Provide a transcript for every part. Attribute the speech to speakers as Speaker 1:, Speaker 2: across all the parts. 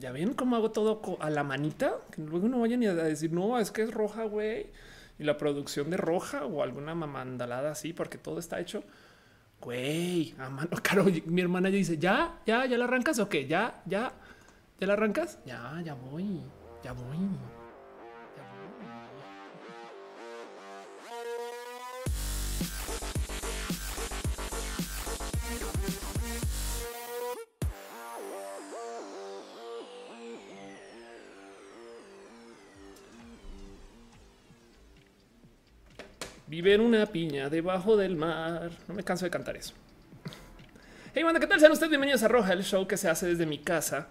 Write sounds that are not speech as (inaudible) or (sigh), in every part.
Speaker 1: Ya ven cómo hago todo a la manita, que luego no vayan a decir no, es que es roja, güey. Y la producción de roja o alguna mamandalada así, porque todo está hecho. Güey, a mano, (laughs) caro. Mi hermana ya dice ya, ya, ya la arrancas o qué? Ya, ya, ya la arrancas. Ya, ya voy, ya voy. Vive en una piña debajo del mar. No me canso de cantar eso. Hey, banda, ¿qué tal? Sean ustedes bienvenidos a Roja, el show que se hace desde mi casa,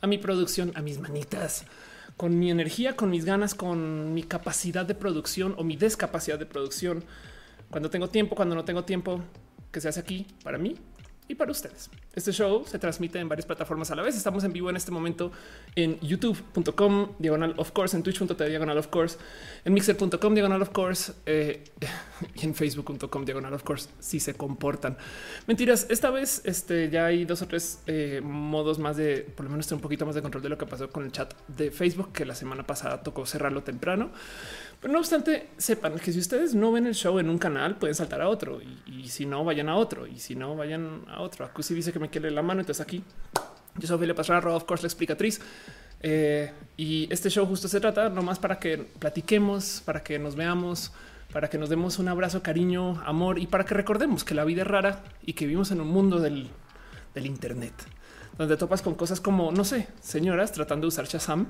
Speaker 1: a mi producción, a mis manitas, con mi energía, con mis ganas, con mi capacidad de producción o mi descapacidad de producción. Cuando tengo tiempo, cuando no tengo tiempo, que se hace aquí para mí y para ustedes. Este show se transmite en varias plataformas a la vez. Estamos en vivo en este momento en youtube.com diagonal of course, en twitch.tv diagonal of course, en mixer.com diagonal of course eh, (laughs) y en facebook.com diagonal of course si se comportan. Mentiras, esta vez este, ya hay dos o tres eh, modos más de por lo menos tener un poquito más de control de lo que pasó con el chat de Facebook que la semana pasada tocó cerrarlo temprano. Pero no obstante, sepan que si ustedes no ven el show en un canal, pueden saltar a otro y, si no, vayan a otro y si no, vayan a otro. Acusi dice que me quiere la mano. Entonces aquí yo soy Ophelia Pastrana, of course, la explicatriz. Eh, y este show justo se trata nomás para que platiquemos, para que nos veamos, para que nos demos un abrazo, cariño, amor y para que recordemos que la vida es rara y que vivimos en un mundo del, del Internet donde topas con cosas como, no sé, señoras tratando de usar Shazam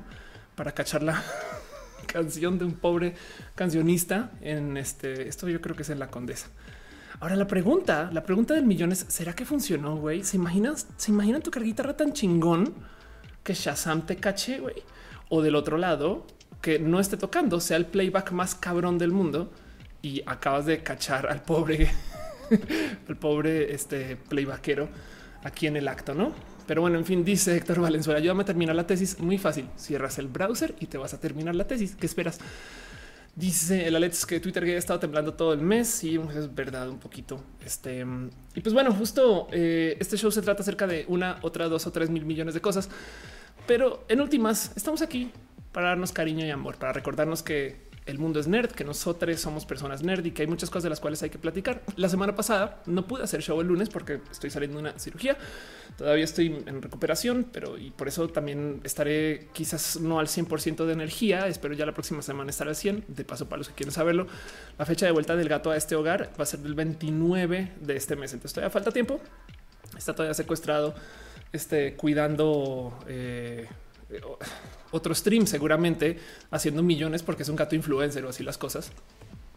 Speaker 1: para cachar la (laughs) canción de un pobre cancionista en este. Esto yo creo que es en la Condesa. Ahora la pregunta, la pregunta del millón es: ¿será que funcionó? Güey, se imaginan, se imaginan tu guitarra tan chingón que Shazam te cache, güey, o del otro lado que no esté tocando, sea el playback más cabrón del mundo y acabas de cachar al pobre, (laughs) al pobre este playbackero aquí en el acto, no? Pero bueno, en fin, dice Héctor Valenzuela, ayúdame a terminar la tesis. Muy fácil. Cierras el browser y te vas a terminar la tesis. ¿Qué esperas? Dice el Alex que Twitter ha estado temblando todo el mes. Y es verdad, un poquito. Este y pues bueno, justo eh, este show se trata acerca de una, otra, dos o tres mil millones de cosas. Pero en últimas, estamos aquí para darnos cariño y amor, para recordarnos que el mundo es nerd, que nosotros somos personas nerd y que hay muchas cosas de las cuales hay que platicar. La semana pasada no pude hacer show el lunes porque estoy saliendo de una cirugía. Todavía estoy en recuperación, pero y por eso también estaré quizás no al 100% de energía. Espero ya la próxima semana estar al 100. De paso, para los que quieren saberlo, la fecha de vuelta del gato a este hogar va a ser del 29 de este mes. Entonces todavía falta tiempo. Está todavía secuestrado, este, cuidando. Eh, otro stream seguramente haciendo millones porque es un gato influencer o así las cosas.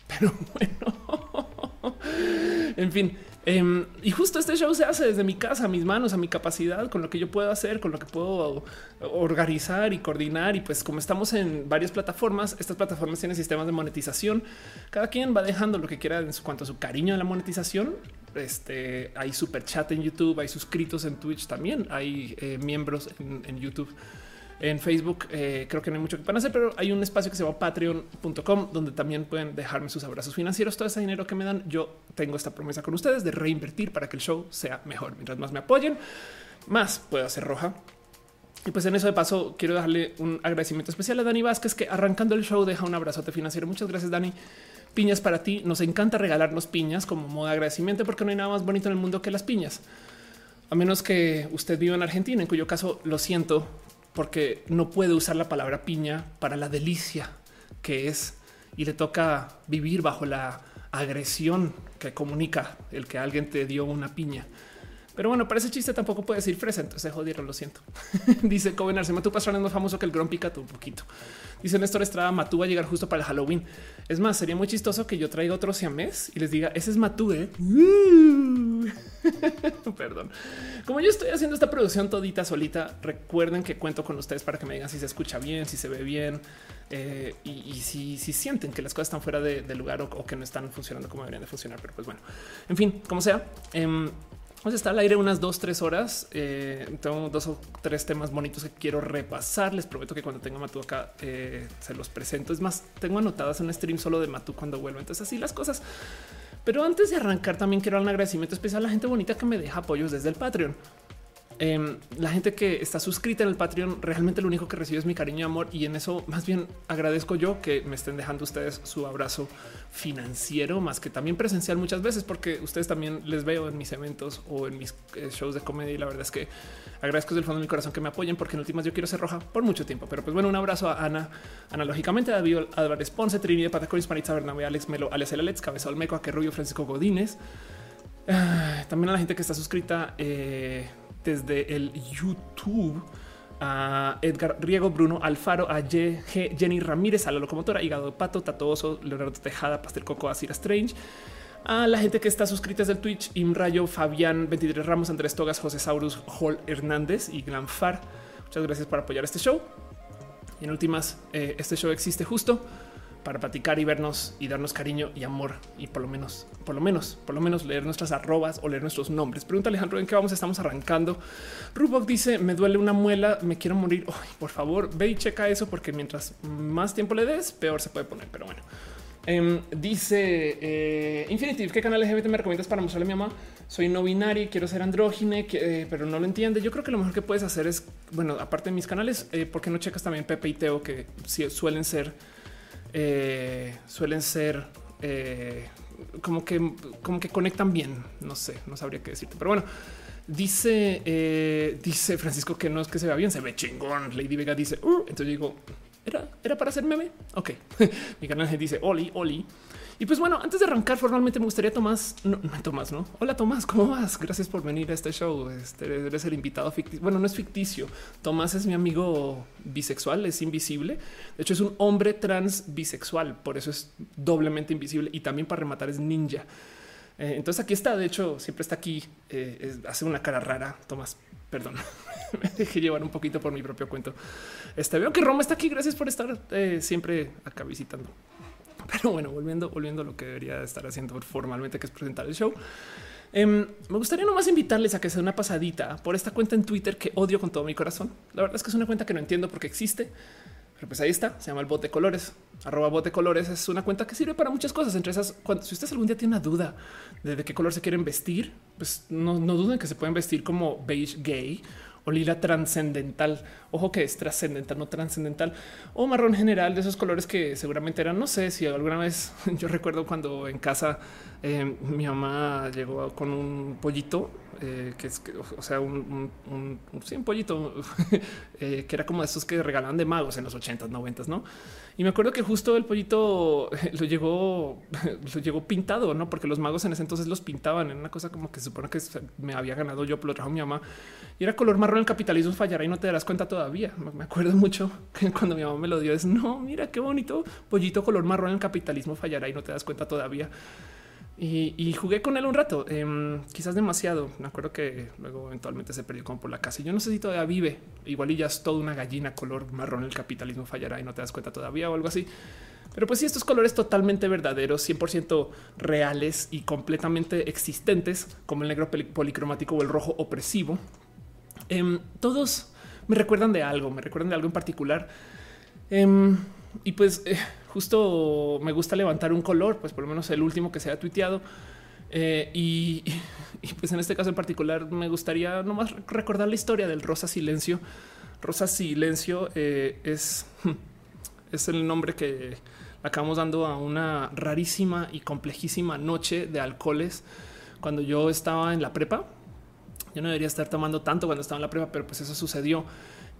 Speaker 1: Pero (laughs) bueno, en fin. Em, y justo este show se hace desde mi casa, a mis manos, a mi capacidad, con lo que yo puedo hacer, con lo que puedo organizar y coordinar. Y pues como estamos en varias plataformas, estas plataformas tienen sistemas de monetización. Cada quien va dejando lo que quiera en cuanto a su cariño a la monetización. Este hay super chat en YouTube, hay suscritos en Twitch también, hay eh, miembros en YouTube. En Facebook eh, creo que no hay mucho que puedan hacer, pero hay un espacio que se llama patreon.com donde también pueden dejarme sus abrazos financieros. Todo ese dinero que me dan, yo tengo esta promesa con ustedes de reinvertir para que el show sea mejor. Mientras más me apoyen, más puedo hacer roja. Y pues en eso de paso quiero darle un agradecimiento especial a Dani Vázquez que arrancando el show deja un abrazote financiero. Muchas gracias Dani. Piñas para ti. Nos encanta regalarnos piñas como modo de agradecimiento porque no hay nada más bonito en el mundo que las piñas. A menos que usted viva en Argentina, en cuyo caso lo siento, porque no puede usar la palabra piña para la delicia que es y le toca vivir bajo la agresión que comunica el que alguien te dio una piña. Pero bueno, para ese chiste tampoco puede decir fresa, entonces jodieron, lo siento. (laughs) Dice Coven Arce, Matú Pastrana es más famoso que el Grom Picato un poquito. Dice Néstor Estrada, Matú va a llegar justo para el Halloween. Es más, sería muy chistoso que yo traiga otro siamés y les diga, ese es Matú, ¿eh? (laughs) Perdón. Como yo estoy haciendo esta producción todita solita, recuerden que cuento con ustedes para que me digan si se escucha bien, si se ve bien eh, y, si, sienten que las cosas están fuera de, lugar o, que no están funcionando como deberían de funcionar. Pero pues bueno, en fin, como sea. Em, Vamos a estar al aire unas dos, tres horas. Eh, tengo dos o tres temas bonitos que quiero repasar. Les prometo que cuando tenga Matú acá eh, se los presento. Es más, tengo anotadas un stream solo de Matú cuando vuelvo. Entonces así las cosas. Pero antes de arrancar también quiero dar un agradecimiento especial a la gente bonita que me deja apoyos desde el Patreon. Em, la gente que está suscrita en el Patreon, realmente lo único que recibe es mi cariño y amor. Y en eso más bien agradezco yo que me estén dejando ustedes su abrazo financiero, más que también presencial muchas veces, porque ustedes también les veo en mis eventos o en mis eh, shows de comedia. Y la verdad es que agradezco el fondo de mi corazón que me apoyen, porque en últimas yo quiero ser roja por mucho tiempo. Pero pues bueno, un abrazo a Ana, analógicamente a David Álvarez Ponce, Trini de Patacolis, Maritza Bernabé, Alex Melo, Alex Alex, Cabeza Olmeco, que Rubio, Francisco Godínez. Ah, también a la gente que está suscrita. Eh, desde el YouTube a Edgar Riego, Bruno Alfaro, a Jenny Ramírez, a la locomotora, Hígado de Pato, Tatoso, Leonardo Tejada, Pastel Coco, a Strange, a la gente que está suscrita desde el Twitch, Imrayo, Fabián, 23 Ramos, Andrés Togas, José Saurus, Hall Hernández y Glanfar. Muchas gracias por apoyar este show. Y en últimas, eh, este show existe justo para platicar y vernos y darnos cariño y amor y por lo menos, por lo menos, por lo menos leer nuestras arrobas o leer nuestros nombres. Pregunta Alejandro en qué vamos, estamos arrancando. Rubok dice me duele una muela, me quiero morir. (laughs) por favor, ve y checa eso porque mientras más tiempo le des, peor se puede poner. Pero bueno, em, dice eh, Infinitive, ¿qué canal LGBT me recomiendas para mostrarle a mi mamá? Soy no binario, quiero ser andrógine, eh, pero no lo entiende. Yo creo que lo mejor que puedes hacer es, bueno, aparte de mis canales, eh, ¿por qué no checas también Pepe y Teo que suelen ser eh, suelen ser eh, como que como que conectan bien. No sé, no sabría qué decirte, pero bueno. Dice, eh, dice Francisco que no es que se vea bien, se ve chingón. Lady Vega dice, uh", entonces digo, era, era para hacer meme. Ok, (laughs) mi canal dice Oli, Oli. Y pues bueno, antes de arrancar formalmente me gustaría Tomás, no, Tomás, no. Hola Tomás, ¿cómo vas? Gracias por venir a este show. Este, eres el invitado ficticio. Bueno, no es ficticio. Tomás es mi amigo bisexual, es invisible. De hecho, es un hombre trans bisexual, por eso es doblemente invisible y también para rematar es ninja. Eh, entonces aquí está, de hecho, siempre está aquí, eh, hace una cara rara, Tomás, perdón, (laughs) me dejé llevar un poquito por mi propio cuento. Este, veo que Roma está aquí, gracias por estar eh, siempre acá visitando. (laughs) Pero bueno, volviendo, volviendo a lo que debería estar haciendo formalmente, que es presentar el show. Em, me gustaría nomás invitarles a que se una pasadita por esta cuenta en Twitter que odio con todo mi corazón. La verdad es que es una cuenta que no entiendo por qué existe, pero pues ahí está. Se llama el bote colores. Arroba bote colores es una cuenta que sirve para muchas cosas. Entre esas, cuando, si ustedes algún día tienen una duda de, de qué color se quieren vestir, pues no duden que se pueden vestir como beige gay o lila trascendental. Ojo que es trascendental, no trascendental o marrón general de esos colores que seguramente eran. No sé si alguna vez (laughs) yo recuerdo cuando en casa eh, mi mamá llegó con un pollito eh, que es, o sea, un, un, un, pollito (laughs) eh, que era como esos que regalaban de magos en los 80s, 90s, no? Y me acuerdo que justo el pollito (laughs) lo llegó, (laughs) lo llegó pintado, no? Porque los magos en ese entonces los pintaban en una cosa como que se supone que me había ganado yo, pero lo trajo mi mamá y era color marrón. El capitalismo fallará y no te darás cuenta todavía. Me acuerdo mucho (laughs) que cuando mi mamá me lo dio es no, mira qué bonito pollito color marrón. El capitalismo fallará y no te das cuenta todavía. Y, jugué con él un rato, em, quizás demasiado. Me acuerdo que luego eventualmente se perdió como por la casa. Yo no sé si todavía vive. Igual y ya es toda una gallina color marrón. El capitalismo fallará y no te das cuenta todavía o algo así. Pero pues sí, estos colores totalmente verdaderos, 100% reales y completamente existentes, como el negro policromático o el rojo opresivo, em, todos me recuerdan de algo, me recuerdan de algo en particular. Em, y pues eh, justo me gusta levantar un color, pues por lo menos el último que se ha tuiteado. Eh, (laughs) y, pues en este caso en particular me gustaría nomás recordar la historia del Rosa Silencio. Rosa Silencio eh, es, (laughs) es el nombre que acabamos dando a una rarísima y complejísima noche de alcoholes cuando yo estaba en la prepa. Yo no debería estar tomando tanto cuando estaba en la prepa, pero pues eso sucedió.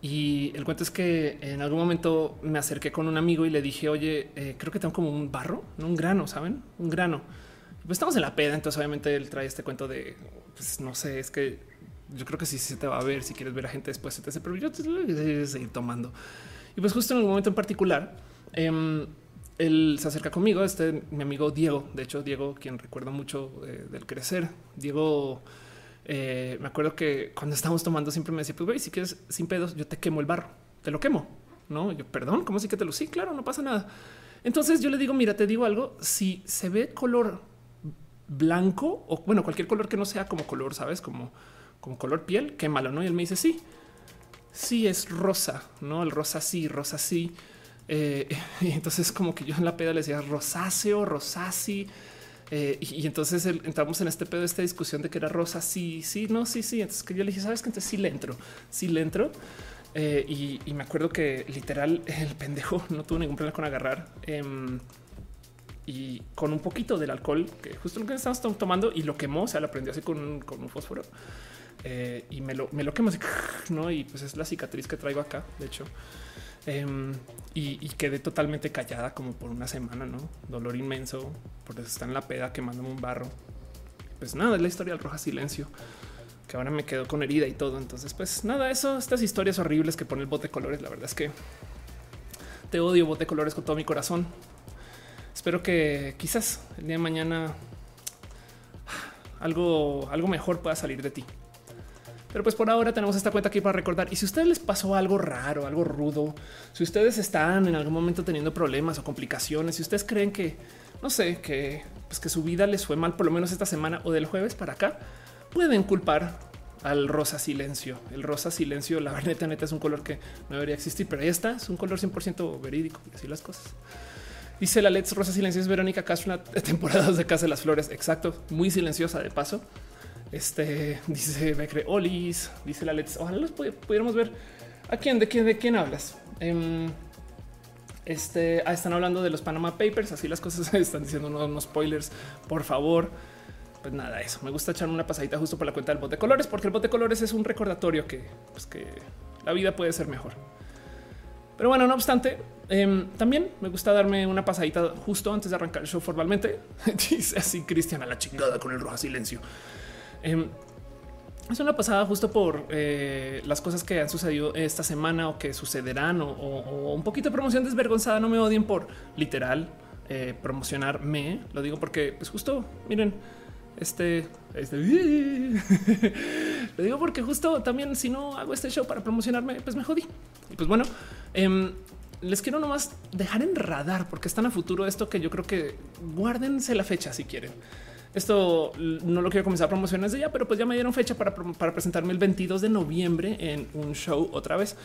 Speaker 1: Y el cuento es que en algún momento me acerqué con un amigo y le dije, oye, eh, creo que tengo como un barro, un grano, ¿saben? Un grano. Pues estamos en la peda, entonces obviamente él trae este cuento de, pues no sé, es que yo creo que sí se te va a ver si quieres ver a gente después, se te pero yo te voy a seguir tomando. Y pues justo en algún momento en particular, em, él se acerca conmigo, este mi amigo Diego, de hecho Diego, quien recuerda mucho eh, del crecer, Diego eh, me acuerdo que cuando estábamos tomando siempre me decía, pues güey, si quieres sin pedos, yo te quemo el barro, te lo quemo. No, yo perdón, ¿cómo sí que te lo? Sí, claro, no pasa nada. Entonces yo le digo, mira, te digo algo, si se ve color blanco o bueno, cualquier color que no sea como color, sabes, como, como color piel, quémalo, ¿no? Y él me dice, sí, sí es rosa, ¿no? El rosa sí, rosa sí. Eh, (laughs) y entonces como que yo en la peda le decía rosáceo, rosáceo Eh, y, entonces entramos en este pedo, esta discusión de que era rosa. Sí, sí, no, sí, sí. Entonces que yo le dije, sabes que entonces sí le entro, sí le entro. Eh, y, me acuerdo que literal el pendejo (laughs) no tuvo ningún problema con agarrar em, y con un poquito del alcohol que justo lo que estábamos tomando y lo quemó. O sea, lo prendió así con, un fósforo eh, y me lo, me lo quemó así, (laughs) no? Y pues es la cicatriz que traigo acá. De hecho, Em, y, quedé totalmente callada como por una semana, no dolor inmenso porque está en la peda quemándome un barro. Pues nada, es la historia del roja silencio que ahora me quedo con herida y todo. Entonces, pues nada, eso, estas historias horribles que pone el bote de colores. La verdad es que te odio, bote de colores con todo mi corazón. Espero que quizás el día de mañana algo, algo mejor pueda salir de ti. Pero pues por ahora tenemos esta cuenta aquí para recordar. Y si a ustedes les pasó algo raro, algo rudo, si ustedes están en algún momento teniendo problemas o complicaciones, si ustedes creen que, no sé, que, pues que su vida les fue mal por lo menos esta semana o del jueves para acá, pueden culpar al rosa silencio. El rosa silencio, la (laughs) neta, neta es un color que no debería existir, pero ahí está, es un color 100% verídico y así las cosas. Dice la Let's Rosa Silencio es Verónica Castro, (laughs) temporadas de Casa de las Flores. Exacto, muy silenciosa de paso. Este (laughs) dice Becre Olis, dice la Let's. Ojalá los pudiéramos ver. ¿A quién? ¿De quién? ¿De quién hablas? Em, este ah, están hablando de los Panama Papers. Así las cosas (laughs) están diciendo unos, spoilers. Por favor, pues nada, eso me gusta echar una pasadita justo por la cuenta del bote de colores, porque el bote de colores es un recordatorio que, pues que la vida puede ser mejor. Pero bueno, no obstante, em, también me gusta darme una pasadita justo antes de arrancar el show formalmente. (laughs) Dice así Cristian a la chingada con el roja silencio. Em, es una pasada justo por eh, las cosas que han sucedido esta semana o que sucederán o, un poquito de promoción desvergonzada. No me odien por literal eh, promocionarme. Lo digo porque pues justo miren este, este (laughs) lo digo porque justo también si no hago este show para promocionarme, pues me jodí. Y pues bueno, em, les quiero nomás dejar en radar porque están a futuro esto que yo creo que guárdense la fecha si quieren. Esto no lo quiero comenzar a promocionar desde ya, pero pues ya me dieron fecha para, presentarme el 22 de noviembre en un show otra vez.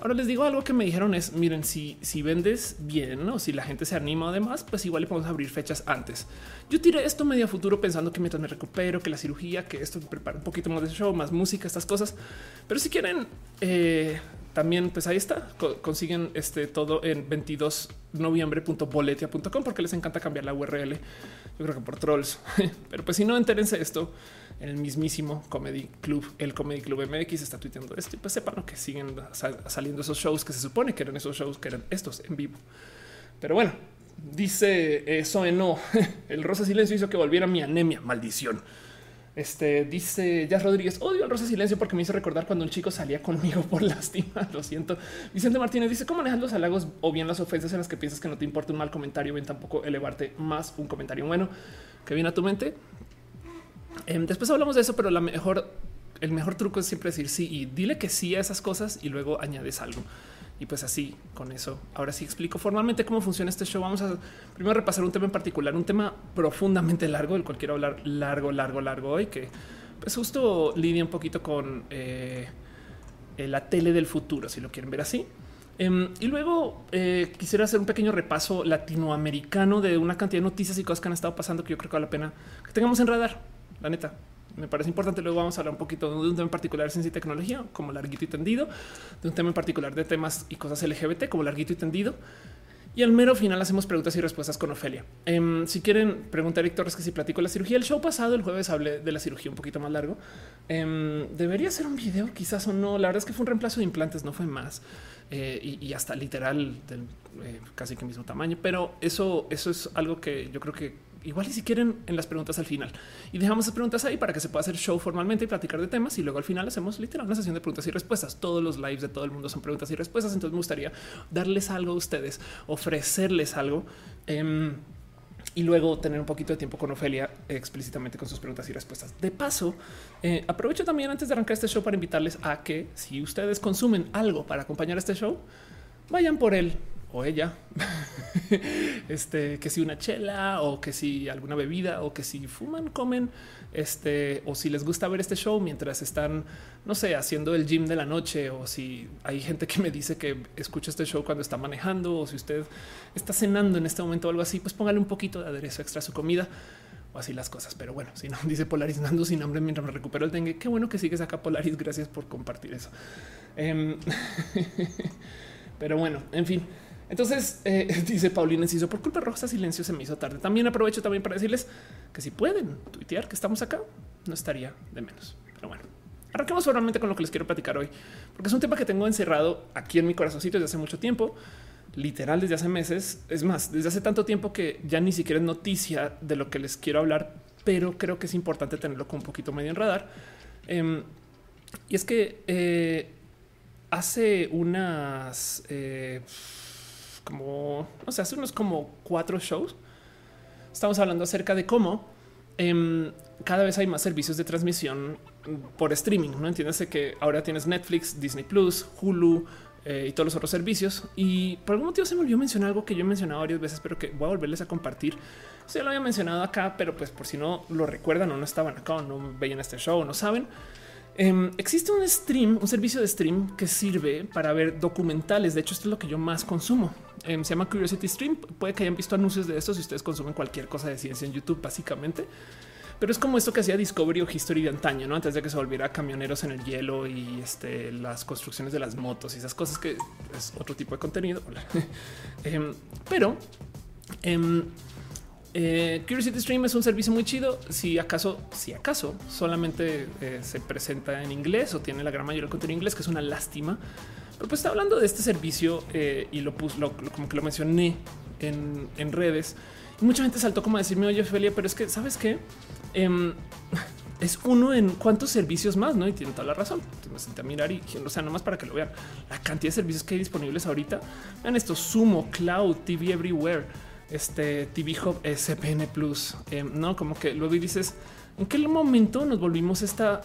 Speaker 1: Ahora les digo algo que me dijeron es, miren, si, si vendes bien o si la gente se anima además, pues igual le podemos abrir fechas antes. Yo tiré esto medio futuro pensando que mientras me recupero, que la cirugía, que esto prepara un poquito más de show, más música, estas cosas. Pero si quieren eh, también, pues ahí está. consiguen este todo en 22noviembre.boletia.com porque les encanta cambiar la URL. Yo creo que por trolls, (laughs) pero pues si no entérense esto en el mismísimo Comedy Club, el Comedy Club MX está tuiteando esto y pues sepan que siguen saliendo esos shows que se supone que eran esos shows que eran estos en vivo. Pero bueno, dice eso en no. (laughs) El rosa silencio hizo que volviera mi anemia. Maldición. Este dice Jazz Rodríguez, odio el rosa silencio porque me hizo recordar cuando un chico salía conmigo por (laughs) lástima. Lo siento. Vicente Martínez dice cómo manejas los halagos o bien las ofensas en las que piensas que no te importa un mal comentario, bien tampoco elevarte más un comentario bueno que viene a tu mente. Em, después hablamos de eso, pero el mejor truco es siempre decir sí y dile que sí a esas cosas y luego añades algo. Y pues así, con eso, ahora sí explico formalmente cómo funciona este show. Vamos a primero repasar un tema en particular, un tema profundamente largo, del cual quiero hablar largo, largo, largo hoy, que pues justo lidia un poquito con eh, la tele del futuro, si lo quieren ver así. Em, y luego eh, quisiera hacer un pequeño repaso latinoamericano de una cantidad de noticias y cosas que han estado pasando que yo creo que vale la pena que tengamos en radar, la neta me parece importante. Luego vamos a hablar un poquito de un tema en particular de ciencia y tecnología, como larguito y tendido, de un tema en particular de temas y cosas LGBT, como larguito y tendido. Y al mero final hacemos preguntas y respuestas con Ofelia. Em, si quieren preguntar, Víctor, es que si platico la cirugía, el show pasado, el jueves, hablé de la cirugía un poquito más largo. Em, debería ser un video, quizás o no. La verdad es que fue un reemplazo de implantes, no fue más. Eh, y, hasta literal del eh, casi que mismo tamaño. Pero eso, eso es algo que yo creo que igual y si quieren en las preguntas al final y dejamos las preguntas ahí para que se pueda hacer show formalmente y platicar de temas y luego al final hacemos literal una sesión de preguntas y respuestas. Todos los lives de todo el mundo son preguntas y respuestas. Entonces me gustaría darles algo a ustedes, ofrecerles algo. Em, y luego tener un poquito de tiempo con Ofelia explícitamente con sus preguntas y respuestas. De paso, eh, aprovecho también antes de arrancar este show para invitarles a que si ustedes consumen algo para acompañar este show, vayan por él o ella, (laughs) este, que si una chela o que si alguna bebida o que si fuman, comen, este, o si les gusta ver este show mientras están, no sé, haciendo el gym de la noche, o si hay gente que me dice que escucha este show cuando está manejando, o si usted está cenando en este momento o algo así, pues póngale un poquito de aderezo extra a su comida o así las cosas. Pero bueno, si no (laughs) dice Polaris Nando sin hambre mientras me recupero el dengue. Qué bueno que sigues acá, Polaris. Gracias por compartir eso. Em, (laughs) pero bueno, en fin. Entonces eh, (laughs) dice Paulina Enciso, por culpa roja silencio se me hizo tarde. También aprovecho también para decirles que si pueden tuitear que estamos acá, no estaría de menos. Pero bueno, arranquemos formalmente con lo que les quiero platicar hoy, porque es un tema que tengo encerrado aquí en mi corazoncito desde hace mucho tiempo, literal desde hace meses. Es más, desde hace tanto tiempo que ya ni siquiera es noticia de lo que les quiero hablar, pero creo que es importante tenerlo con un poquito medio en radar. Em, y es que eh, hace unas... Como, no sé, hace unos como cuatro shows. Estamos hablando acerca de cómo em, cada vez hay más servicios de transmisión por streaming. No entiendes que ahora tienes Netflix, Disney Plus, Hulu eh, y todos los otros servicios. Y por algún motivo se me olvidó mencionar algo que yo he mencionado varias veces, pero que voy a volverles a compartir. ya lo había mencionado acá, pero pues por si no lo recuerdan o no estaban acá o no veían este show o no saben, Em, existe un stream, un servicio de stream que sirve para ver documentales. De hecho, esto es lo que yo más consumo. Em, se llama Curiosity Stream. Puede que hayan visto anuncios de esto si ustedes consumen cualquier cosa de ciencia en YouTube, básicamente. Pero es como esto que hacía Discovery o History de antaño, ¿no? Antes de que se volviera camioneros en el hielo y este, las construcciones de las motos y esas cosas que es otro tipo de contenido. (laughs) Em, pero eh, Curiosity Stream es un servicio muy chido. Si acaso, si acaso solamente eh, se presenta en inglés o tiene la gran mayoría del contenido en inglés, que es una lástima. Pero pues está hablando de este servicio eh, y lo puse, como que lo mencioné en, redes. Y mucha gente saltó como a decirme, oye, Felia, pero es que sabes que em, (laughs) es uno en cuántos servicios más, no? Y tiene toda la razón. Entonces me senté a mirar y, o sea, nomás para que lo vean la cantidad de servicios que hay disponibles ahorita. Vean esto: Sumo, Cloud, TV Everywhere este TV Hub SPN Plus, eh, no como que luego dices en qué momento nos volvimos esta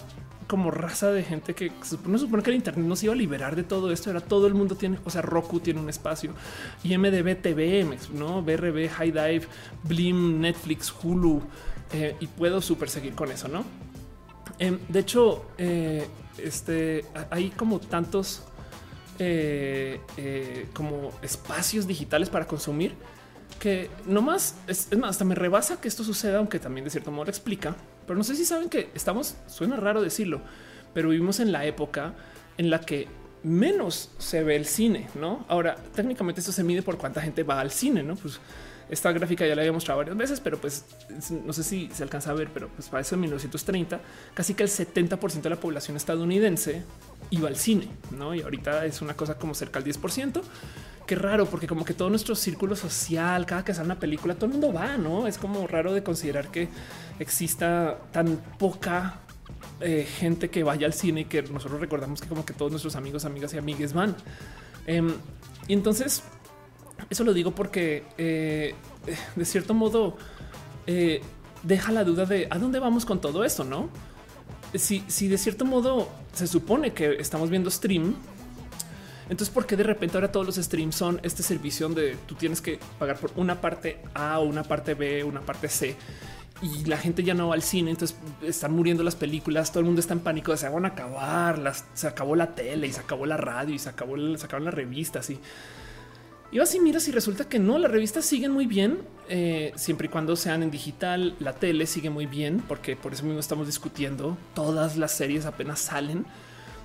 Speaker 1: como raza de gente que no supone que el Internet nos iba a liberar de todo esto. Era todo el mundo tiene, o sea, Roku tiene un espacio y MDB TV, no BRB, High Dive, Blim, Netflix, Hulu eh, y puedo súper seguir con eso, no? Em, de hecho, eh, este hay como tantos como espacios digitales para consumir que no más es, más, hasta me rebasa que esto suceda, aunque también de cierto modo explica. Pero no sé si saben que estamos, suena raro decirlo, pero vivimos en la época en la que menos se ve el cine, ¿no? Ahora, técnicamente esto se mide por cuánta gente va al cine, ¿no? Pues esta gráfica ya la había mostrado varias veces, pero pues no sé si se alcanza a ver, pero pues para eso en 1930 casi que el 70% de la población estadounidense iba al cine, ¿no? Y ahorita es una cosa como cerca al 10% qué raro, porque como que todo nuestro círculo social, cada que sale una película, todo el mundo va, no es como raro de considerar que exista tan poca eh, gente que vaya al cine y que nosotros recordamos que como que todos nuestros amigos, amigas y amigues van. Em, y entonces eso lo digo porque eh, de cierto modo eh, deja la duda de a dónde vamos con todo esto, no? Si, si de cierto modo se supone que estamos viendo stream entonces, ¿por qué de repente ahora todos los streams son este servicio donde tú tienes que pagar por una parte A una parte B, una parte C? Y la gente ya no va al cine, entonces están muriendo las películas, todo el mundo está en pánico, se van a acabar, las, se acabó la tele y se acabó la radio y se acabó, se acabaron las revistas y y así miras y resulta que no, las revistas siguen muy bien, eh, siempre y cuando sean en digital, la tele sigue muy bien, porque por eso mismo estamos discutiendo, todas las series apenas salen,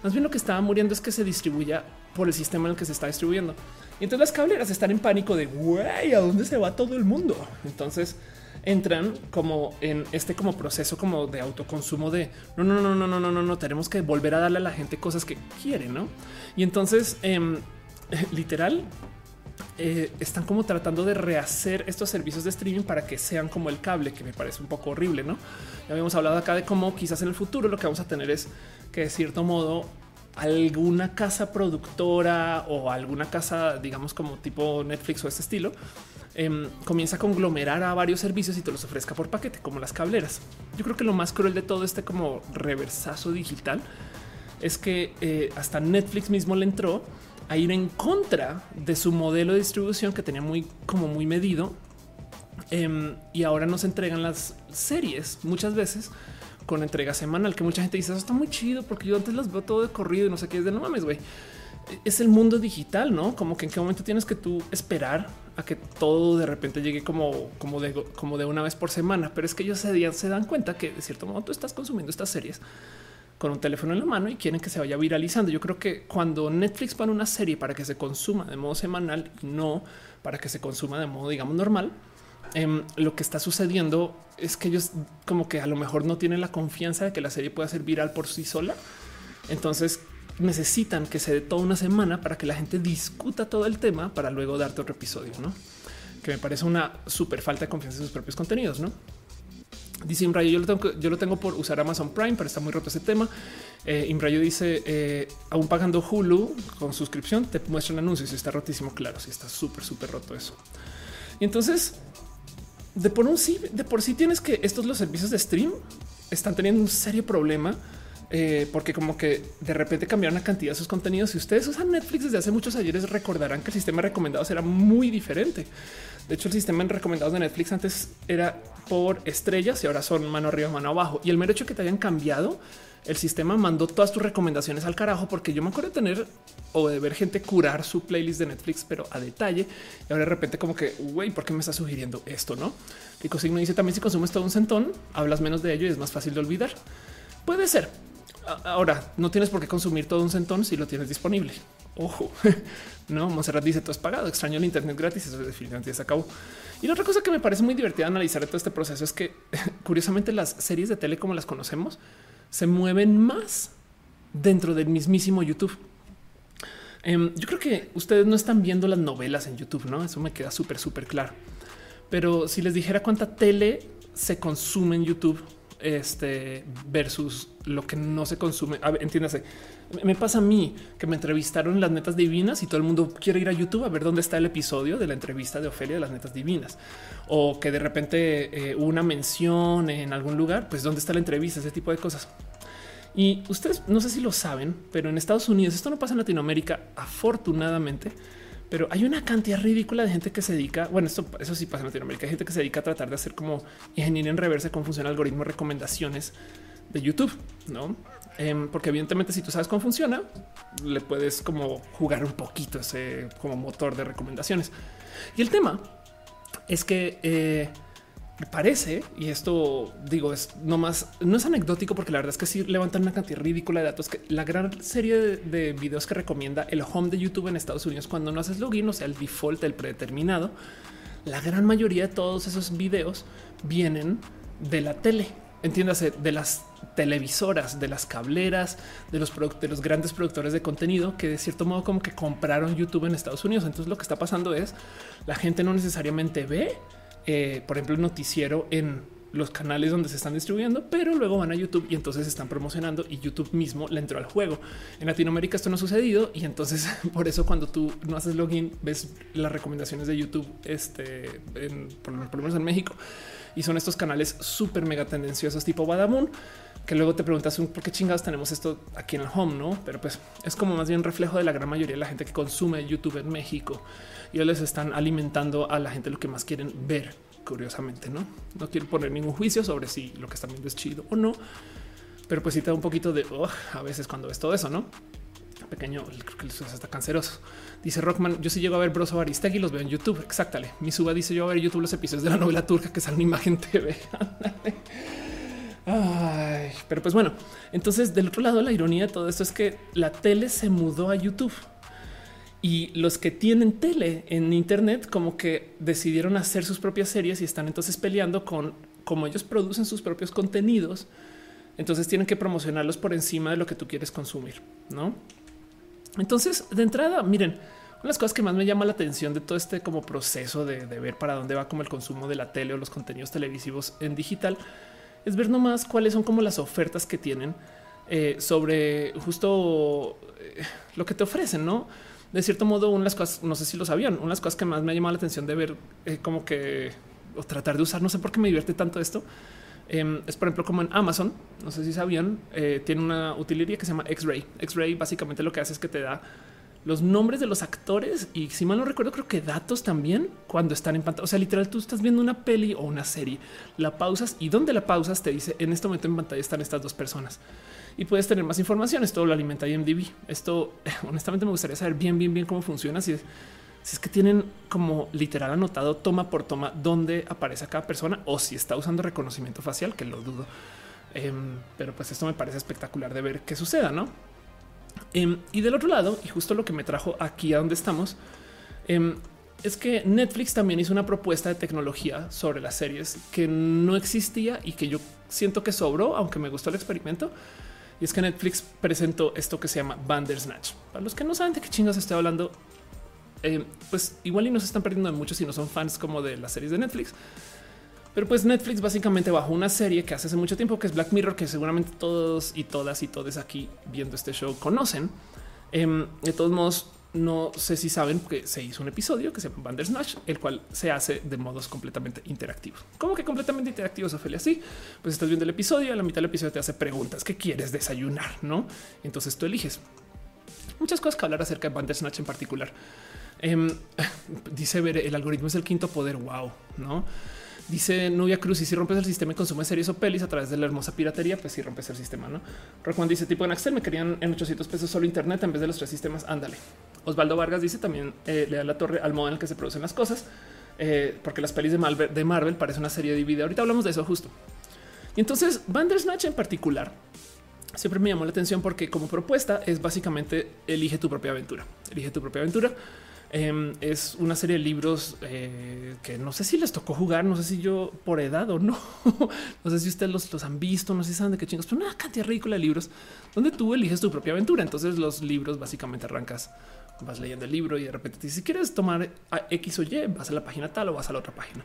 Speaker 1: más bien lo que estaba muriendo es que se distribuya por el sistema en el que se está distribuyendo. Y entonces las cableras están en pánico de güey, ¿a dónde se va todo el mundo? Entonces entran como en este como proceso como de autoconsumo de no, no, no, no, no, no, no, no, tenemos que volver a darle a la gente cosas que quiere, ¿no? Y entonces, em, (laughs) literal, eh, están como tratando de rehacer estos servicios de streaming para que sean como el cable, que me parece un poco horrible, ¿no? Ya habíamos hablado acá de cómo quizás en el futuro lo que vamos a tener es que de cierto modo alguna casa productora o alguna casa, digamos como tipo Netflix o ese estilo, em, comienza a conglomerar a varios servicios y te los ofrezca por paquete, como las cableras. Yo creo que lo más cruel de todo este como reversazo digital es que eh, hasta Netflix mismo le entró a ir en contra de su modelo de distribución que tenía muy como muy medido em, y ahora nos entregan las series muchas veces con entrega semanal, que mucha gente dice eso está muy chido porque yo antes las veo todo de corrido y no sé qué es de no mames, güey. Es el mundo digital, no como que en qué momento tienes que tú esperar a que todo de repente llegue como, como, de, como de una vez por semana, pero es que ellos se, se dan cuenta que de cierto modo tú estás consumiendo estas series con un teléfono en la mano y quieren que se vaya viralizando. Yo creo que cuando Netflix pone una serie para que se consuma de modo semanal y no para que se consuma de modo, digamos, normal, em, lo que está sucediendo es que ellos como que a lo mejor no tienen la confianza de que la serie pueda ser viral por sí sola. Entonces necesitan que se dé toda una semana para que la gente discuta todo el tema para luego darte otro episodio, ¿no? Que me parece una súper falta de confianza en sus propios contenidos, ¿no? Dice Imrayo, yo lo tengo, yo lo tengo por usar Amazon Prime, pero está muy roto ese tema. Eh, Imrayo dice, eh, aún pagando Hulu con suscripción, te muestran anuncios y está rotísimo. Claro, sí está súper, súper roto eso. Y entonces, de por un sí, de por sí tienes que estos los servicios de stream están teniendo un serio problema eh, porque como que de repente cambiaron la cantidad de sus contenidos. Si ustedes usan Netflix desde hace muchos ayeres, recordarán que el sistema de recomendados era muy diferente. De hecho, el sistema de recomendados de Netflix antes era por estrellas y ahora son mano arriba, mano abajo. Y el mero hecho que te hayan cambiado el sistema mandó todas tus recomendaciones al carajo, porque yo me acuerdo de tener o de ver gente curar su playlist de Netflix, pero a detalle. Y ahora de repente, como que, güey, ¿por qué me está sugiriendo esto? No? Rico Signo dice también: si consumes todo un centón, hablas menos de ello y es más fácil de olvidar. Puede ser, Ahora, no tienes por qué consumir todo un centón si lo tienes disponible. Ojo, (laughs) no, Monserrat dice todo es pagado. Extraño el Internet gratis. Eso definitivamente se acabó. Y la otra cosa que me parece muy divertida analizar todo este proceso es que (laughs) curiosamente las series de tele como las conocemos se mueven más dentro del mismísimo YouTube. Em, yo creo que ustedes no están viendo las novelas en YouTube, no? Eso me queda súper, súper claro. Pero si les dijera cuánta tele se consume en YouTube, este versus lo que no se consume. Entiéndase. Me pasa a mí que me entrevistaron en las netas divinas y todo el mundo quiere ir a YouTube a ver dónde está el episodio de la entrevista de Ofelia de las netas divinas o que de repente eh, una mención en algún lugar, pues dónde está la entrevista, ese tipo de cosas. Y ustedes no sé si lo saben, pero en Estados Unidos esto no pasa en Latinoamérica, afortunadamente pero hay una cantidad ridícula de gente que se dedica. Bueno, esto, eso sí pasa en Latinoamérica. Hay gente que se dedica a tratar de hacer como ingeniería en reversa cómo funciona el algoritmo de recomendaciones de YouTube, no? Em, porque evidentemente, si tú sabes cómo funciona, le puedes como jugar un poquito ese como motor de recomendaciones. Y el tema es que eh, parece, y esto digo, es no más, no es anecdótico porque la verdad es que sí levantan una cantidad ridícula de datos que la gran serie de, videos que recomienda el home de YouTube en Estados Unidos cuando no haces login, o sea, el default, el predeterminado, la gran mayoría de todos esos videos vienen de la tele. Entiéndase, de las televisoras, de las cableras, de los, de los grandes productores de contenido que de cierto modo como que compraron YouTube en Estados Unidos. Entonces lo que está pasando es la gente no necesariamente ve eh, por ejemplo, el noticiero en los canales donde se están distribuyendo, pero luego van a YouTube y entonces están promocionando y YouTube mismo le entró al juego. En Latinoamérica esto no ha sucedido y entonces (laughs) por eso cuando tú no haces login ves las recomendaciones de YouTube, este, por, lo menos en México, y son estos canales súper mega tendenciosos tipo Badamoon, que luego te preguntas por qué chingados tenemos esto aquí en el home, no? Pero pues es como más bien reflejo de la gran mayoría de la gente que consume YouTube en México y les están alimentando a la gente lo que más quieren ver. Curiosamente, no, no quiero poner ningún juicio sobre si lo que están viendo es chido o no, pero pues sí te da un poquito de a veces cuando ves todo eso, no? Pequeño, creo que eso está canceroso. Dice Rockman, yo sí llego a ver Broso Aristegui, los veo en YouTube. Exactale. Mi suba dice yo a ver YouTube los episodios de la novela turca que salen imagen TV. (laughs) Ay, pero pues bueno, entonces del otro lado la ironía de todo esto es que la tele se mudó a YouTube. Y los que tienen tele en Internet como que decidieron hacer sus propias series y están entonces peleando con cómo ellos producen sus propios contenidos. Entonces tienen que promocionarlos por encima de lo que tú quieres consumir, ¿no? Entonces, de entrada, miren, una de las cosas que más me llama la atención de todo este como proceso de, ver para dónde va como el consumo de la tele o los contenidos televisivos en digital es ver nomás cuáles son como las ofertas que tienen eh, sobre justo eh, lo que te ofrecen, ¿no? De cierto modo, unas cosas, no sé si lo sabían, unas cosas que más me ha llamado la atención de ver eh, como que o tratar de usar, no sé por qué me divierte tanto esto. Em, es por ejemplo como en Amazon, no sé si sabían, eh, tiene una utilidad que se llama X-Ray. X-Ray básicamente lo que hace es que te da los nombres de los actores y si mal no recuerdo, creo que datos también cuando están en pantalla. O sea, literal, tú estás viendo una peli o una serie, la pausas y donde la pausas te dice en este momento en pantalla están estas dos personas y puedes tener más información. Esto lo alimenta IMDb. Esto (laughs) honestamente me gustaría saber bien, bien, bien cómo funciona. Si si es que tienen como literal anotado toma por toma dónde aparece cada persona o si está usando reconocimiento facial, que lo dudo. Em, pero pues esto me parece espectacular de ver qué suceda, ¿no? Em, y del otro lado, y justo lo que me trajo aquí a donde estamos, em, es que Netflix también hizo una propuesta de tecnología sobre las series que no existía y que yo siento que sobró, aunque me gustó el experimento. Y es que Netflix presentó esto que se llama Bandersnatch. Para los que no saben de qué chingas estoy hablando, eh, pues igual y no se están perdiendo de mucho si no son fans como de las series de Netflix. Pero pues Netflix básicamente bajó una serie que hace hace mucho tiempo que es Black Mirror, que seguramente todos y todas y todos aquí viendo este show conocen. Em, de todos modos, no sé si saben que se hizo un episodio que se llama Bandersnatch, el cual se hace de modos completamente interactivos. ¿Cómo que completamente interactivos, Ophelia? Sí, pues estás viendo el episodio, a la mitad del episodio te hace preguntas. ¿Qué quieres desayunar? No? Entonces tú eliges muchas cosas que hablar acerca de Bandersnatch en particular. Em, (laughs) dice ver el algoritmo es el quinto poder. Wow, no? Dice Nubia Cruz, y si rompes el sistema y consumes series o pelis a través de la hermosa piratería, pues si rompes el sistema, ¿no? Rockman dice, tipo en Axel me querían en 800 pesos solo internet en vez de los tres sistemas, ándale. Osvaldo Vargas dice también eh, le da la torre al modo en el que se producen las cosas, eh, porque las pelis de Marvel, de Marvel parece una serie de video. Ahorita hablamos de eso justo. Y entonces Bandersnatch en particular siempre me llamó la atención porque como propuesta es básicamente elige tu propia aventura, elige tu propia aventura. Em, es una serie de libros eh, que no sé si les tocó jugar, no sé si yo por edad o no, (laughs) no sé si ustedes los, han visto, no sé si saben de qué chingos, pero una cantidad ridícula de libros donde tú eliges tu propia aventura. Entonces los libros básicamente arrancas, vas leyendo el libro y de repente si quieres tomar X o Y, vas a la página tal o vas a la otra página.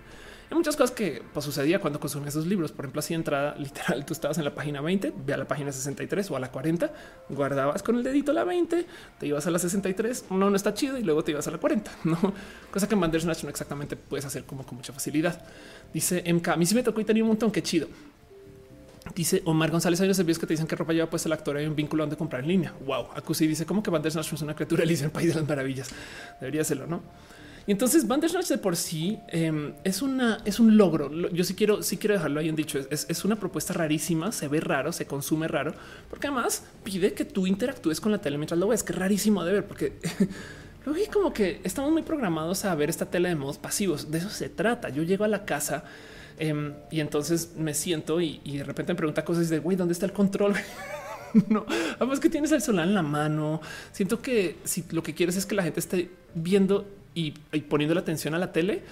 Speaker 1: Hay muchas cosas que pues, sucedía cuando consumías esos libros. Por ejemplo, así entrada (laughs) literal, tú estabas en la página 20, ve a la página 63 o a la 40, guardabas con el dedito la 20, te ibas a la 63, no, no está chido y luego te ibas a la 40, (laughs) no cosa que en Bandersnatch no exactamente puedes hacer como con mucha facilidad. Dice MK, a mí sí me tocó y tenía un montón, qué chido. Dice Omar González, hay unos servicios que te dicen que ropa lleva pues el actor hay un vínculo donde comprar en línea. Wow, Acusi dice como que Bandersnatch es una criatura en el país de las maravillas. Debería serlo, ¿no? Y entonces Bandersnatch de por sí em, es una es un logro. Yo sí quiero, sí quiero dejarlo ahí en dicho. Es, es, una propuesta rarísima, se ve raro, se consume raro, porque además pide que tú interactúes con la tele mientras lo ves, que es rarísimo de ver, porque (laughs) vi como que estamos muy programados a ver esta tele de modos pasivos. De eso se trata. Yo llego a la casa em, y entonces me siento y, de repente me pregunta cosas de güey, ¿dónde está el control? (laughs) no, además que tienes el celular en la mano. Siento que si lo que quieres es que la gente esté viendo y, poniendo la atención a la tele,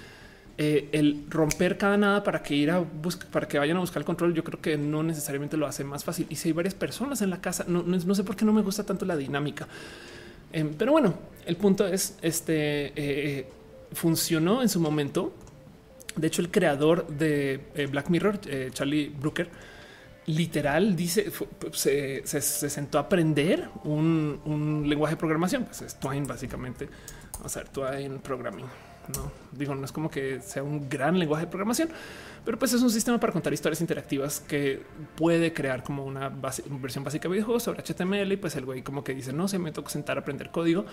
Speaker 1: eh, el romper cada nada para que ir a buscar, para que vayan a buscar el control, yo creo que no necesariamente lo hace más fácil. Y si hay varias personas en la casa, no, no, sé por qué no me gusta tanto la dinámica. Em, pero bueno, el punto es este eh, funcionó en su momento. De hecho, el creador de eh, Black Mirror, Charlie Brooker, literal dice se, sentó a aprender un, lenguaje de programación, pues es Twine básicamente. O sea, Twine Programming. No digo, no es como que sea un gran lenguaje de programación, pero pues es un sistema para contar historias interactivas que puede crear como una, versión básica de videojuegos sobre HTML. Y pues el güey, como que dice, no se me toca sentar a aprender código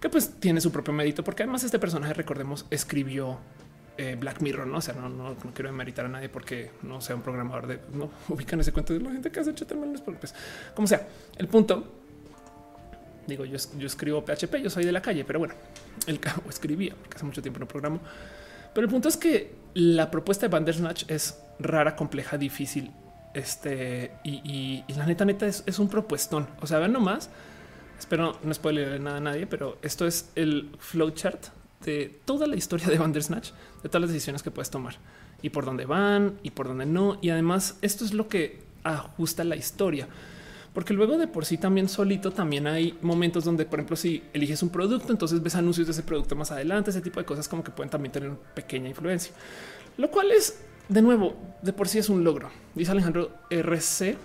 Speaker 1: que pues tiene su propio mérito, porque además este personaje, recordemos, escribió eh, Black Mirror, no? O sea, no, quiero demeritar a nadie porque no sea un programador de no (laughs) ubican ese cuento de la gente que hace HTML, pues como sea. El punto, digo, yo, yo escribo PHP, yo soy de la calle, pero bueno, el cabo (laughs) escribía porque hace mucho tiempo no programo. Pero el punto es que la propuesta de Bandersnatch es rara, compleja, difícil. Este y, la neta, neta es, es un propuestón. O sea, ven nomás. Espero no spoiler nada a nadie, pero esto es el flowchart de toda la historia de Bandersnatch, de todas las decisiones que puedes tomar y por dónde van y por dónde no. Y además esto es lo que ajusta la historia. Porque luego de por sí también solito también hay momentos donde, por ejemplo, si eliges un producto, entonces ves anuncios de ese producto más adelante, ese tipo de cosas como que pueden también tener pequeña influencia. Lo cual es, de nuevo, de por sí es un logro. Dice Alejandro RC,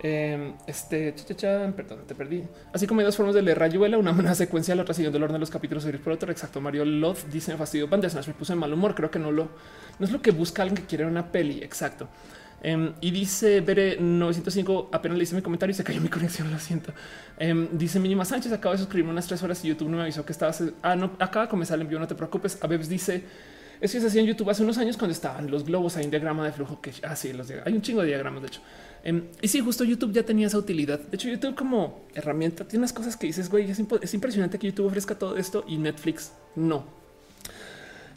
Speaker 1: Em, este, perdón, te perdí. Así como hay dos formas de leer Rayuela, una manera secuencial, otra siguiendo el orden de los capítulos por otro. Exacto. Mario Love dice fastidio Bandersnatch, me puse en mal humor. Creo que no lo, no es lo que busca alguien que quiere una peli. Exacto. Em, y dice Bere 905, apenas le hice mi comentario y se cayó mi (laughs) conexión, lo siento. Um, dice Mínima Sánchez, acaba de suscribirme unas tres horas y YouTube no me avisó que estabas. Ah, no, acaba de comenzar el envío, no te preocupes. A dice Eso se hacía en YouTube hace unos años cuando estaban los globos. Hay un diagrama de flujo que así ah, los hay un chingo de diagramas. De hecho, em, y sí, justo YouTube ya tenía esa utilidad. De hecho, YouTube como herramienta tiene unas cosas que dices, güey, es impresionante que YouTube ofrezca todo esto y Netflix no.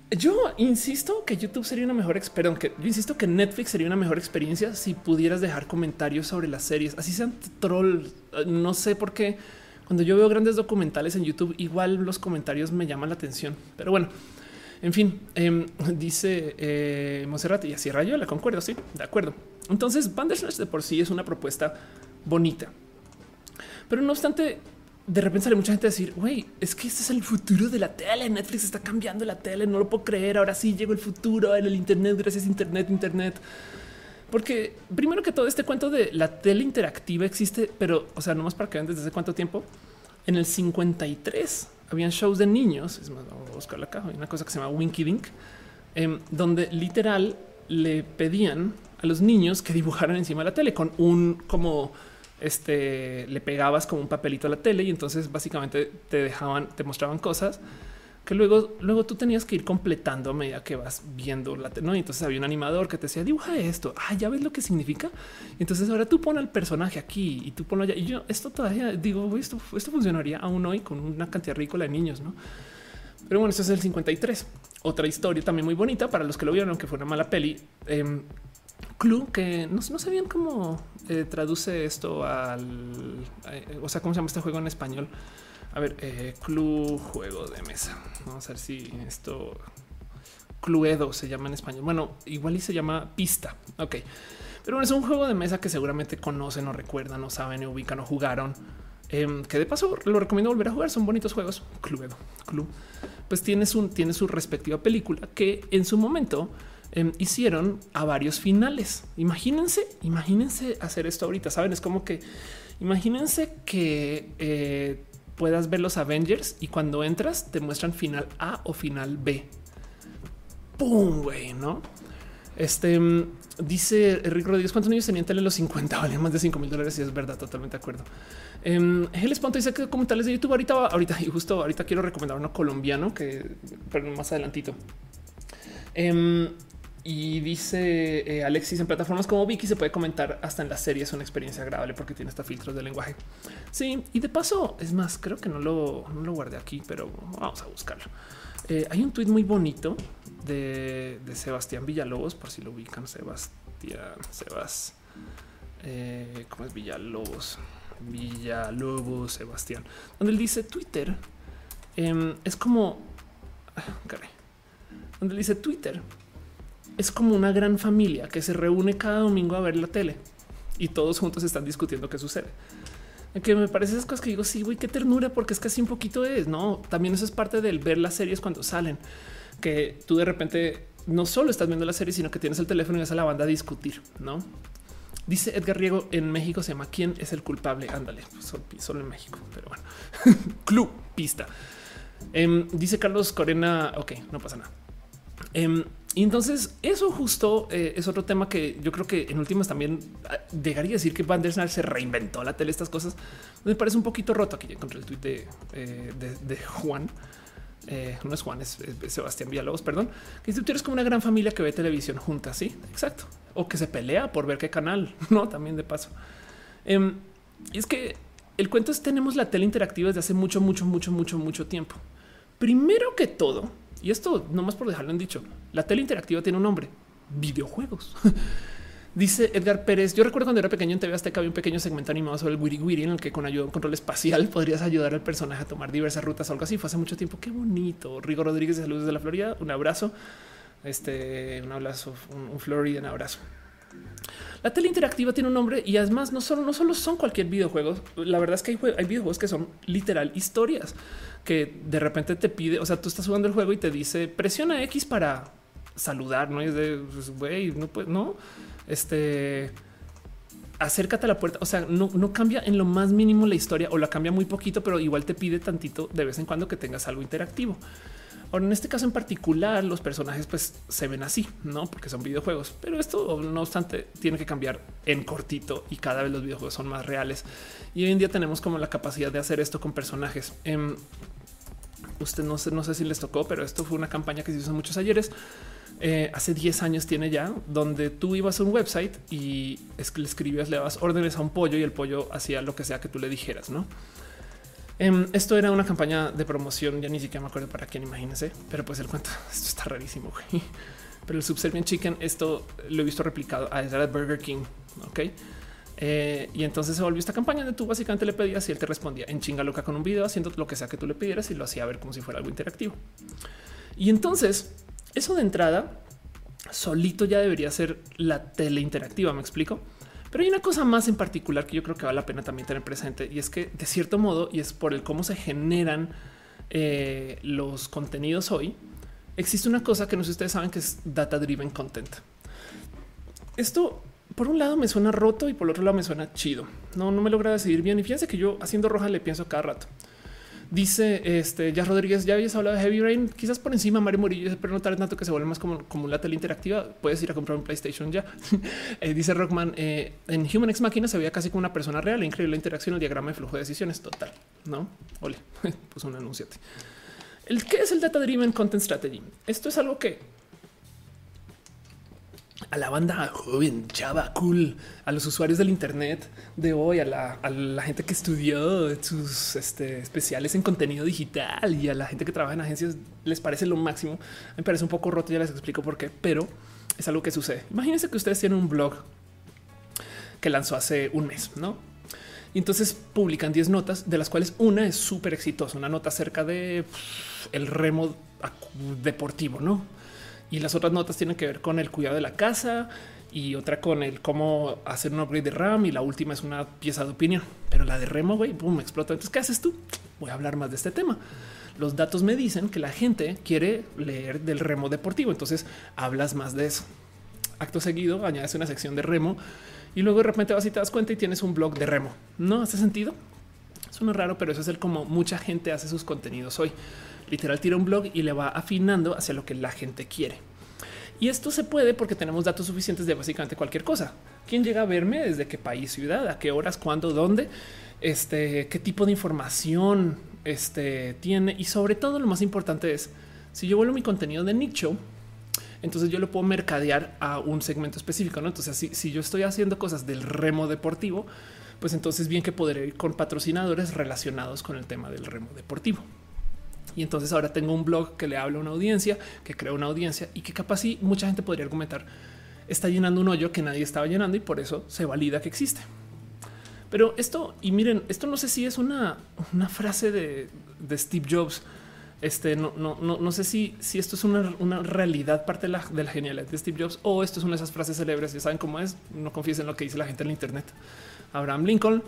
Speaker 1: Yo insisto que YouTube sería una mejor experiencia. Yo insisto que Netflix sería una mejor experiencia si pudieras dejar comentarios sobre las series, así sean troll. No sé por qué cuando yo veo grandes documentales en YouTube, igual los comentarios me llaman la atención. Pero bueno, en fin, em, (laughs) dice eh, Monserrat y así rayo, la concuerdo. Sí, de acuerdo. Entonces, Bandersnatch de por sí es una propuesta bonita, pero no obstante, de repente sale mucha gente a decir, güey, es que este es el futuro de la tele. Netflix está cambiando la tele. No lo puedo creer. Ahora sí llegó el futuro en el Internet. Gracias, Internet, Internet. Porque primero que todo, este cuento de la tele interactiva existe, pero, o sea, no más para que vean desde hace cuánto tiempo. En el 53 habían shows de niños. Es más, vamos a buscar acá. Hay una cosa que se llama Winky Dink, em, donde literal le pedían a los niños que dibujaran encima de la tele con un como este le pegabas como un papelito a la tele y entonces básicamente te dejaban, te mostraban cosas que luego, luego tú tenías que ir completando a medida que vas viendo la tele. ¿no? Entonces había un animador que te decía dibuja esto. Ah, ya ves lo que significa. entonces ahora tú pones al personaje aquí y tú ponlo allá. Y yo esto todavía digo, esto, esto funcionaría aún hoy con una cantidad ridícula de niños, no? Pero bueno, esto es el 53. Otra historia también muy bonita para los que lo vieron, aunque fue una mala peli. Eh, Clue, que no, no sabían cómo eh, traduce esto al, eh, o sea, cómo se llama este juego en español. A ver, eh, juego de mesa. Vamos a ver si esto Cluedo se llama en español. Bueno, igual y se llama pista. Ok, pero es un juego de mesa que seguramente conocen o recuerdan o saben, o ubican o jugaron. Em, que de paso lo recomiendo volver a jugar. Son bonitos juegos. Cluedo, Clue, pues tiene su, tiene su respectiva película que en su momento Em, hicieron a varios finales. Imagínense, imagínense hacer esto ahorita. Saben, es como que imagínense que eh, puedas ver los Avengers y cuando entras te muestran final A o final B. ¡Pum! Güey, no? Este em, dice Rick Rodríguez: ¿Cuántos niños tenían tele los 50? (laughs) Valían más de 5 mil dólares. Y es verdad, totalmente de acuerdo. El Esponto dice que documentales de YouTube ahorita, ahorita y justo ahorita quiero recomendar uno colombiano que, pero más adelantito. Y dice eh, Alexis, en plataformas como Viki se puede comentar hasta en la serie. Es una experiencia agradable porque tiene hasta filtros de lenguaje. Sí, y de paso, es más, creo que no lo, no lo guardé aquí, pero vamos a buscarlo. Eh, hay un tweet muy bonito de, Sebastián Villalobos, por si lo ubican. Sebastián, Sebas, eh, ¿cómo es Villalobos? Villalobos, Sebastián, donde él dice Twitter em, es como, ah, caray, donde él dice Twitter es como una gran familia que se reúne cada domingo a ver la tele y todos juntos están discutiendo qué sucede. Que me parece esas cosas que digo, sí, güey, qué ternura, porque es que así un poquito es, no? También eso es parte del ver las series cuando salen, que tú de repente no solo estás viendo la serie, sino que tienes el teléfono y vas a la banda a discutir, no? Dice Edgar Riego en México se llama ¿Quién es el culpable? Ándale, solo, en México, pero bueno. (laughs) Club, pista. Em, dice Carlos Corena, ok, no pasa nada. Em, y entonces eso justo eh, es otro tema que yo creo que en últimas también ah, llegaría a decir que Bandersnatch se reinventó la tele, estas cosas. Me parece un poquito roto. Aquí ya encontré el tweet de, eh, Juan. Eh, no es Juan, es, Sebastián Villalobos, perdón. Que tú eres como una gran familia que ve televisión juntas. Sí, exacto. O que se pelea por ver qué canal, (laughs) no? También de paso. Em, y es que el cuento es tenemos la tele interactiva desde hace mucho, mucho, mucho, mucho, mucho tiempo. Primero que todo, y esto no más por dejarlo en dicho, la tele interactiva tiene un nombre, videojuegos. (laughs) Dice Edgar Pérez, yo recuerdo cuando era pequeño en TV Azteca había un pequeño segmento animado sobre el Wiri Wiri en el que con ayuda de un control espacial (laughs) podrías ayudar al personaje a tomar diversas rutas o algo así. Fue hace mucho tiempo. Qué bonito. Rigo Rodríguez de Saludos de la Florida. Un abrazo. Este, un abrazo, un, un Florida, un abrazo. La tele interactiva tiene un nombre y además no solo, no solo son cualquier videojuego. La verdad es que hay, hay videojuegos que son literal historias que de repente te pide, o sea, tú estás jugando el juego y te dice presiona X para saludar, no es de pues, güey, no puede, no, este acércate a la puerta. O sea, no, no cambia en lo más mínimo la historia o la cambia muy poquito, pero igual te pide tantito de vez en cuando que tengas algo interactivo. Ahora, en este caso en particular, los personajes pues se ven así, no porque son videojuegos, pero esto no obstante tiene que cambiar en cortito y cada vez los videojuegos son más reales. Y hoy en día tenemos como la capacidad de hacer esto con personajes. Em, Usted no sé, no sé si les tocó, pero esto fue una campaña que se hizo muchos ayeres. Eh, hace 10 años tiene ya, donde tú ibas a un website y le escribías, le dabas órdenes a un pollo y el pollo hacía lo que sea que tú le dijeras, ¿no? Em, esto era una campaña de promoción, ya ni siquiera me acuerdo para quién, imagínense, pero pues el cuento, (laughs) esto está rarísimo. Pero el Subservient Chicken, esto lo he visto replicado a Burger King, ¿ok? Eh, y entonces se volvió esta campaña donde tú básicamente le pedías y él te respondía en chinga loca con un video haciendo lo que sea que tú le pidieras y lo hacía ver como si fuera algo interactivo. Y entonces eso de entrada solito ya debería ser la tele interactiva. Me explico. Pero hay una cosa más en particular que yo creo que vale la pena también tener presente y es que de cierto modo y es por el cómo se generan eh, los contenidos hoy, existe una cosa que no sé si ustedes saben que es data driven content. Esto por un lado me suena roto y por otro lado me suena chido. No, no me logra decidir bien. Y fíjense que yo haciendo roja le pienso cada rato. Dice este ya Rodríguez, ya habías hablado de Heavy Rain, quizás por encima Mario Murillo, pero no tal tanto que se vuelve más como, como la tele interactiva. Puedes ir a comprar un PlayStation ya. (laughs) Eh, dice Rockman eh, en Human X Máquina se veía casi como una persona real. Increíble la interacción, el diagrama de flujo de decisiones total. No, ole, (laughs) pues un anunciate. El que es el Data Driven Content Strategy. Esto es algo que a la banda joven, chava, cool, a los usuarios del Internet de hoy, a la, gente que estudió sus este, especiales en contenido digital y a la gente que trabaja en agencias, les parece lo máximo. Me parece un poco roto, ya les explico por qué, pero es algo que sucede. Imagínense que ustedes tienen un blog que lanzó hace un mes, ¿no? Y entonces publican 10 notas, de las cuales una es súper exitosa, una nota acerca de el remo deportivo, ¿no? Y las otras notas tienen que ver con el cuidado de la casa y otra con el cómo hacer un upgrade de RAM y la última es una pieza de opinión, pero la de Remo, güey, boom, explota. Entonces, ¿qué haces tú? Voy a hablar más de este tema. Los datos me dicen que la gente quiere leer del remo deportivo, entonces hablas más de eso. Acto seguido, añades una sección de remo y luego de repente vas y te das cuenta y tienes un blog de remo. ¿No hace sentido? Suena raro, pero eso es el como mucha gente hace sus contenidos hoy literal tira un blog y le va afinando hacia lo que la gente quiere. Y esto se puede porque tenemos datos suficientes de básicamente cualquier cosa. ¿Quién llega a verme? ¿Desde qué país, ciudad? ¿A qué horas? ¿Cuándo? ¿Dónde? Este, ¿Qué tipo de información este, tiene? Y sobre todo lo más importante es, si yo vuelvo mi contenido de nicho, entonces yo lo puedo mercadear a un segmento específico. ¿no? Entonces, si, si yo estoy haciendo cosas del remo deportivo, pues entonces bien que podré ir con patrocinadores relacionados con el tema del remo deportivo. Y entonces ahora tengo un blog que le habla a una audiencia, que crea una audiencia y que capaz sí mucha gente podría argumentar está llenando un hoyo que nadie estaba llenando y por eso se valida que existe. Pero esto, y miren, esto no sé si es una, una frase de, Steve Jobs. Este no, no, no, no sé si, si esto es una, una realidad, parte de la, de la, genialidad de Steve Jobs o esto es una de esas frases célebres. Ya saben cómo es. No confíes en lo que dice la gente en Internet. Abraham Lincoln.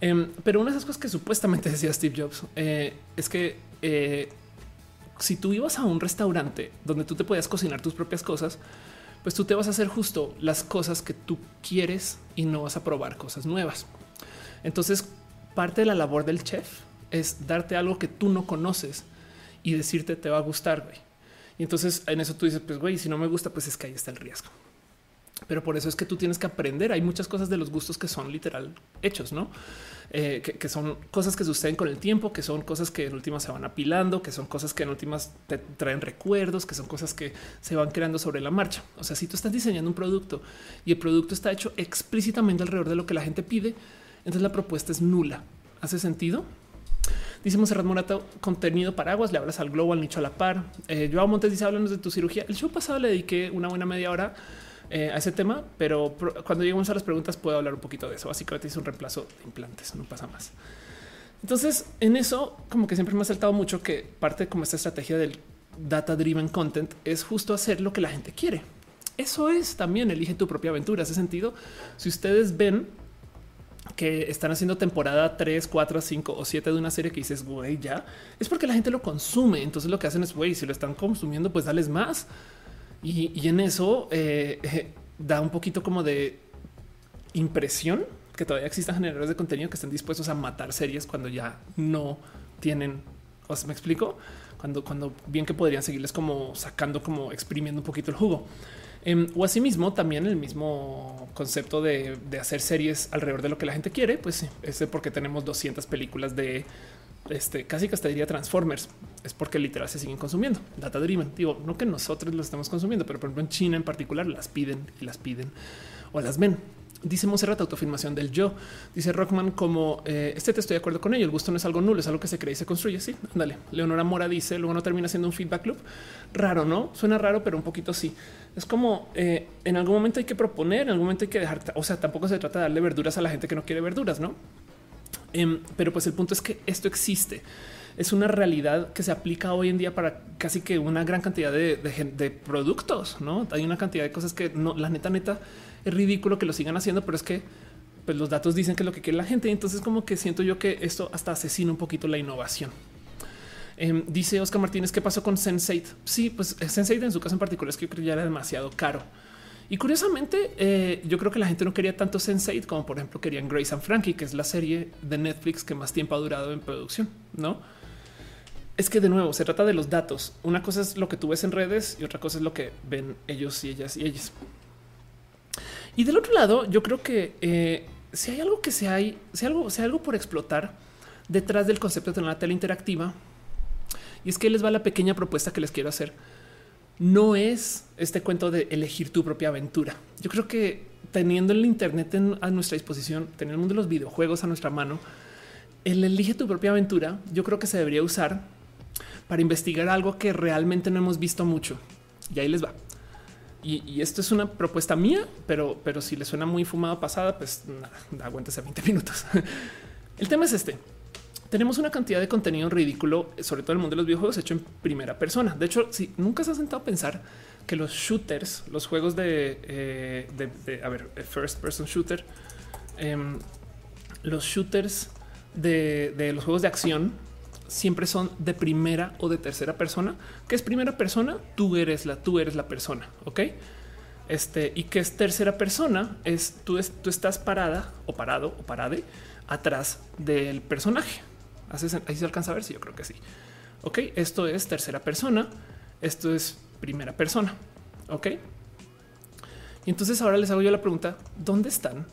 Speaker 1: Em, pero una de esas cosas que supuestamente (laughs) decía Steve Jobs eh, es que eh, si tú ibas a un restaurante donde tú te podías cocinar tus propias cosas, pues tú te vas a hacer justo las cosas que tú quieres y no vas a probar cosas nuevas. Entonces, parte de la labor del chef es darte algo que tú no conoces y decirte te va a gustar. Güey. Y entonces en eso tú dices, pues güey, si no me gusta, pues es que ahí está el riesgo. Pero por eso es que tú tienes que aprender. Hay muchas cosas de los gustos que son literal hechos, no? Eh, que, son cosas que suceden con el tiempo, que son cosas que en últimas se van apilando, que son cosas que en últimas te traen recuerdos, que son cosas que se van creando sobre la marcha. O sea, si tú estás diseñando un producto y el producto está hecho explícitamente alrededor de lo que la gente pide, entonces la propuesta es nula. ¿Hace sentido? Dice Monserrat Morato, contenido paraguas, le hablas al globo, al nicho a la par. Eh, Joao Montes dice, háblanos de tu cirugía. El show pasado le dediqué una buena media hora eh, a ese tema, pero cuando lleguemos a las preguntas puedo hablar un poquito de eso. Básicamente es un reemplazo de implantes, no pasa más. Entonces, en eso, como que siempre me ha saltado mucho que parte como esta estrategia del data driven content es justo hacer lo que la gente quiere. Eso es también elige tu propia aventura. Hace sentido. Si ustedes ven que están haciendo temporada 3, 4, 5 o 7 de una serie que dices, güey, ya es porque la gente lo consume. Entonces lo que hacen es, güey, si lo están consumiendo, pues dales más. Y, en eso eh, eh, da un poquito como de impresión que todavía existan generadores de contenido que estén dispuestos a matar series cuando ya no tienen. Os me explico cuando, cuando bien que podrían seguirles como sacando, como exprimiendo un poquito el jugo. Em, o asimismo, también el mismo concepto de, hacer series alrededor de lo que la gente quiere, pues es porque tenemos 200 películas de este, casi que hasta diría Transformers, es porque literal se siguen consumiendo. Data driven. Digo, no que nosotros lo estamos consumiendo, pero por ejemplo en China en particular las piden y las piden o las ven. Dice Monserrat, autoafirmación del yo. Dice Rockman, como eh, este te estoy de acuerdo con ello. El gusto no es algo nulo, es algo que se cree y se construye. Sí, dale. Leonora Mora dice, luego no termina siendo un feedback loop. Raro, no suena raro, pero un poquito sí. Es como eh, en algún momento hay que proponer, en algún momento hay que dejar. O sea, tampoco se trata de darle verduras a la gente que no quiere verduras, no? Em, pero pues el punto es que esto existe. Es una realidad que se aplica hoy en día para casi que una gran cantidad de, productos, no? Hay una cantidad de cosas que no, la neta, neta es ridículo que lo sigan haciendo, pero es que pues, los datos dicen que lo que quiere la gente. Entonces como que siento yo que esto hasta asesina un poquito la innovación. Em, dice Oscar Martínez, ¿qué pasó con Sense8? Sí, pues eh, Sense8 en su caso en particular es que yo creo que ya era demasiado caro. Y curiosamente, eh, yo creo que la gente no quería tanto Sense8 como por ejemplo querían Grace and Frankie, que es la serie de Netflix que más tiempo ha durado en producción, ¿no? Es que de nuevo se trata de los datos. Una cosa es lo que tú ves en redes y otra cosa es lo que ven ellos y ellas y ellas. Y del otro lado, yo creo que eh, si hay algo que se hay, si algo, si algo por explotar detrás del concepto de una tele interactiva, y es que les va la pequeña propuesta que les quiero hacer. No es este cuento de elegir tu propia aventura. Yo creo que teniendo el Internet a nuestra disposición, teniendo el mundo de los videojuegos a nuestra mano, el elige tu propia aventura, yo creo que se debería usar para investigar algo que realmente no hemos visto mucho. Y ahí les va. Y, esto es una propuesta mía, pero, pero si le suena muy fumada pasada, pues nada, aguántese 20 minutos. (laughs) El tema es este. Tenemos una cantidad de contenido ridículo, sobre todo en el mundo de los videojuegos, hecho en primera persona. De hecho, si nunca se ha sentado a pensar que los shooters, los juegos de, eh, a ver, first person shooter, em, los shooters de, de los juegos de acción siempre son de primera o de tercera persona. ¿Qué es primera persona? Tú eres la, tú eres la persona, ¿ok? Este, y que es tercera persona, es tú, tú estás parada o parado o parade atrás del personaje. Ahí se alcanza a ver si yo creo que sí. Ok, esto es tercera persona, esto es primera persona. Ok. Y entonces ahora les hago yo la pregunta: ¿dónde están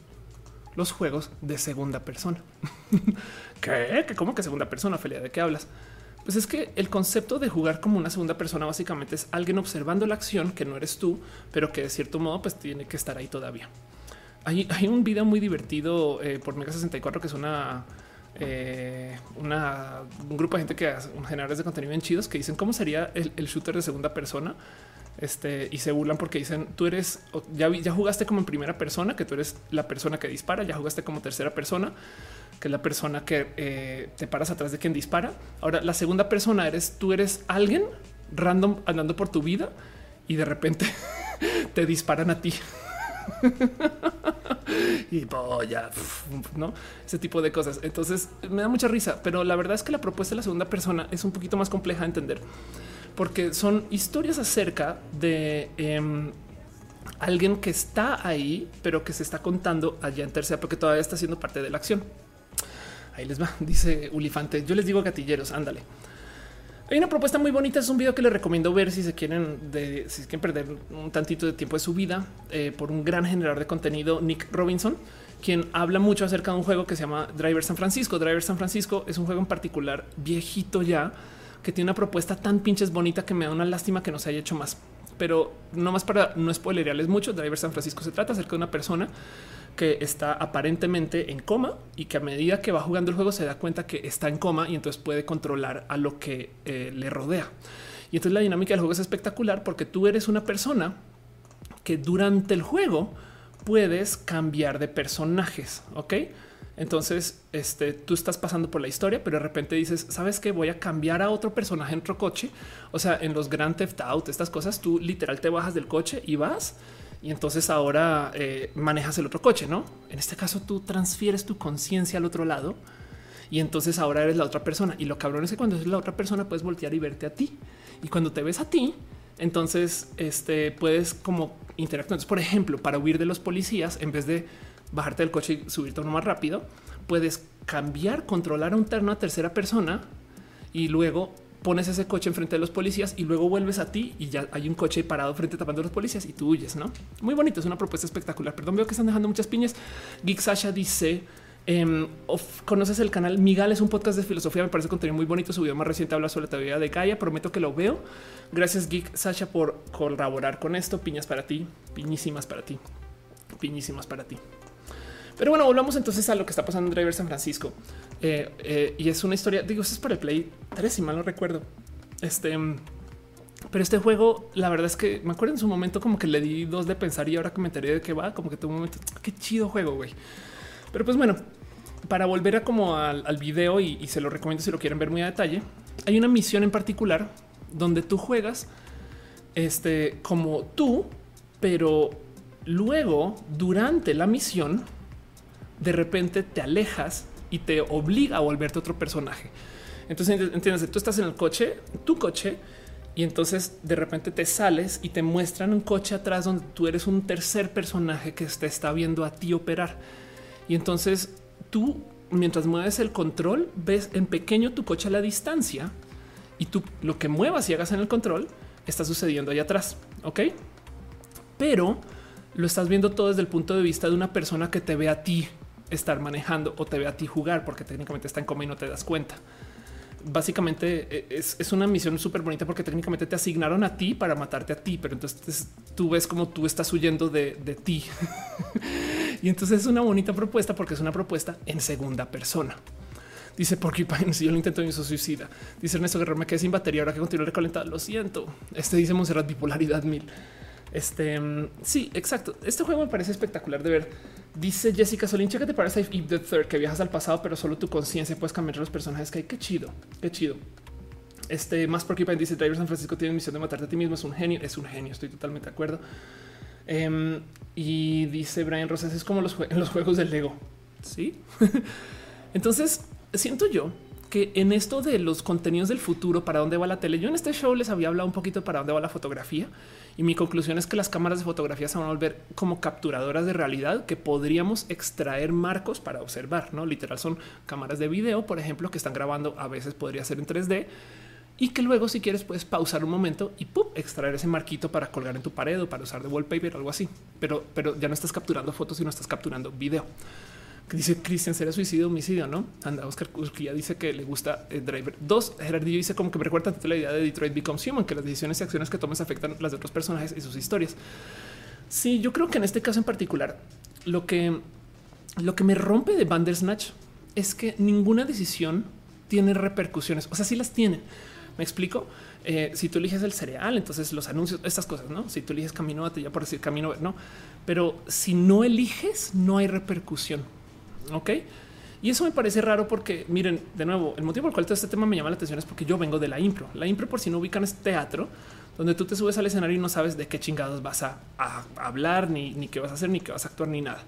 Speaker 1: los juegos de segunda persona? (laughs) ¿Qué? ¿Cómo que segunda persona, Felia? ¿De qué hablas? Pues es que el concepto de jugar como una segunda persona básicamente es alguien observando la acción que no eres tú, pero que de cierto modo pues tiene que estar ahí todavía. Hay, un video muy divertido eh, por Mega 64 que es una, eh, una un grupo de gente que hace generadores de contenido en chidos que dicen cómo sería el, shooter de segunda persona. Este y se burlan porque dicen tú eres ya, ya jugaste como en primera persona, que tú eres la persona que dispara, ya jugaste como tercera persona que es la persona que eh, te paras atrás de quien dispara. Ahora, la segunda persona eres tú, eres alguien random andando por tu vida y de repente (laughs) te disparan a ti. (laughs) y polla, no ese tipo de cosas. Entonces me da mucha risa, pero la verdad es que la propuesta de la segunda persona es un poquito más compleja de entender porque son historias acerca de em, alguien que está ahí, pero que se está contando allá en tercera, porque todavía está siendo parte de la acción. Ahí les va, (laughs) dice Ulifante. Yo les digo gatilleros, ándale. Hay una propuesta muy bonita, es un video que les recomiendo ver si se quieren, si quieren perder un tantito de tiempo de su vida eh, por un gran generador de contenido, Nick Robinson, quien habla mucho acerca de un juego que se llama Driver San Francisco. Driver San Francisco es un juego en particular viejito ya, que tiene una propuesta tan pinches bonita que me da una lástima que no se haya hecho más. Pero no más para no spoilerearles mucho, Driver San Francisco se trata acerca de una persona que está aparentemente en coma y que a medida que va jugando el juego se da cuenta que está en coma y entonces puede controlar a lo que eh, le rodea. Y entonces la dinámica del juego es espectacular porque tú eres una persona que durante el juego puedes cambiar de personajes, ¿ok? Entonces, este, tú estás pasando por la historia, pero de repente dices, ¿sabes qué? Voy a cambiar a otro personaje en otro coche. O sea, en los Grand Theft Auto, estas cosas, tú literal te bajas del coche y vas y entonces ahora eh, manejas el otro coche, ¿no? En este caso tú transfieres tu conciencia al otro lado y entonces ahora eres la otra persona. Y lo cabrón es que cuando eres la otra persona puedes voltear y verte a ti. Y cuando te ves a ti, entonces este, puedes como interactuar. Entonces, por ejemplo, para huir de los policías, en vez de bajarte del coche y subirte uno más rápido, puedes cambiar, controlar a un terno a tercera persona y luego pones ese coche enfrente de los policías y luego vuelves a ti y ya hay un coche parado frente tapando a los policías y tú huyes, ¿no? Muy bonito, es una propuesta espectacular. Perdón, veo que están dejando muchas piñas. Geek Sasha dice Em, conoces el canal Migal, es un podcast de filosofía. Me parece contenido muy bonito. Su video más reciente habla sobre la teoría de Gaia. Prometo que lo veo. Gracias, Geek Sasha, por colaborar con esto. Piñas para ti, piñísimas para ti, piñísimas para ti. Pero bueno, volvamos entonces a lo que está pasando en Driver San Francisco. Eh, eh, y es una historia, digo, es para el Play 3, si mal no recuerdo. Este, pero este juego, la verdad es que me acuerdo en su momento como que le di dos de pensar y ahora que me enteré de que va, como que tuvo un momento, qué chido juego, güey. Pero pues bueno, para volver a como al, video y, se lo recomiendo si lo quieren ver muy a detalle, hay una misión en particular donde tú juegas este como tú, pero luego durante la misión de repente te alejas y te obliga a volverte otro personaje. Entonces entiendes, tú estás en el coche, tu coche, y entonces de repente te sales y te muestran un coche atrás donde tú eres un tercer personaje que te está viendo a ti operar. Y entonces tú, mientras mueves el control, ves en pequeño tu coche a la distancia y tú lo que muevas y hagas en el control está sucediendo allá atrás. Ok, pero lo estás viendo todo desde el punto de vista de una persona que te ve a ti estar manejando o te ve a ti jugar porque técnicamente está en coma y no te das cuenta. Básicamente e, es, una misión súper bonita porque técnicamente te asignaron a ti para matarte a ti, pero entonces tú ves como tú estás huyendo de, de ti. (laughs) Y entonces es una bonita propuesta porque es una propuesta en segunda persona. Dice Porcupine, si yo lo intento y suicida. Dice Ernesto Guerrero, me quedé sin batería ahora que continúo recalentada. Lo siento. Este dice Monserrat bipolaridad mil. Este mm, sí, exacto. Este juego me parece espectacular de ver. Dice Jessica Solín, que te parece Eve the Third, que viajas al pasado, pero solo tu conciencia puedes cambiar los personajes que hay. Qué chido, qué chido. Este más Porcupine dice Driver San Francisco tiene misión de matarte a ti mismo. Es un genio, es un genio. Estoy totalmente de acuerdo. Em, y dice Brian Rosas, es como los juegos del Lego. Sí. (laughs) Entonces, siento yo que en esto de los contenidos del futuro, para dónde va la tele, yo en este show les había hablado un poquito para dónde va la fotografía. Y mi conclusión es que las cámaras de fotografía se van a volver como capturadoras de realidad que podríamos extraer marcos para observar. No literal son cámaras de video, por ejemplo, que están grabando. A veces podría ser en 3D y que luego si quieres puedes pausar un momento y extraer ese marquito para colgar en tu pared o para usar de wallpaper o algo así. Pero, pero ya no estás capturando fotos, sino estás capturando video. Dice Cristian, ¿sería suicidio homicidio? No, anda, Oscar ya dice que le gusta el Driver. Dos, Gerardillo dice como que me recuerda la idea de Detroit Becomes Human, que las decisiones y acciones que tomes afectan las de otros personajes y sus historias. Sí, yo creo que en este caso en particular, lo que, lo que me rompe de Bandersnatch es que ninguna decisión tiene repercusiones. O sea, sí las tienen me explico. Eh, si tú eliges el cereal, entonces los anuncios, estas cosas, no? Si tú eliges camino, ya por decir camino, no, pero si no eliges, no hay repercusión. Ok. Y eso me parece raro porque miren, de nuevo, el motivo por el cual todo este tema me llama la atención es porque yo vengo de la impro. La impro, por si no ubican, es teatro donde tú te subes al escenario y no sabes de qué chingados vas a, hablar, ni, ni qué vas a hacer, ni qué vas a actuar, ni nada.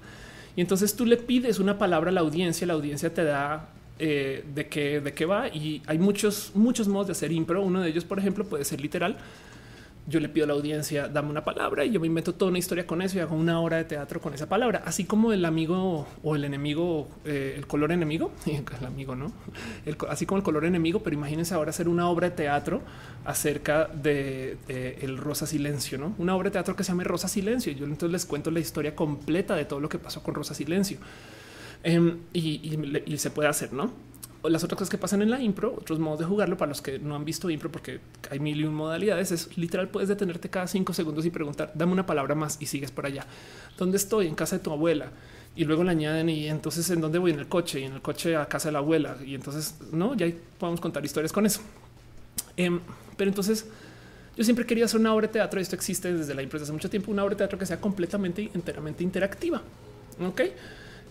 Speaker 1: Y entonces tú le pides una palabra a la audiencia, la audiencia te da eh, de qué de qué va y hay muchos muchos modos de hacer impro. Uno de ellos, por ejemplo, puede ser literal. Yo le pido a la audiencia, dame una palabra y yo me invento toda una historia con eso y hago una hora de teatro con esa palabra, así como el amigo o el enemigo, eh, el color enemigo, (laughs) el amigo, no, así como el color enemigo. Pero imagínense ahora hacer una obra de teatro acerca de, el Rosa Silencio, no una obra de teatro que se llame Rosa Silencio. Yo entonces les cuento la historia completa de todo lo que pasó con Rosa Silencio. Em, y, se puede hacer, ¿no? Las otras cosas que pasan en la impro, otros modos de jugarlo para los que no han visto impro, porque hay mil y un modalidades, es literal, puedes detenerte cada cinco segundos y preguntar, dame una palabra más y sigues por allá. ¿Dónde estoy? En casa de tu abuela. Y luego le añaden y entonces en dónde voy en el coche y en el coche a casa de la abuela. Y entonces, no, ya podemos contar historias con eso. Em, pero entonces yo siempre quería hacer una obra de teatro esto existe desde la impro hace mucho tiempo, una obra de teatro que sea completamente y enteramente interactiva. Ok.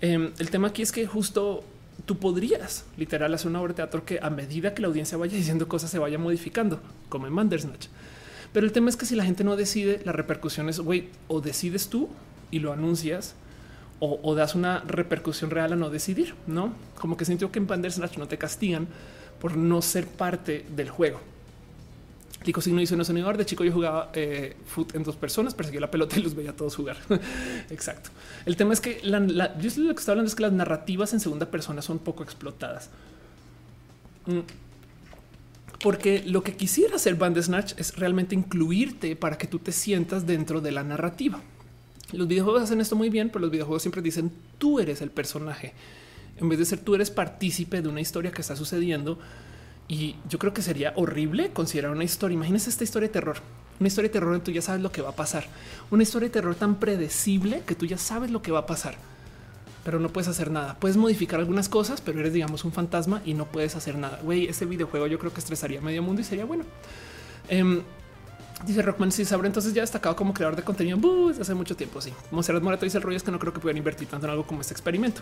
Speaker 1: Em, el tema aquí es que justo tú podrías literal hacer una obra de teatro que a medida que la audiencia vaya diciendo cosas se vaya modificando, como en Bandersnatch. Pero el tema es que si la gente no decide, la repercusión es, güey, o decides tú y lo anuncias, o, das una repercusión real a no decidir, ¿no? Como que siento que en Bandersnatch no te castigan por no ser parte del juego. Tico Signo dice no sonidor de chico yo jugaba eh, en dos personas, perseguía la pelota y los veía todos jugar. (laughs) Exacto. El tema es que la, yo lo que estoy hablando es que las narrativas en segunda persona son poco explotadas. Mm. Porque lo que quisiera hacer Bandersnatch es realmente incluirte para que tú te sientas dentro de la narrativa. Los videojuegos hacen esto muy bien, pero los videojuegos siempre dicen tú eres el personaje en vez de ser tú eres partícipe de una historia que está sucediendo. Y yo creo que sería horrible considerar una historia. Imagínese esta historia de terror, una historia de terror en tú ya sabes lo que va a pasar, una historia de terror tan predecible que tú ya sabes lo que va a pasar, pero no puedes hacer nada. Puedes modificar algunas cosas, pero eres, digamos, un fantasma y no puedes hacer nada. Güey, ese videojuego yo creo que estresaría medio mundo y sería bueno. Em, Dice Rockman, si sabrá entonces ya destacado como creador de contenido hace mucho tiempo. Sí, Monserrat Morato dice el rollo es que no creo que puedan invertir tanto en algo como este experimento.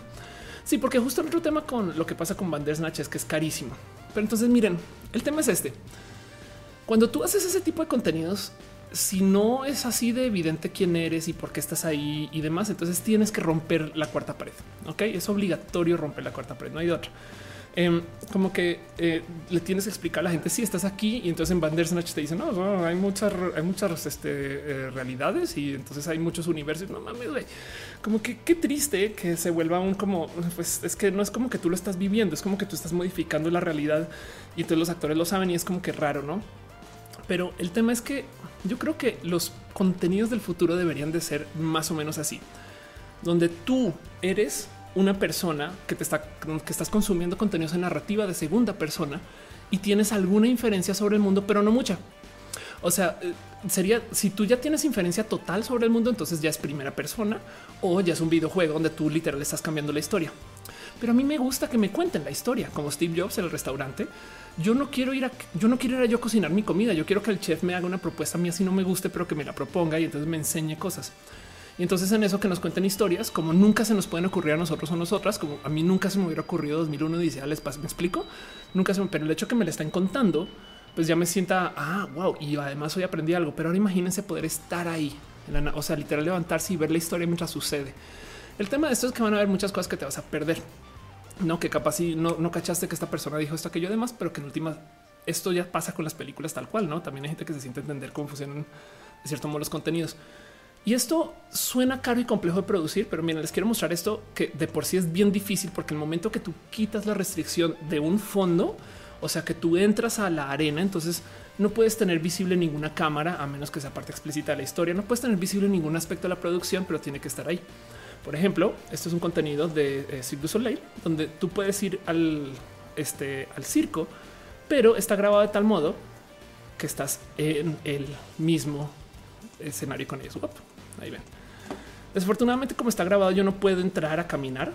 Speaker 1: Sí, porque justo el otro tema con lo que pasa con Bandersnatch es que es carísimo. Pero entonces miren, el tema es este. Cuando tú haces ese tipo de contenidos, si no es así de evidente quién eres y por qué estás ahí y demás, entonces tienes que romper la cuarta pared. Ok, es obligatorio romper la cuarta pared, no hay de otra. Em, como que eh, le tienes que explicar a la gente si estás aquí y entonces en Bandersnatch te dicen no, hay muchas, hay muchas este, eh, realidades y entonces hay muchos universos. No mames, güey. Como que qué triste que se vuelva un como pues es que no es como que tú lo estás viviendo, es como que tú estás modificando la realidad y entonces los actores lo saben y es como que raro, no? Pero el tema es que yo creo que los contenidos del futuro deberían de ser más o menos así, donde tú eres una persona que te está que estás consumiendo contenidos en narrativa de segunda persona y tienes alguna inferencia sobre el mundo, pero no mucha. O sea, eh, sería si tú ya tienes inferencia total sobre el mundo, entonces ya es primera persona o ya es un videojuego donde tú literal estás cambiando la historia. Pero a mí me gusta que me cuenten la historia, como Steve Jobs en el restaurante. Yo no quiero ir a, yo no quiero a yo cocinar mi comida. Yo quiero que el chef me haga una propuesta mía si no me guste, pero que me la proponga y entonces me enseñe cosas. Y entonces en eso que nos cuenten historias, como nunca se nos pueden ocurrir a nosotros o nosotras, como a mí nunca se me hubiera ocurrido 2001 dice, ah, les me explico, nunca se me, pero el hecho que me le están contando, pues ya me sienta, ah, wow, y además hoy aprendí algo, pero ahora imagínense poder estar ahí, o sea, literal levantarse y ver la historia mientras sucede. El tema de esto es que van a haber muchas cosas que te vas a perder, no que capaz si no, no cachaste que esta persona dijo esto, aquello demás, pero que en última esto ya pasa con las películas tal cual, no? También hay gente que se siente entender cómo funcionan de cierto modo los contenidos. Y esto suena caro y complejo de producir, pero miren, les quiero mostrar esto que de por sí es bien difícil porque el momento que tú quitas la restricción de un fondo, o sea que tú entras a la arena, entonces no puedes tener visible ninguna cámara a menos que sea parte explícita de la historia. No puedes tener visible ningún aspecto de la producción, pero tiene que estar ahí. Por ejemplo, esto es un contenido de eh, Cirque du donde tú puedes ir al, este, al circo, pero está grabado de tal modo que estás en el mismo escenario con ellos. Ahí ven. Desafortunadamente, como está grabado, yo no puedo entrar a caminar.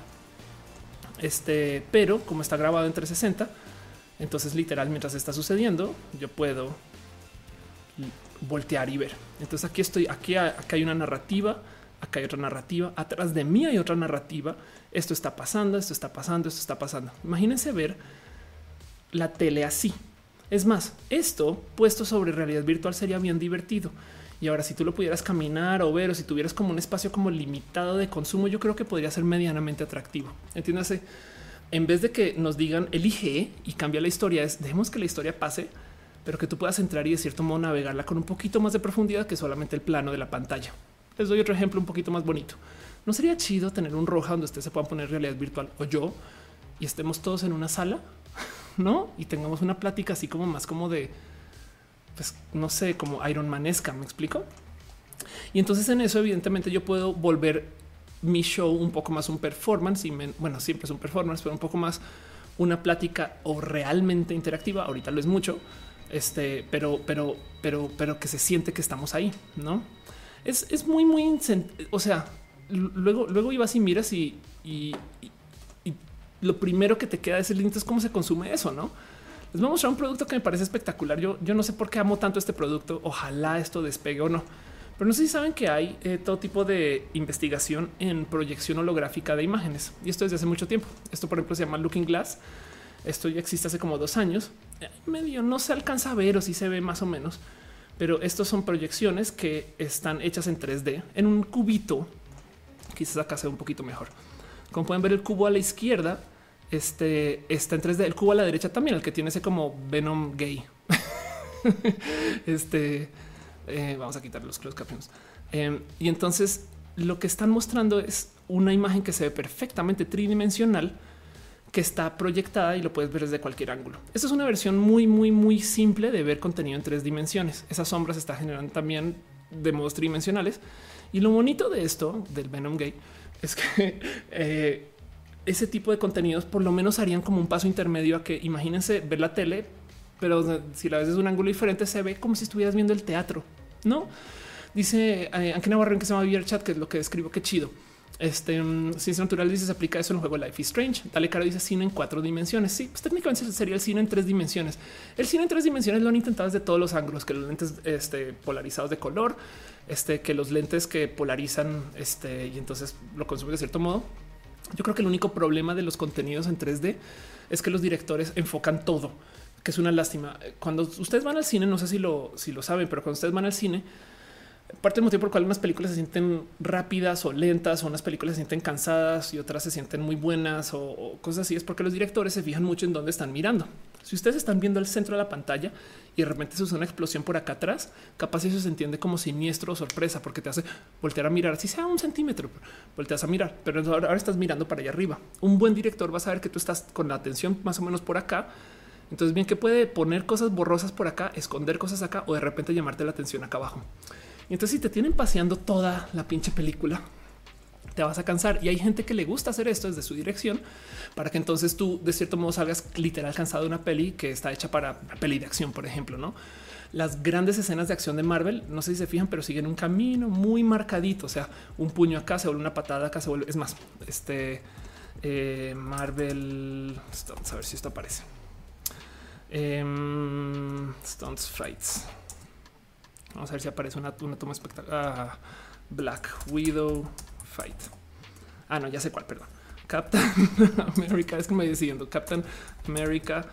Speaker 1: Este, pero como está grabado en 360, entonces literal, mientras está sucediendo, yo puedo voltear y ver. Entonces aquí estoy, aquí, acá hay una narrativa, acá hay otra narrativa, atrás de mí hay otra narrativa. Esto está pasando, esto está pasando, esto está pasando. Imagínense ver la tele así. Es más, esto puesto sobre realidad virtual sería bien divertido. Y ahora, si tú lo pudieras caminar o ver, o si tuvieras como un espacio como limitado de consumo, yo creo que podría ser medianamente atractivo. Entiéndase, en vez de que nos digan elige y cambia la historia, es dejemos que la historia pase, pero que tú puedas entrar y de cierto modo navegarla con un poquito más de profundidad que solamente el plano de la pantalla. Les doy otro ejemplo un poquito más bonito. No sería chido tener un roja donde ustedes se puedan poner realidad virtual o yo y estemos todos en una sala, (laughs) no? Y tengamos una plática así como más como de pues no sé, como Iron Manesca, me explico. Y entonces en eso, evidentemente, yo puedo volver mi show un poco más un performance y bueno, siempre es un performance, pero un poco más una plática o realmente interactiva. Ahorita lo es mucho, este, pero, pero, pero, pero que se siente que estamos ahí, no es, es muy, muy, o sea, luego, luego ibas y miras y, y, lo primero que te queda es el es cómo se consume eso, no? Les voy a mostrar un producto que me parece espectacular. Yo, yo no sé por qué amo tanto este producto. Ojalá esto despegue o no. Pero no sé si saben que hay eh, todo tipo de investigación en proyección holográfica de imágenes. Y esto desde hace mucho tiempo. Esto, por ejemplo, se llama Looking Glass. Esto ya existe hace como dos años. Medio no se alcanza a ver o si se ve más o menos. Pero estos son proyecciones que están hechas en 3D en un cubito. Quizás acá sea un poquito mejor. Como pueden ver el cubo a la izquierda este está en 3D. El cubo a la derecha también, el que tiene ese como Venom gay. (laughs) este eh, vamos a quitar los close captions. Em, y entonces lo que están mostrando es una imagen que se ve perfectamente tridimensional que está proyectada y lo puedes ver desde cualquier ángulo. Esta es una versión muy, muy, muy simple de ver contenido en tres dimensiones. Esas sombras se están generando también de modos tridimensionales. Y lo bonito de esto del Venom Gay es que (laughs) eh, ese tipo de contenidos por lo menos harían como un paso intermedio a que imagínense ver la tele, pero si la ves desde un ángulo diferente se ve como si estuvieras viendo el teatro, ¿no? Dice eh, Navarro que se llama Chat, que es lo que escribo, qué chido. Este um, ciencia natural dice se aplica eso en el juego Life is Strange. Dale caro dice cine en cuatro dimensiones. Sí, pues técnicamente sería el cine en tres dimensiones. El cine en tres dimensiones lo han intentado desde todos los ángulos, que los lentes este, polarizados de color, este, que los lentes que polarizan este, y entonces lo consumen de cierto modo. Yo creo que el único problema de los contenidos en 3D es que los directores enfocan todo, que es una lástima. Cuando ustedes van al cine, no sé si lo saben, pero cuando ustedes van al cine, parte del motivo por el cual unas películas se sienten rápidas o lentas, o unas películas se sienten cansadas y otras se sienten muy buenas o, cosas así, es porque los directores se fijan mucho en dónde están mirando. Si ustedes están viendo el centro de la pantalla y de repente se usa una explosión por acá atrás, capaz eso se entiende como siniestro o sorpresa, porque te hace voltear a mirar, si sea un centímetro, volteas a mirar, pero ahora estás mirando para allá arriba. Un buen director va a saber que tú estás con la atención más o menos por acá. Entonces, bien que puede poner cosas borrosas por acá, esconder cosas acá o de repente llamarte la atención acá abajo. Y entonces si te tienen paseando toda la pinche película, te vas a cansar. Y hay gente que le gusta hacer esto desde su dirección para que entonces tú de cierto modo salgas literal cansado de una peli que está hecha para una peli de acción, por ejemplo, ¿no? Las grandes escenas de acción de Marvel, no sé si se fijan, pero siguen un camino muy marcadito. O sea, un puño acá se vuelve una patada acá se vuelve. Es más, este eh, Marvel. Vamos a ver si esto aparece. Eh, Stunts Fights. Vamos a ver si aparece una, toma espectacular. Ah, Black Widow Fight. Ah, no, ya sé cuál, perdón. Captain (laughs) America, es que me voy decidiendo. Captain America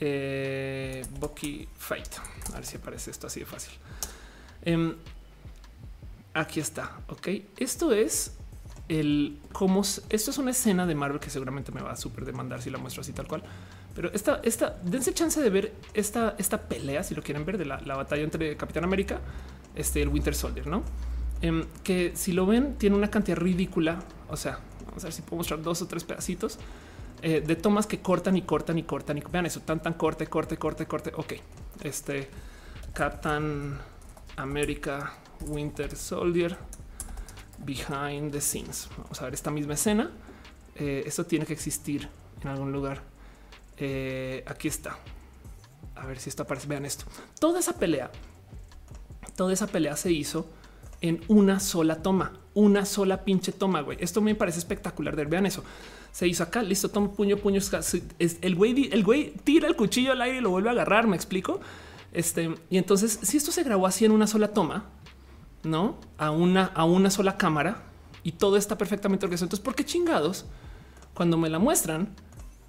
Speaker 1: eh, Bucky Fight. A ver si aparece esto así de fácil. Em, aquí está. Ok, esto es el cómo esto es una escena de Marvel que seguramente me va a súper demandar si la muestro así tal cual. Pero esta, esta, dense chance de ver esta, esta pelea, si lo quieren ver, de la, batalla entre Capitán América, este, el Winter Soldier, ¿no? Em, que si lo ven, tiene una cantidad ridícula. O sea, vamos a ver si puedo mostrar dos o tres pedacitos eh, de tomas que cortan y cortan y cortan. Y vean eso, tan, tan corte, corte, corte, corte. Ok, este Captain América Winter Soldier behind the scenes. Vamos a ver esta misma escena. Eh, esto tiene que existir en algún lugar. Eh, aquí está. A ver si esto aparece. Vean esto. Toda esa pelea, toda esa pelea se hizo en una sola toma, una sola pinche toma. Güey, esto me parece espectacular. Vean eso. Se hizo acá. Listo. Toma puño, puño. El güey, el güey tira el cuchillo al aire y lo vuelve a agarrar. Me explico. Este y entonces, si esto se grabó así en una sola toma, no a una, a una sola cámara y todo está perfectamente organizado. Entonces, ¿por qué chingados? Cuando me la muestran,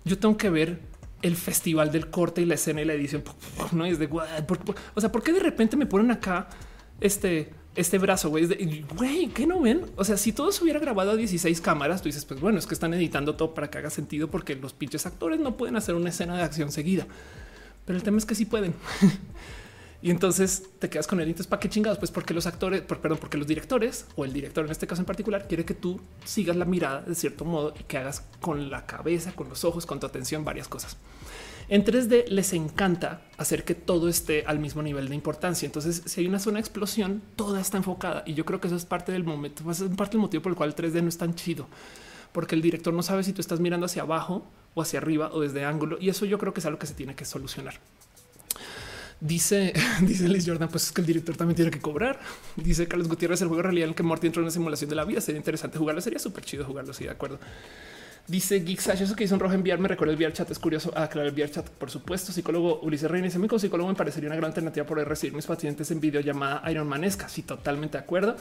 Speaker 1: yo tengo que ver el festival del corte y la escena y la edición. No es de o sea, ¿por qué de repente me ponen acá este, este brazo? Güey, güey, ¿qué no ven? O sea, si todo se hubiera grabado a 16 cámaras, tú dices, pues bueno, es que están editando todo para que haga sentido porque los pinches actores no pueden hacer una escena de acción seguida. Pero el tema es que sí pueden. (laughs) Y entonces te quedas con él. Entonces, ¿para qué chingados? Pues porque los actores, perdón, porque los directores o el director en este caso en particular quiere que tú sigas la mirada de cierto modo y que hagas con la cabeza, con los ojos, con tu atención varias cosas. En 3D les encanta hacer que todo esté al mismo nivel de importancia. Entonces, si hay una zona de explosión, toda está enfocada. Y yo creo que eso es parte del momento, es parte del motivo por el cual el 3D no es tan chido, porque el director no sabe si tú estás mirando hacia abajo o hacia arriba o desde ángulo. Y eso yo creo que es algo que se tiene que solucionar. Dice, (laughs) dice Liz Jordan, pues es que el director también tiene que cobrar. Dice Carlos Gutiérrez, el juego de realidad en el que Morty entró en una simulación de la vida. Sería interesante jugarlo, sería súper chido jugarlo, sí, de acuerdo. Dice Geeksash, eso que hizo un rojo enviar me recuerda el VR chat, es curioso. Ah, claro, el VR chat, por supuesto. Psicólogo Ulises Reina dice, mi psicólogo me parecería una gran alternativa por recibir mis pacientes en videollamada Iron Manesca. Sí, totalmente de acuerdo.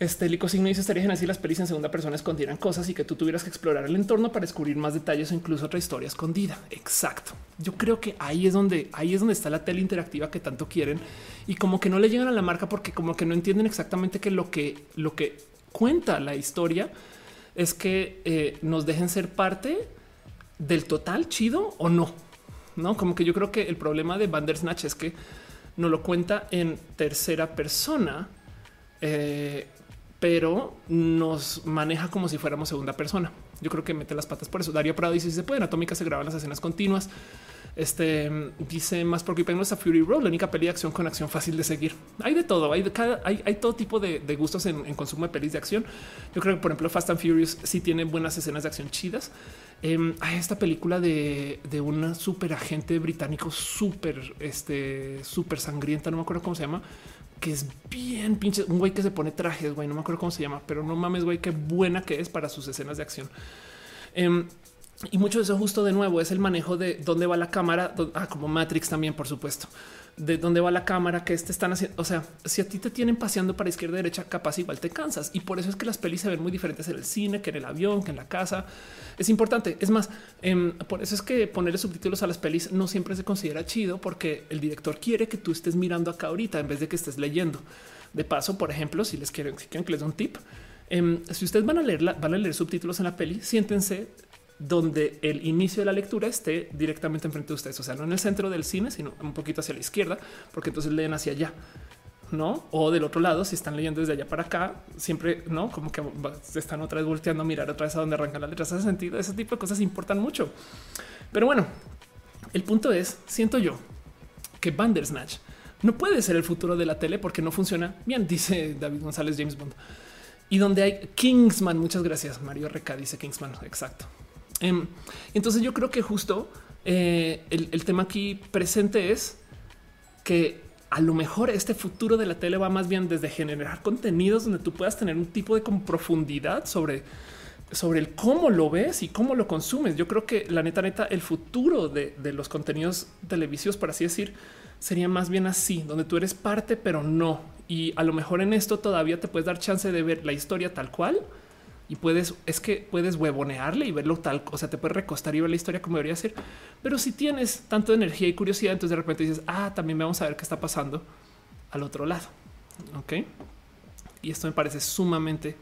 Speaker 1: Este Lico Signo dice estaría genial si las pelis en segunda persona escondieran cosas y que tú tuvieras que explorar el entorno para descubrir más detalles o incluso otra historia escondida. Exacto. Yo creo que ahí es donde ahí es donde está la tele interactiva que tanto quieren y como que no le llegan a la marca porque como que no entienden exactamente que lo que lo que cuenta la historia es que eh, nos dejen ser parte del total chido o no. No, como que yo creo que el problema de Bandersnatch es que no lo cuenta en tercera persona. Eh, pero nos maneja como si fuéramos segunda persona. Yo creo que mete las patas por eso. Darío Prado dice si se pueden atómicas se graban las escenas continuas. Este dice más porque no a Fury Road, la única peli de acción con acción fácil de seguir. Hay de todo, hay de cada, todo tipo de, gustos en, consumo de pelis de acción. Yo creo que, por ejemplo, Fast and Furious sí tiene buenas escenas de acción chidas. Em, hay esta película de, de un super agente británico súper, este, súper sangrienta, no me acuerdo cómo se llama, que es bien pinche, un güey que se pone trajes, güey, no me acuerdo cómo se llama, pero no mames, güey, qué buena que es para sus escenas de acción. Em, y mucho de eso justo de nuevo es el manejo de dónde va la cámara, ah, como Matrix también, por supuesto, de dónde va la cámara, que te están haciendo. O sea, si a ti te tienen paseando para izquierda y derecha, capaz igual te cansas. Y por eso es que las pelis se ven muy diferentes en el cine, que en el avión, que en la casa. Es importante. Es más, em, por eso es que ponerle subtítulos a las pelis no siempre se considera chido porque el director quiere que tú estés mirando acá ahorita en vez de que estés leyendo. De paso, por ejemplo, si les quieren, si quieren que les dé un tip, em, si ustedes van a leer, van a leer subtítulos en la peli, siéntense donde el inicio de la lectura esté directamente enfrente de ustedes, o sea, no en el centro del cine, sino un poquito hacia la izquierda, porque entonces leen hacia allá. No, o del otro lado, si están leyendo desde allá para acá, siempre no como que se están otra vez volteando a mirar otra vez a donde arrancan las letras. Hace sentido. Ese tipo de cosas importan mucho. Pero bueno, el punto es, siento yo que Bandersnatch no puede ser el futuro de la tele porque no funciona bien, (laughs) dice David González James Bond. Y donde hay Kingsman, muchas gracias. Mario Reca dice Kingsman. Exacto. Em, entonces yo creo que justo eh, el, tema aquí presente es que a lo mejor este futuro de la tele va más bien desde generar contenidos donde tú puedas tener un tipo de profundidad sobre, sobre el cómo lo ves y cómo lo consumes. Yo creo que la neta, neta, el futuro de, de los contenidos televisivos, por así decir, sería más bien así, donde tú eres parte, pero no. Y a lo mejor en esto todavía te puedes dar chance de ver la historia tal cual y puedes, es que puedes huevonearle y verlo tal, o sea, te puedes recostar y ver la historia como debería ser. Pero si tienes tanto energía y curiosidad, entonces de repente dices, ah, también vamos a ver qué está pasando al otro lado. Ok. Y esto me parece sumamente,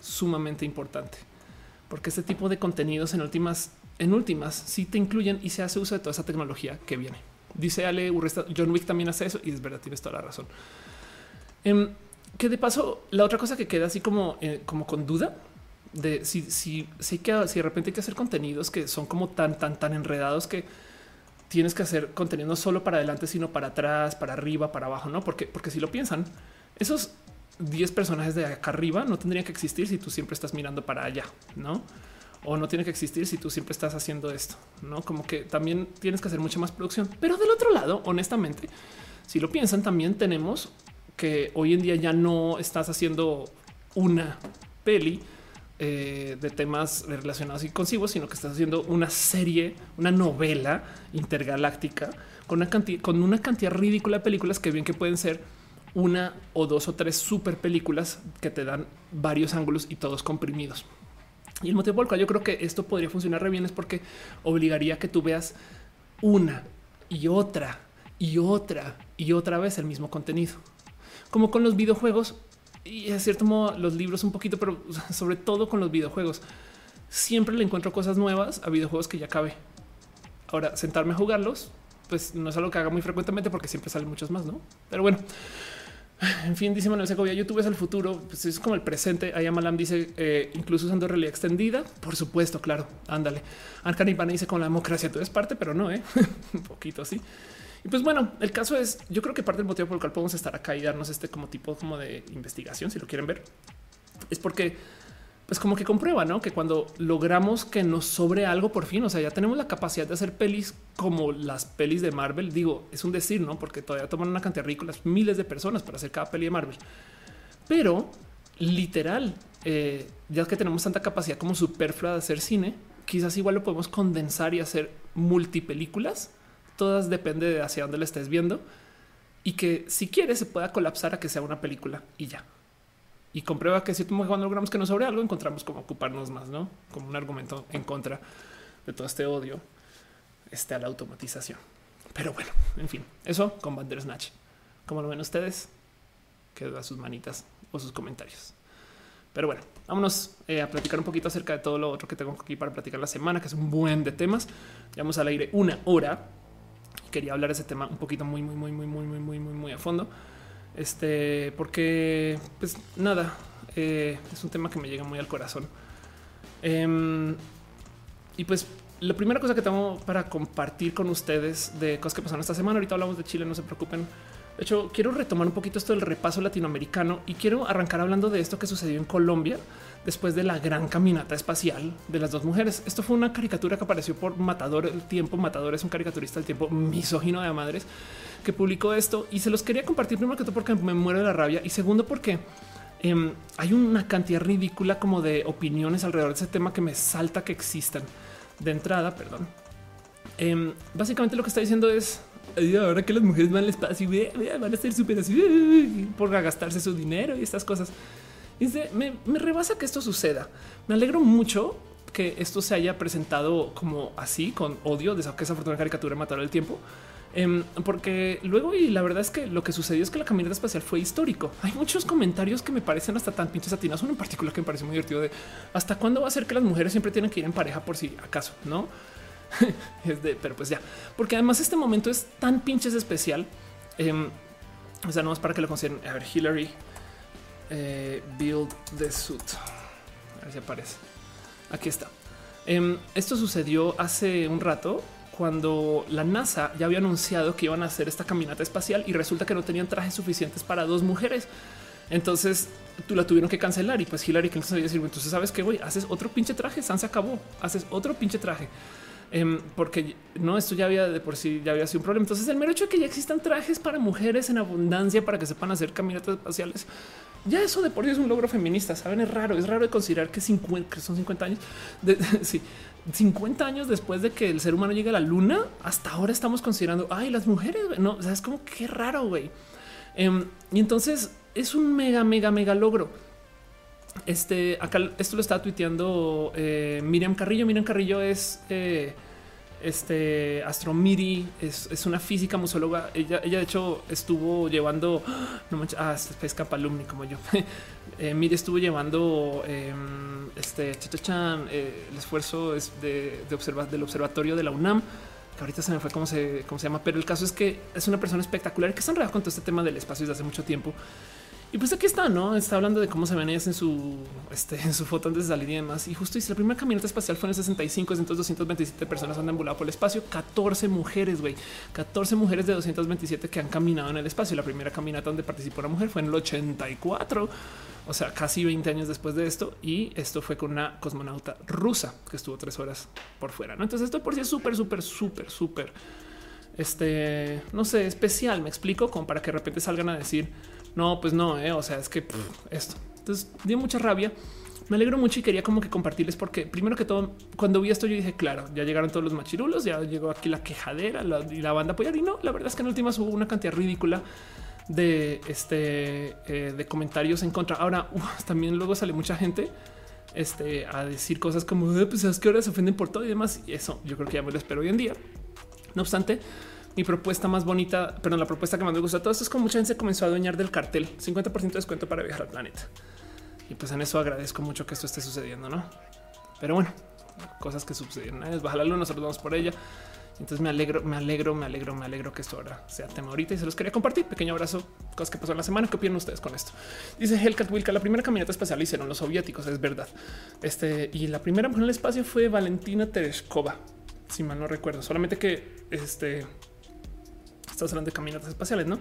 Speaker 1: sumamente importante porque este tipo de contenidos en últimas, en últimas, sí te incluyen y se hace uso de toda esa tecnología que viene. Dice Ale Urresta, John Wick también hace eso y es verdad, tienes toda la razón. Em, que de paso, la otra cosa que queda así como, eh, como con duda de si, si, si, que, si de repente hay que hacer contenidos que son como tan, tan, tan enredados que tienes que hacer contenido no solo para adelante, sino para atrás, para arriba, para abajo, no? Porque, porque si lo piensan, esos 10 personajes de acá arriba no tendrían que existir si tú siempre estás mirando para allá, no? O no tiene que existir si tú siempre estás haciendo esto, no? Como que también tienes que hacer mucha más producción. Pero del otro lado, honestamente, si lo piensan, también tenemos que hoy en día ya no estás haciendo una peli eh, de temas relacionados y concibos, sino que estás haciendo una serie, una novela intergaláctica con una cantidad, con una cantidad ridícula de películas que bien que pueden ser una o dos o tres super películas que te dan varios ángulos y todos comprimidos. Y el motivo por el cual yo creo que esto podría funcionar re bien es porque obligaría a que tú veas una y otra y otra y otra vez el mismo contenido. Como con los videojuegos, y es cierto modo los libros un poquito, pero sobre todo con los videojuegos. Siempre le encuentro cosas nuevas a videojuegos que ya cabe. Ahora, sentarme a jugarlos, pues no es algo que haga muy frecuentemente porque siempre salen muchos más, ¿no? Pero bueno, en fin, dice Manuel Segovia, YouTube es el futuro, pues es como el presente. Ayamalam dice, eh, incluso usando realidad extendida. Por supuesto, claro, ándale. Arcanipana dice con la democracia tú eres parte, pero no, ¿eh? (laughs) un poquito así. Y pues bueno, el caso es, yo creo que parte del motivo por el cual podemos estar acá y darnos este como tipo como de investigación, si lo quieren ver, es porque pues como que comprueba, ¿no? Que cuando logramos que nos sobre algo por fin, o sea, ya tenemos la capacidad de hacer pelis como las pelis de Marvel, digo, es un decir, ¿no? Porque todavía toman una cantidad ridícula, miles de personas para hacer cada peli de Marvel. Pero literal, eh, ya que tenemos tanta capacidad como superflua de hacer cine, quizás igual lo podemos condensar y hacer multipelículas todas depende de hacia dónde le estés viendo y que si quieres se pueda colapsar a que sea una película y ya. Y comprueba que si cuando logramos que nos sobre algo, encontramos como ocuparnos más, no como un argumento en contra de todo este odio este, a la automatización. Pero bueno, en fin, eso con Bandersnatch. Como lo ven ustedes, quedo a sus manitas o sus comentarios. Pero bueno, vámonos eh, a platicar un poquito acerca de todo lo otro que tengo aquí para platicar la semana, que es un buen de temas. Llevamos al aire una hora quería hablar ese tema un poquito muy, muy, muy, muy, muy, muy, muy, muy, muy a fondo. Este, porque, pues nada, eh, es un tema que me llega muy al corazón. Em, y pues la primera cosa que tengo para compartir con ustedes de cosas que pasaron esta semana, ahorita hablamos de Chile, no se preocupen. De hecho, quiero retomar un poquito esto del repaso latinoamericano y quiero arrancar hablando de esto que sucedió en Colombia después de la gran caminata espacial de las dos mujeres. Esto fue una caricatura que apareció por Matador el tiempo. Matador es un caricaturista del tiempo misógino de madres que publicó esto y se los quería compartir primero que todo porque me muero de la rabia y segundo porque em, hay una cantidad ridícula como de opiniones alrededor de ese tema que me salta que existan de entrada. Perdón. Em, básicamente lo que está diciendo es ahora que las mujeres van al espacio van a ser súper así por gastarse su dinero y estas cosas. Dice, me, rebasa que esto suceda. Me alegro mucho que esto se haya presentado como así, con odio de esa, que esa fortuna caricatura matar el tiempo. Em, porque luego, y la verdad es que lo que sucedió es que la caminata espacial fue histórico. Hay muchos comentarios que me parecen hasta tan pinches atinas. Uno en particular que me parece muy divertido de hasta cuándo va a ser que las mujeres siempre tienen que ir en pareja por si acaso, no? (laughs) es de, pero pues ya, porque además este momento es tan pinches especial. Em, o sea, no es para que lo consideren. A ver, Hillary eh, build the suit. A ver si aparece. Aquí está. Em, esto sucedió hace un rato cuando la NASA ya había anunciado que iban a hacer esta caminata espacial y resulta que no tenían trajes suficientes para dos mujeres. Entonces tú la tuvieron que cancelar y pues Hillary Clinton sabía decir, entonces sabes que haces otro pinche traje, San se acabó, haces otro pinche traje. Em, porque no, esto ya había de por sí ya había sido un problema. Entonces el mero hecho de que ya existan trajes para mujeres en abundancia para que sepan hacer caminatas espaciales ya eso de por sí es un logro feminista. Saben, es raro, es raro de considerar que, 50, son 50 años. De, (laughs) sí, 50 años después de que el ser humano llegue a la luna, hasta ahora estamos considerando ay, las mujeres. No, o sea, es como qué raro, güey. Em, y entonces es un mega, mega, mega logro. Este acá, esto lo está tuiteando eh, Miriam Carrillo. Miriam Carrillo es eh, este Astromiri es, es, una física museóloga. Ella, ella de hecho estuvo llevando (gasps) no manches, ah, pesca palumni como yo. (laughs) eh, Miri estuvo llevando eh, este chachachan, eh, el esfuerzo es de, de del observatorio de la UNAM. Que ahorita se me fue cómo se, cómo se llama, pero el caso es que es una persona espectacular que está enredado con todo este tema del espacio desde hace mucho tiempo. Y pues aquí está, ¿no? Está hablando de cómo se ven ellas en su, este, en su foto antes de salir y demás. Y justo dice, la primera caminata espacial fue en el 65, entonces 227 personas han deambulado por el espacio, 14 mujeres, güey, 14 mujeres de 227 que han caminado en el espacio. La primera caminata donde participó una mujer fue en el 84, o sea, casi 20 años después de esto. Y esto fue con una cosmonauta rusa que estuvo tres horas por fuera, ¿no? Entonces esto por sí es súper, súper, súper, súper, este, no sé, especial, me explico, como para que de repente salgan a decir no, pues no, eh, o sea, es que esto. Entonces dio mucha rabia. Me alegro mucho y quería como que compartirles porque primero que todo, cuando vi esto yo dije, claro, ya llegaron todos los machirulos, ya llegó aquí la quejadera y la banda apoyar y no, la verdad es que en últimas hubo una cantidad ridícula de este eh, de comentarios en contra. Ahora (laughs) también luego sale mucha gente este, a decir cosas como eh, pues es que ahora se ofenden por todo y demás. Y eso yo creo que ya me lo espero hoy en día. No obstante, mi propuesta más bonita, pero la propuesta que más me gusta todo esto es como mucha gente comenzó a adueñar del cartel 50% de descuento para viajar al planeta. Y pues en eso agradezco mucho que esto esté sucediendo, no? Pero bueno, cosas que sucedieron. Es la luna, nosotros vamos por ella. Entonces me alegro, me alegro, me alegro, me alegro que esto ahora sea tema ahorita y se los quería compartir. Pequeño abrazo, cosas que pasó en la semana. ¿Qué opinan ustedes con esto? Dice Hellcat Wilka, la primera caminata espacial hicieron los soviéticos, es verdad. Este y la primera mujer en el espacio fue Valentina Tereshkova, si mal no recuerdo. Solamente que este estás hablando de caminatas espaciales, no?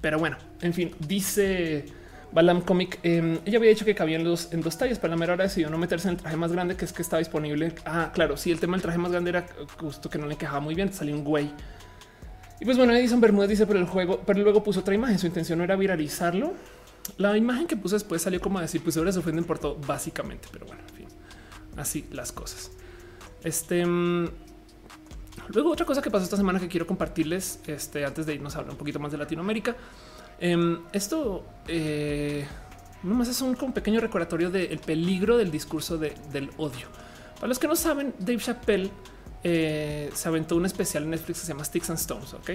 Speaker 1: Pero bueno, en fin, dice Balam Comic. Eh, ella había dicho que cabían los en dos tallas, pero la mera hora decidió no meterse en el traje más grande, que es que estaba disponible. Ah, claro, sí, el tema del traje más grande era justo que no le encajaba muy bien. Salió un güey. Y pues bueno, Edison Bermúdez dice, pero el juego, pero luego puso otra imagen. Su intención no era viralizarlo. La imagen que puso después salió como a decir, pues ahora se ofenden por todo, básicamente. Pero bueno, en fin, así las cosas. Este mm, Luego, otra cosa que pasó esta semana que quiero compartirles este, antes de irnos a hablar un poquito más de Latinoamérica. Em, esto eh, nomás es un, pequeño recordatorio del peligro del discurso del odio. Para los que no saben, Dave Chappelle eh, se aventó un especial en Netflix que se llama Sticks and Stones. Ok.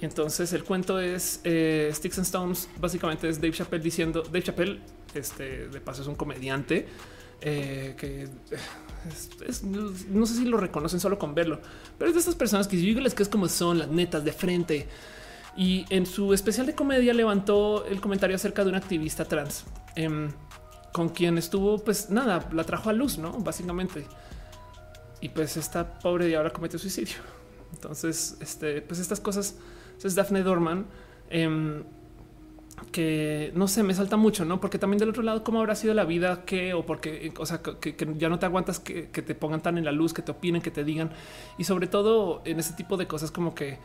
Speaker 1: Y entonces el cuento es eh, Sticks and Stones. Básicamente es Dave Chappelle diciendo Dave Chappelle, este de paso es un comediante que no sé si lo reconocen solo con verlo, pero es de estas personas que yo les que es como son las netas de frente. Y en su especial de comedia levantó el comentario acerca de un activista trans em, con quien estuvo, pues nada, la trajo a luz, no? Básicamente. y pues esta pobre diabla comete suicidio. Entonces, este, pues estas cosas es Daphne Dorman. Em, que no sé, me salta mucho, no? Porque también del otro lado, cómo habrá sido la vida que o porque, o sea, que, ya no te aguantas que, te pongan tan en la luz, que te opinen, que te digan. Y sobre todo en ese tipo de cosas, como que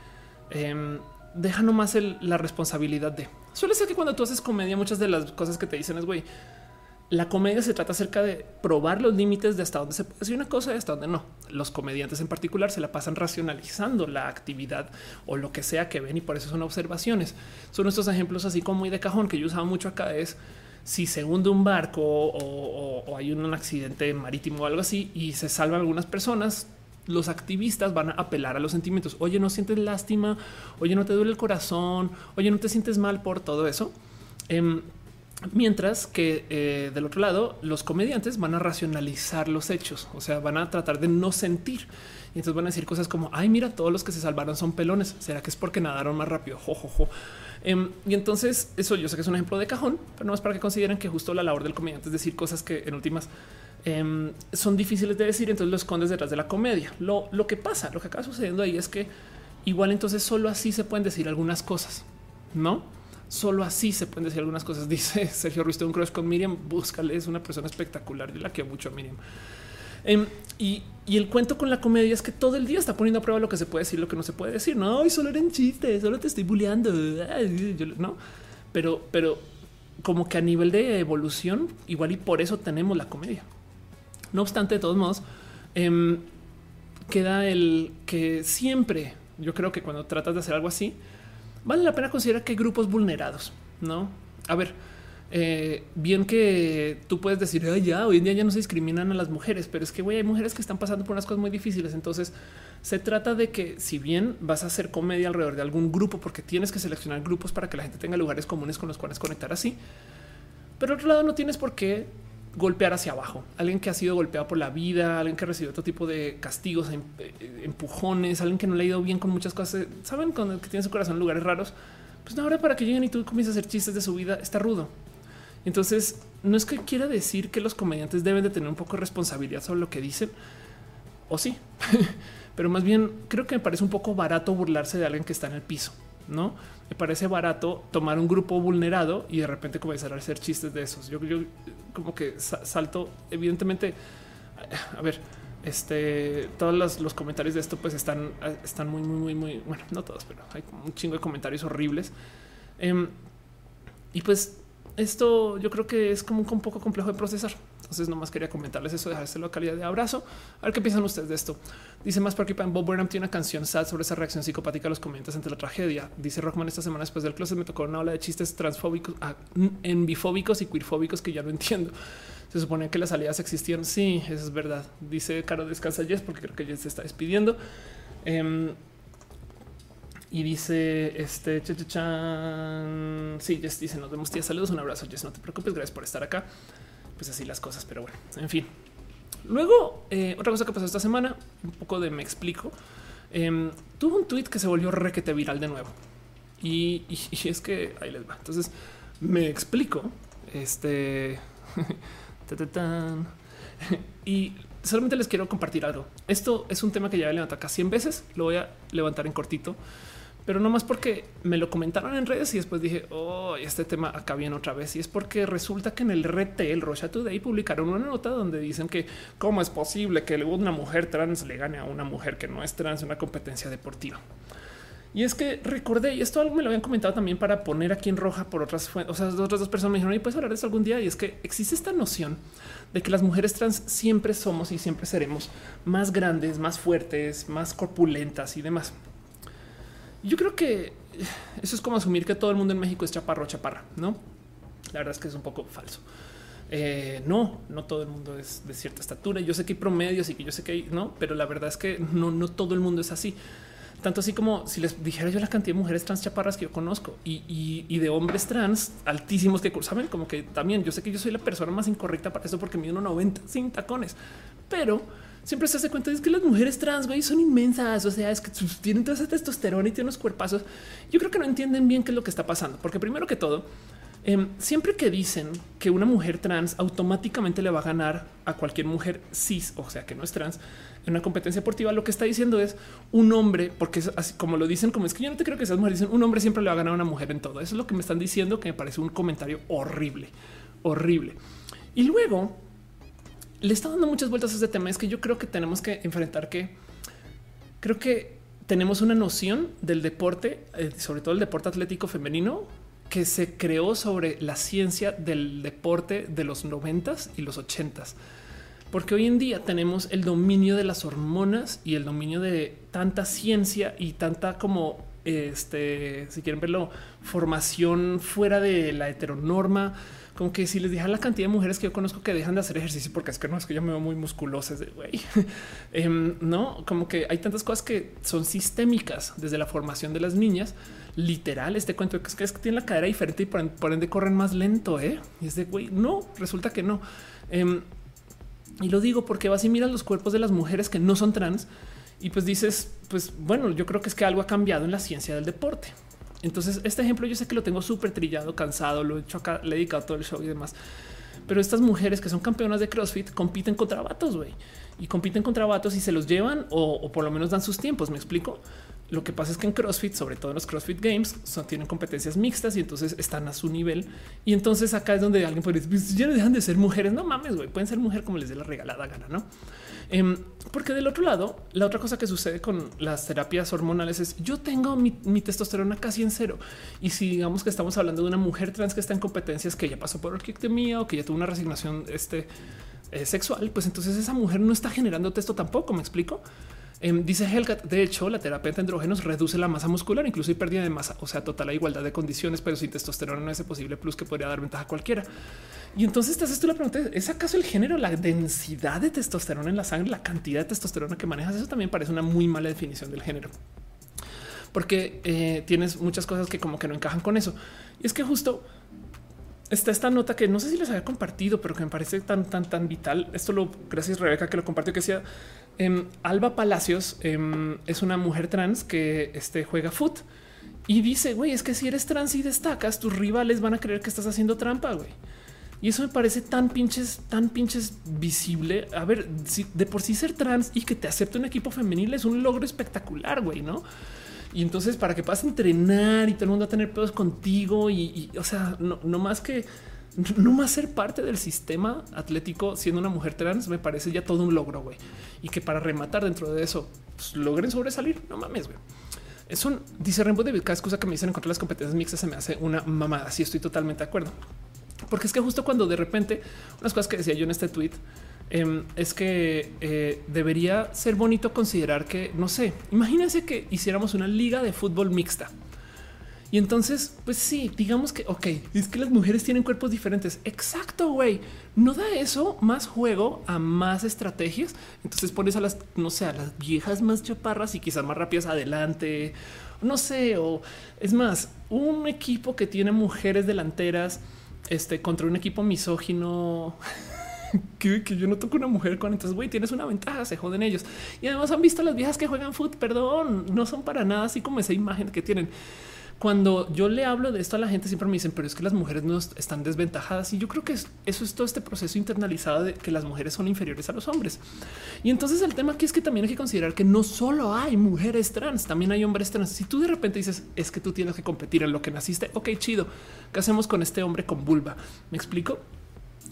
Speaker 1: eh, deja nomás la responsabilidad de. Suele ser que cuando tú haces comedia, muchas de las cosas que te dicen es güey, la comedia se trata acerca de probar los límites de hasta dónde se puede decir una cosa y hasta dónde no. Los comediantes en particular se la pasan racionalizando la actividad o lo que sea que ven y por eso son observaciones. Son estos ejemplos así como muy de cajón que yo usaba mucho acá es si se hunde un barco o, hay un, accidente marítimo o algo así y se salvan algunas personas, los activistas van a apelar a los sentimientos. Oye, no sientes lástima, oye, no te duele el corazón, oye, no te sientes mal por todo eso. Em, Mientras que eh, del otro lado, los comediantes van a racionalizar los hechos, o sea, van a tratar de no sentir. Y entonces van a decir cosas como, ay, mira, todos los que se salvaron son pelones. ¿Será que es porque nadaron más rápido? Jo, em, y entonces eso yo sé que es un ejemplo de cajón, pero no es para que consideren que justo la labor del comediante es decir cosas que en últimas em, son difíciles de decir, entonces lo escondes detrás de la comedia. Lo, lo que pasa, lo que acaba sucediendo ahí es que igual entonces solo así se pueden decir algunas cosas, ¿no? Solo así se pueden decir algunas cosas. (laughs) Dice Sergio Ruiz, un crush con Miriam. Búscale, es una persona espectacular. Yo la quiero mucho a Miriam. Em, y, el cuento con la comedia es que todo el día está poniendo a prueba lo que se puede decir, lo que no se puede decir. No, y solo eran chistes, solo te estoy bulleando. no, pero, pero como que a nivel de evolución, igual y por eso tenemos la comedia. No obstante, de todos modos, em, queda el que siempre yo creo que cuando tratas de hacer algo así, vale la pena considerar que hay grupos vulnerados, ¿no? A ver, eh, bien que tú puedes decir, Ay, ya, hoy en día ya no se discriminan a las mujeres, pero es que güey, hay mujeres que están pasando por unas cosas muy difíciles. Entonces se trata de que si bien vas a hacer comedia alrededor de algún grupo, porque tienes que seleccionar grupos para que la gente tenga lugares comunes con los cuales conectar así, pero otro lado no tienes por qué golpear hacia abajo. Alguien que ha sido golpeado por la vida, alguien que ha recibido otro tipo de castigos, em, eh, empujones, alguien que no le ha ido bien con muchas cosas. Saben con que tiene su corazón en lugares raros. Pues ahora para que lleguen y tú comiences a hacer chistes de su vida está rudo. Entonces, no es que quiera decir que los comediantes deben de tener un poco de responsabilidad sobre lo que dicen, o sí, (laughs) pero más bien creo que me parece un poco barato burlarse de alguien que está en el piso, no? Me parece barato tomar un grupo vulnerado y de repente comenzar a hacer chistes de esos. Yo, yo como que salto, evidentemente, a ver, este, todos los, comentarios de esto pues están, están muy, muy, muy, muy, bueno, no todos, pero hay un chingo de comentarios horribles. Em, y pues esto yo creo que es como un poco complejo de procesar. Entonces, nomás quería comentarles eso, dejarse la calidad de abrazo. A ver qué piensan ustedes de esto. Dice más por aquí, Bob Burnham tiene una canción sad sobre esa reacción psicopática a los comentarios ante la tragedia. Dice Rockman esta semana después del closet me tocó una ola de chistes transfóbicos, ah, enbifóbicos y queerfóbicos que ya no entiendo. Se supone que las aliadas existían. Sí, eso es verdad. Dice Caro descansa Jess porque creo que Jess se está despidiendo. Em, y dice este chan. Sí, Jess dice nos vemos tía. Saludos, un abrazo. Jess, no te preocupes. Gracias por estar acá pues así las cosas, pero bueno, en fin. Luego, eh, otra cosa que pasó esta semana, un poco de me explico. Em, tuvo un tweet que se volvió requete viral de nuevo. Y, (laughs) es que ahí les va. Entonces me explico. Este (laughs) y solamente les quiero compartir algo. Esto es un tema que ya he levantado casi 100 veces. Lo voy a levantar en cortito pero no más porque me lo comentaron en redes y después dije, oh, este tema acá viene otra vez. Y es porque resulta que en el RT, el Rocha Today, publicaron una nota donde dicen que cómo es posible que una mujer trans le gane a una mujer que no es trans una competencia deportiva. Y es que recordé, y esto algo me lo habían comentado también para poner aquí en roja por otras, o sea, otras dos personas me dijeron, y puedes hablar de eso algún día. Y es que existe esta noción de que las mujeres trans siempre somos y siempre seremos más grandes, más fuertes, más corpulentas y demás. Yo creo que eso es como asumir que todo el mundo en México es chaparro chaparra, no? La verdad es que es un poco falso. Eh, no, no todo el mundo es de cierta estatura. Yo sé que hay promedios y que yo sé que hay, no, pero la verdad es que no, no todo el mundo es así. Tanto así como si les dijera yo la cantidad de mujeres trans chaparras que yo conozco y, de hombres trans altísimos que saben como que también yo sé que yo soy la persona más incorrecta para eso porque mido 90 sin tacones, pero siempre se hace cuenta de que las mujeres trans güey, son inmensas. O sea, es que tienen toda esa testosterona y tienen unos cuerpazos. Yo creo que no entienden bien qué es lo que está pasando, porque primero que todo, Em, siempre que dicen que una mujer trans automáticamente le va a ganar a cualquier mujer cis, o sea que no es trans, en una competencia deportiva, lo que está diciendo es un hombre, porque es así como lo dicen, como es que yo no te creo que esas mujeres dicen un hombre siempre le va a ganar a una mujer en todo. Eso es lo que me están diciendo, que me parece un comentario horrible, horrible. Y luego le está dando muchas vueltas a este tema. Es que yo creo que tenemos que enfrentar que creo que tenemos una noción del deporte, eh, sobre todo el deporte atlético femenino, que se creó sobre la ciencia del deporte de los noventas y los ochentas. Porque hoy en día tenemos el dominio de las hormonas y el dominio de tanta ciencia y tanta como este, si quieren verlo, formación fuera de la heteronorma. Como que si les dejan la cantidad de mujeres que yo conozco que dejan de hacer ejercicio porque es que no es que yo me veo muy musculosa, de güey. (laughs) Em, no, como que hay tantas cosas que son sistémicas desde la formación de las niñas literal este cuento que es que, es que tienen la cadera diferente y por, ende corren más lento. ¿eh? Y es de güey, no resulta que no. Em, y lo digo porque vas y miras los cuerpos de las mujeres que no son trans y pues dices, pues bueno, yo creo que es que algo ha cambiado en la ciencia del deporte. Entonces, este ejemplo yo sé que lo tengo súper trillado, cansado, lo he hecho acá, le he dedicado todo el show y demás. Pero estas mujeres que son campeonas de CrossFit compiten contra vatos, güey, y compiten contra vatos y se los llevan o, por lo menos dan sus tiempos. Me explico. Lo que pasa es que en CrossFit, sobre todo en los CrossFit Games, son, tienen competencias mixtas y entonces están a su nivel. Y entonces acá es donde alguien puede decir, pues ya no dejan de ser mujeres. No mames, güey, pueden ser mujer como les dé la regalada gana, ¿no? Em, porque del otro lado, la otra cosa que sucede con las terapias hormonales es yo tengo mi, testosterona casi en cero. Y si digamos que estamos hablando de una mujer trans que está en competencias que ya pasó por orquídea o que ya tuvo una resignación este, eh, sexual, pues entonces esa mujer no está generando testo tampoco. Me explico. Em, dice Helgat, de hecho, la terapia de andrógenos reduce la masa muscular, incluso hay pérdida de masa, o sea, total igualdad de condiciones, pero sin testosterona no es posible plus que podría dar ventaja a cualquiera. Y entonces te haces tú la pregunta, ¿es acaso el género, la densidad de testosterona en la sangre, la cantidad de testosterona que manejas? Eso también parece una muy mala definición del género. Porque eh, tienes muchas cosas que como que no encajan con eso. Y es que justo está esta nota que no sé si les había compartido, pero que me parece tan, tan, tan vital. Esto lo gracias Rebeca que lo compartió, que decía em, Alba Palacios em, es una mujer trans que este, juega foot y dice, güey, es que si eres trans y destacas, tus rivales van a creer que estás haciendo trampa, güey. Y eso me parece tan pinches, tan pinches visible. A ver, si de por sí ser trans y que te acepte un equipo femenil es un logro espectacular, güey, ¿no? Y entonces para que puedas entrenar y todo el mundo a tener pedos contigo y, o sea, no, no, más que no más ser parte del sistema atlético siendo una mujer trans me parece ya todo un logro, güey. Y que para rematar dentro de eso pues, logren sobresalir, no mames, güey. Eso dice Rainbow David, cada excusa que me dicen en contra de las competencias mixtas se me hace una mamada. Así estoy totalmente de acuerdo. Porque es que justo cuando de repente unas cosas que decía yo en este tweet em, es que eh, debería ser bonito considerar que, no sé, imagínense que hiciéramos una liga de fútbol mixta. Y entonces, pues sí, digamos que, ok, es que las mujeres tienen cuerpos diferentes. Exacto, güey. ¿No da eso más juego a más estrategias? Entonces pones a las, no sé, a las viejas más chaparras y quizás más rápidas adelante. No sé, o es más, un equipo que tiene mujeres delanteras este, contra un equipo misógino. (laughs) que, yo no toco una mujer con entonces güey tienes una ventaja se joden ellos y además han visto las viejas que juegan foot perdón no son para nada así como esa imagen que tienen cuando yo le hablo de esto a la gente siempre me dicen pero es que las mujeres no están desventajadas y yo creo que eso es todo este proceso internalizado de que las mujeres son inferiores a los hombres. Y entonces el tema aquí es que también hay que considerar que no solo hay mujeres trans también hay hombres trans. Si tú de repente dices es que tú tienes que competir en lo que naciste ok chido qué hacemos con este hombre con vulva. Me explico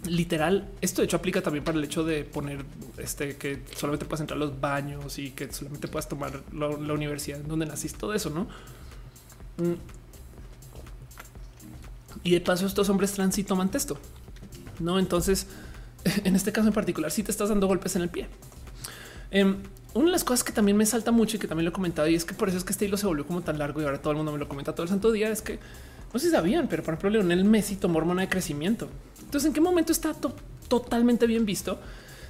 Speaker 1: literal, esto de hecho aplica también para el hecho de poner este que solamente puedas entrar a los baños y que solamente puedas tomar la, universidad en donde naciste, todo eso, ¿no? Y de paso, estos hombres trans sí toman texto, no? Entonces, (laughs) en este caso en particular, si te estás dando golpes en el pie. Em, una de las cosas que también me salta mucho y que también lo he comentado, y es que por eso es que este hilo se volvió como tan largo y ahora todo el mundo me lo comenta todo el santo día, es que no sé si sabían, pero por ejemplo, Leonel Messi tomó hormona de crecimiento. Entonces, ¿en qué momento está totalmente bien visto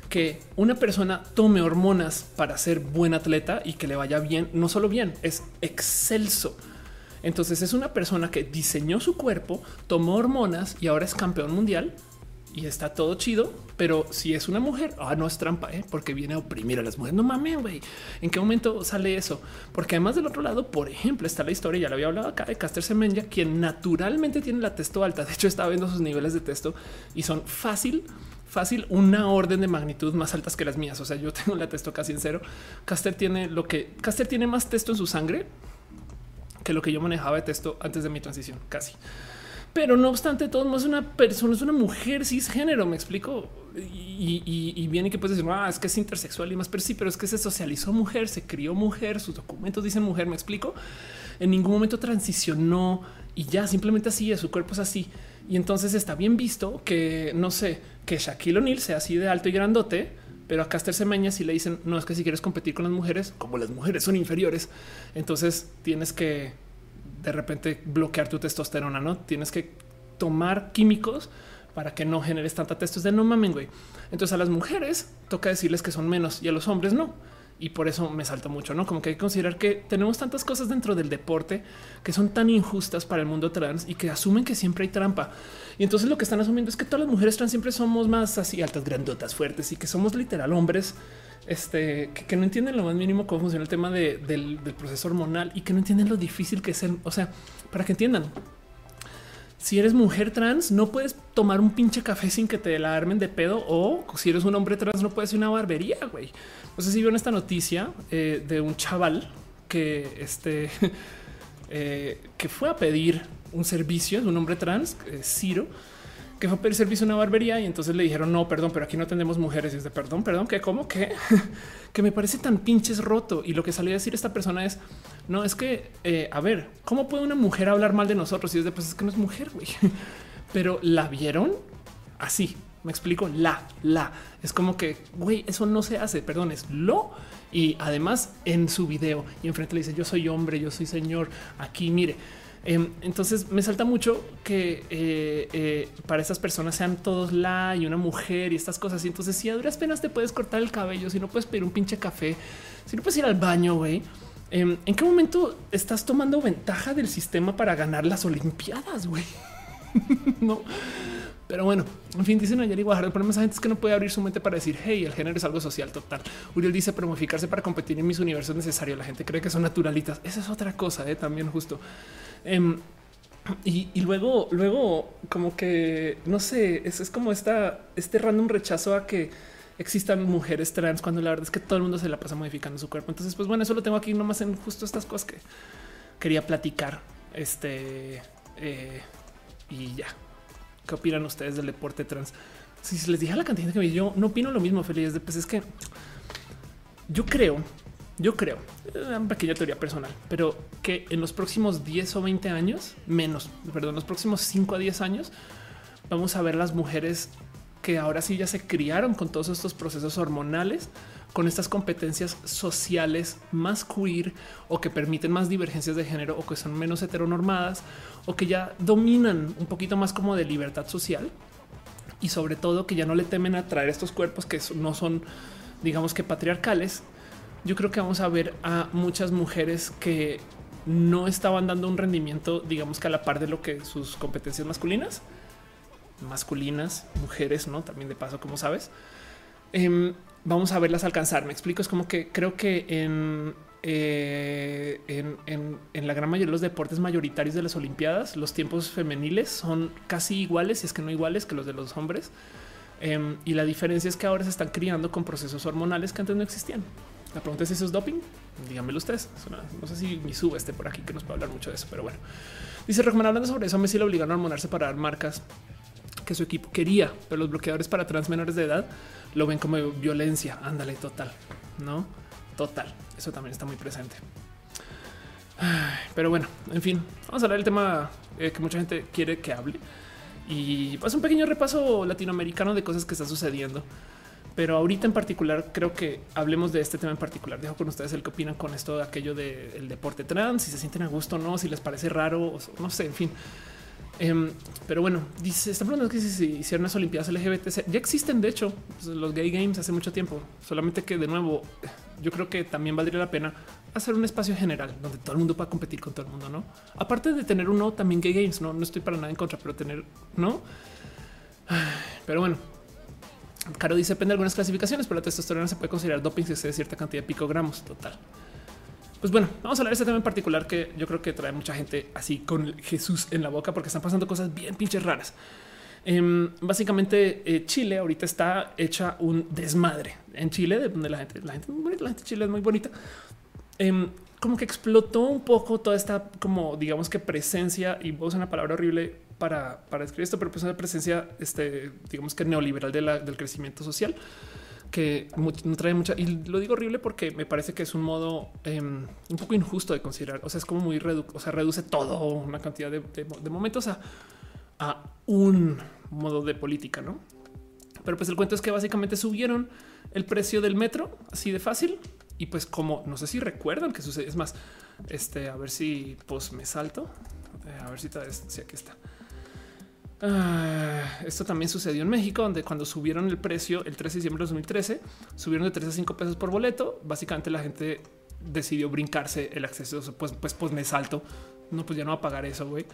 Speaker 1: que una persona tome hormonas para ser buen atleta y que le vaya bien? No solo bien, es excelso. Entonces es una persona que diseñó su cuerpo, tomó hormonas y ahora es campeón mundial y está todo chido, pero si es una mujer, ah, no es trampa, ¿eh? porque viene a oprimir a las mujeres. No mames, güey. ¿En qué momento sale eso? Porque además del otro lado, por ejemplo, está la historia, ya lo había hablado acá de Caster Semenya, quien naturalmente tiene la testo alta. De hecho, estaba viendo sus niveles de texto y son fácil fácil una orden de magnitud más altas que las mías. O sea, yo (laughs) tengo la testo casi en cero. Caster tiene lo que Caster tiene más texto en su sangre que lo que yo manejaba de texto antes de mi transición, casi. Pero no obstante, todo es una persona, es una mujer cisgénero, me explico. Y, viene que puedes decir, ah, es que es intersexual y más, pero sí, pero es que se socializó mujer, se crió mujer, sus documentos dicen mujer, me explico. En ningún momento transicionó y ya simplemente así es, su cuerpo es así. Y entonces está bien visto que, no sé, que Shaquille O'Neal sea así de alto y grandote, pero a Caster Semeña si le dicen, no, es que si quieres competir con las mujeres, como las mujeres son inferiores, entonces tienes que de repente bloquear tu testosterona, ¿no? Tienes que tomar químicos para que no generes tanta testosterona. No mamen, güey. Entonces a las mujeres toca decirles que son menos y a los hombres no y por eso me salta mucho, no como que hay que considerar que tenemos tantas cosas dentro del deporte que son tan injustas para el mundo trans y que asumen que siempre hay trampa. Y entonces lo que están asumiendo es que todas las mujeres trans siempre somos más así altas, grandotas, fuertes y que somos literal hombres este, que, no entienden lo más mínimo cómo funciona el tema del, del, proceso hormonal y que no entienden lo difícil que es. El, o sea, para que entiendan, si eres mujer trans, no puedes tomar un pinche café sin que te la armen de pedo. O si eres un hombre trans, no puedes ir a una barbería, güey. No sé si vieron esta noticia eh, de un chaval que este (laughs) eh, que fue a pedir un servicio de un hombre trans, eh, Ciro, que fue a pedir servicio a una barbería y entonces le dijeron no, perdón, pero aquí no tenemos mujeres. Y es de perdón, perdón, que cómo que (laughs) que me parece tan pinches roto. Y lo que salió a decir esta persona es no es que a ver, cómo puede una mujer hablar mal de nosotros? Y es de pues es que no es mujer, güey, (laughs) pero la vieron así. Me explico la, la es como que güey, eso no se hace. Perdón, es lo. Y además en su video y enfrente le dice yo soy hombre, yo soy señor. Aquí mire. Em, entonces me salta mucho que eh, eh, para estas personas sean todos la y una mujer y estas cosas. Y entonces, si a duras penas te puedes cortar el cabello, si no puedes pedir un pinche café, si no puedes ir al baño, güey. Em, ¿En qué momento estás tomando ventaja del sistema para ganar las Olimpiadas? Güey, (laughs) no, pero bueno, en fin, dicen ayer igual el problema es gente es que no puede abrir su mente para decir hey, el género es algo social total. Uriel dice promoficarse para competir en mis universos es necesario. La gente cree que son naturalitas. Esa es otra cosa, ¿eh? también justo. Em, y, luego, luego, como que no sé, es, es como esta, este random rechazo a que existan mujeres trans cuando la verdad es que todo el mundo se la pasa modificando su cuerpo. Entonces, pues bueno, eso lo tengo aquí nomás en justo estas cosas que quería platicar. Este eh, y ya. ¿Qué opinan ustedes del deporte trans? Si les dije a la cantidad que me yo no opino lo mismo, feliz. Pues es que yo creo, yo creo, una pequeña teoría personal, pero que en los próximos 10 o 20 años, menos, perdón, los próximos 5 a 10 años, vamos a ver las mujeres que ahora sí ya se criaron con todos estos procesos hormonales, con estas competencias sociales más queer o que permiten más divergencias de género o que son menos heteronormadas o que ya dominan un poquito más como de libertad social y sobre todo que ya no le temen a traer estos cuerpos que no son, digamos que patriarcales. Yo creo que vamos a ver a muchas mujeres que no estaban dando un rendimiento, digamos que a la par de lo que sus competencias masculinas, masculinas, mujeres, no también de paso, como sabes, em, vamos a verlas alcanzar. Me explico. Es como que creo que en, eh, en, la gran mayoría de los deportes mayoritarios de las Olimpiadas, los tiempos femeniles son casi iguales, si es que no iguales que los de los hombres. Em, y la diferencia es que ahora se están criando con procesos hormonales que antes no existían. La pregunta es eso es doping. Díganmelo ustedes. no sé si mi sube esté por aquí que nos puede hablar mucho de eso, pero bueno. Dice Rockman hablando sobre eso, Messi le obligaron a hormonarse para dar marcas que su equipo quería, pero los bloqueadores para trans menores de edad lo ven como violencia. Ándale, total, no total. Eso también está muy presente. Pero bueno, en fin, vamos a hablar del tema eh, que mucha gente quiere que hable y pues un pequeño repaso latinoamericano de cosas que están sucediendo. Pero ahorita en particular creo que hablemos de este tema en particular. Dejo con ustedes el que opinan con esto de aquello del deporte trans, si se sienten a gusto o no, si les parece raro, no sé, en fin. Em, pero bueno, dice, está preguntando que si hicieron las Olimpiadas LGBT, ya existen de hecho pues, los gay games hace mucho tiempo, solamente que de nuevo yo creo que también valdría la pena hacer un espacio general donde todo el mundo pueda competir con todo el mundo, ¿no? Aparte de tener uno también gay games, no, no estoy para nada en contra, pero tener, ¿no? (sighs) Pero bueno, Caro dice depende de algunas clasificaciones, pero la testosterona se puede considerar doping si excede cierta cantidad de picogramos total. Pues bueno, vamos a hablar de este tema en particular que yo creo que trae mucha gente así con Jesús en la boca porque están pasando cosas bien pinches raras. Em, básicamente eh, Chile ahorita está hecha un desmadre en Chile, de donde la gente, la gente muy la gente de Chile es muy bonita. Em, como que explotó un poco toda esta como digamos que presencia y vos una palabra horrible para, para describir esto, pero pues una presencia, este, digamos que neoliberal del crecimiento social que no trae mucha y lo digo horrible porque me parece que es un modo em, un poco injusto de considerar. O sea, es como muy redu o sea, reduce todo una cantidad de, momentos a, a, un modo de política, no? Pero pues el cuento es que básicamente subieron el precio del metro así de fácil y pues como no sé si recuerdan que sucede. Es más, este a ver si pues me salto, eh, a ver si, si aquí está. Ah, esto también sucedió en México, donde cuando subieron el precio el 13 de diciembre de 2013, subieron de 3 a 5 pesos por boleto. Básicamente la gente decidió brincarse el acceso. Pues, pues, pues me salto. No, pues ya no va a pagar eso, güey.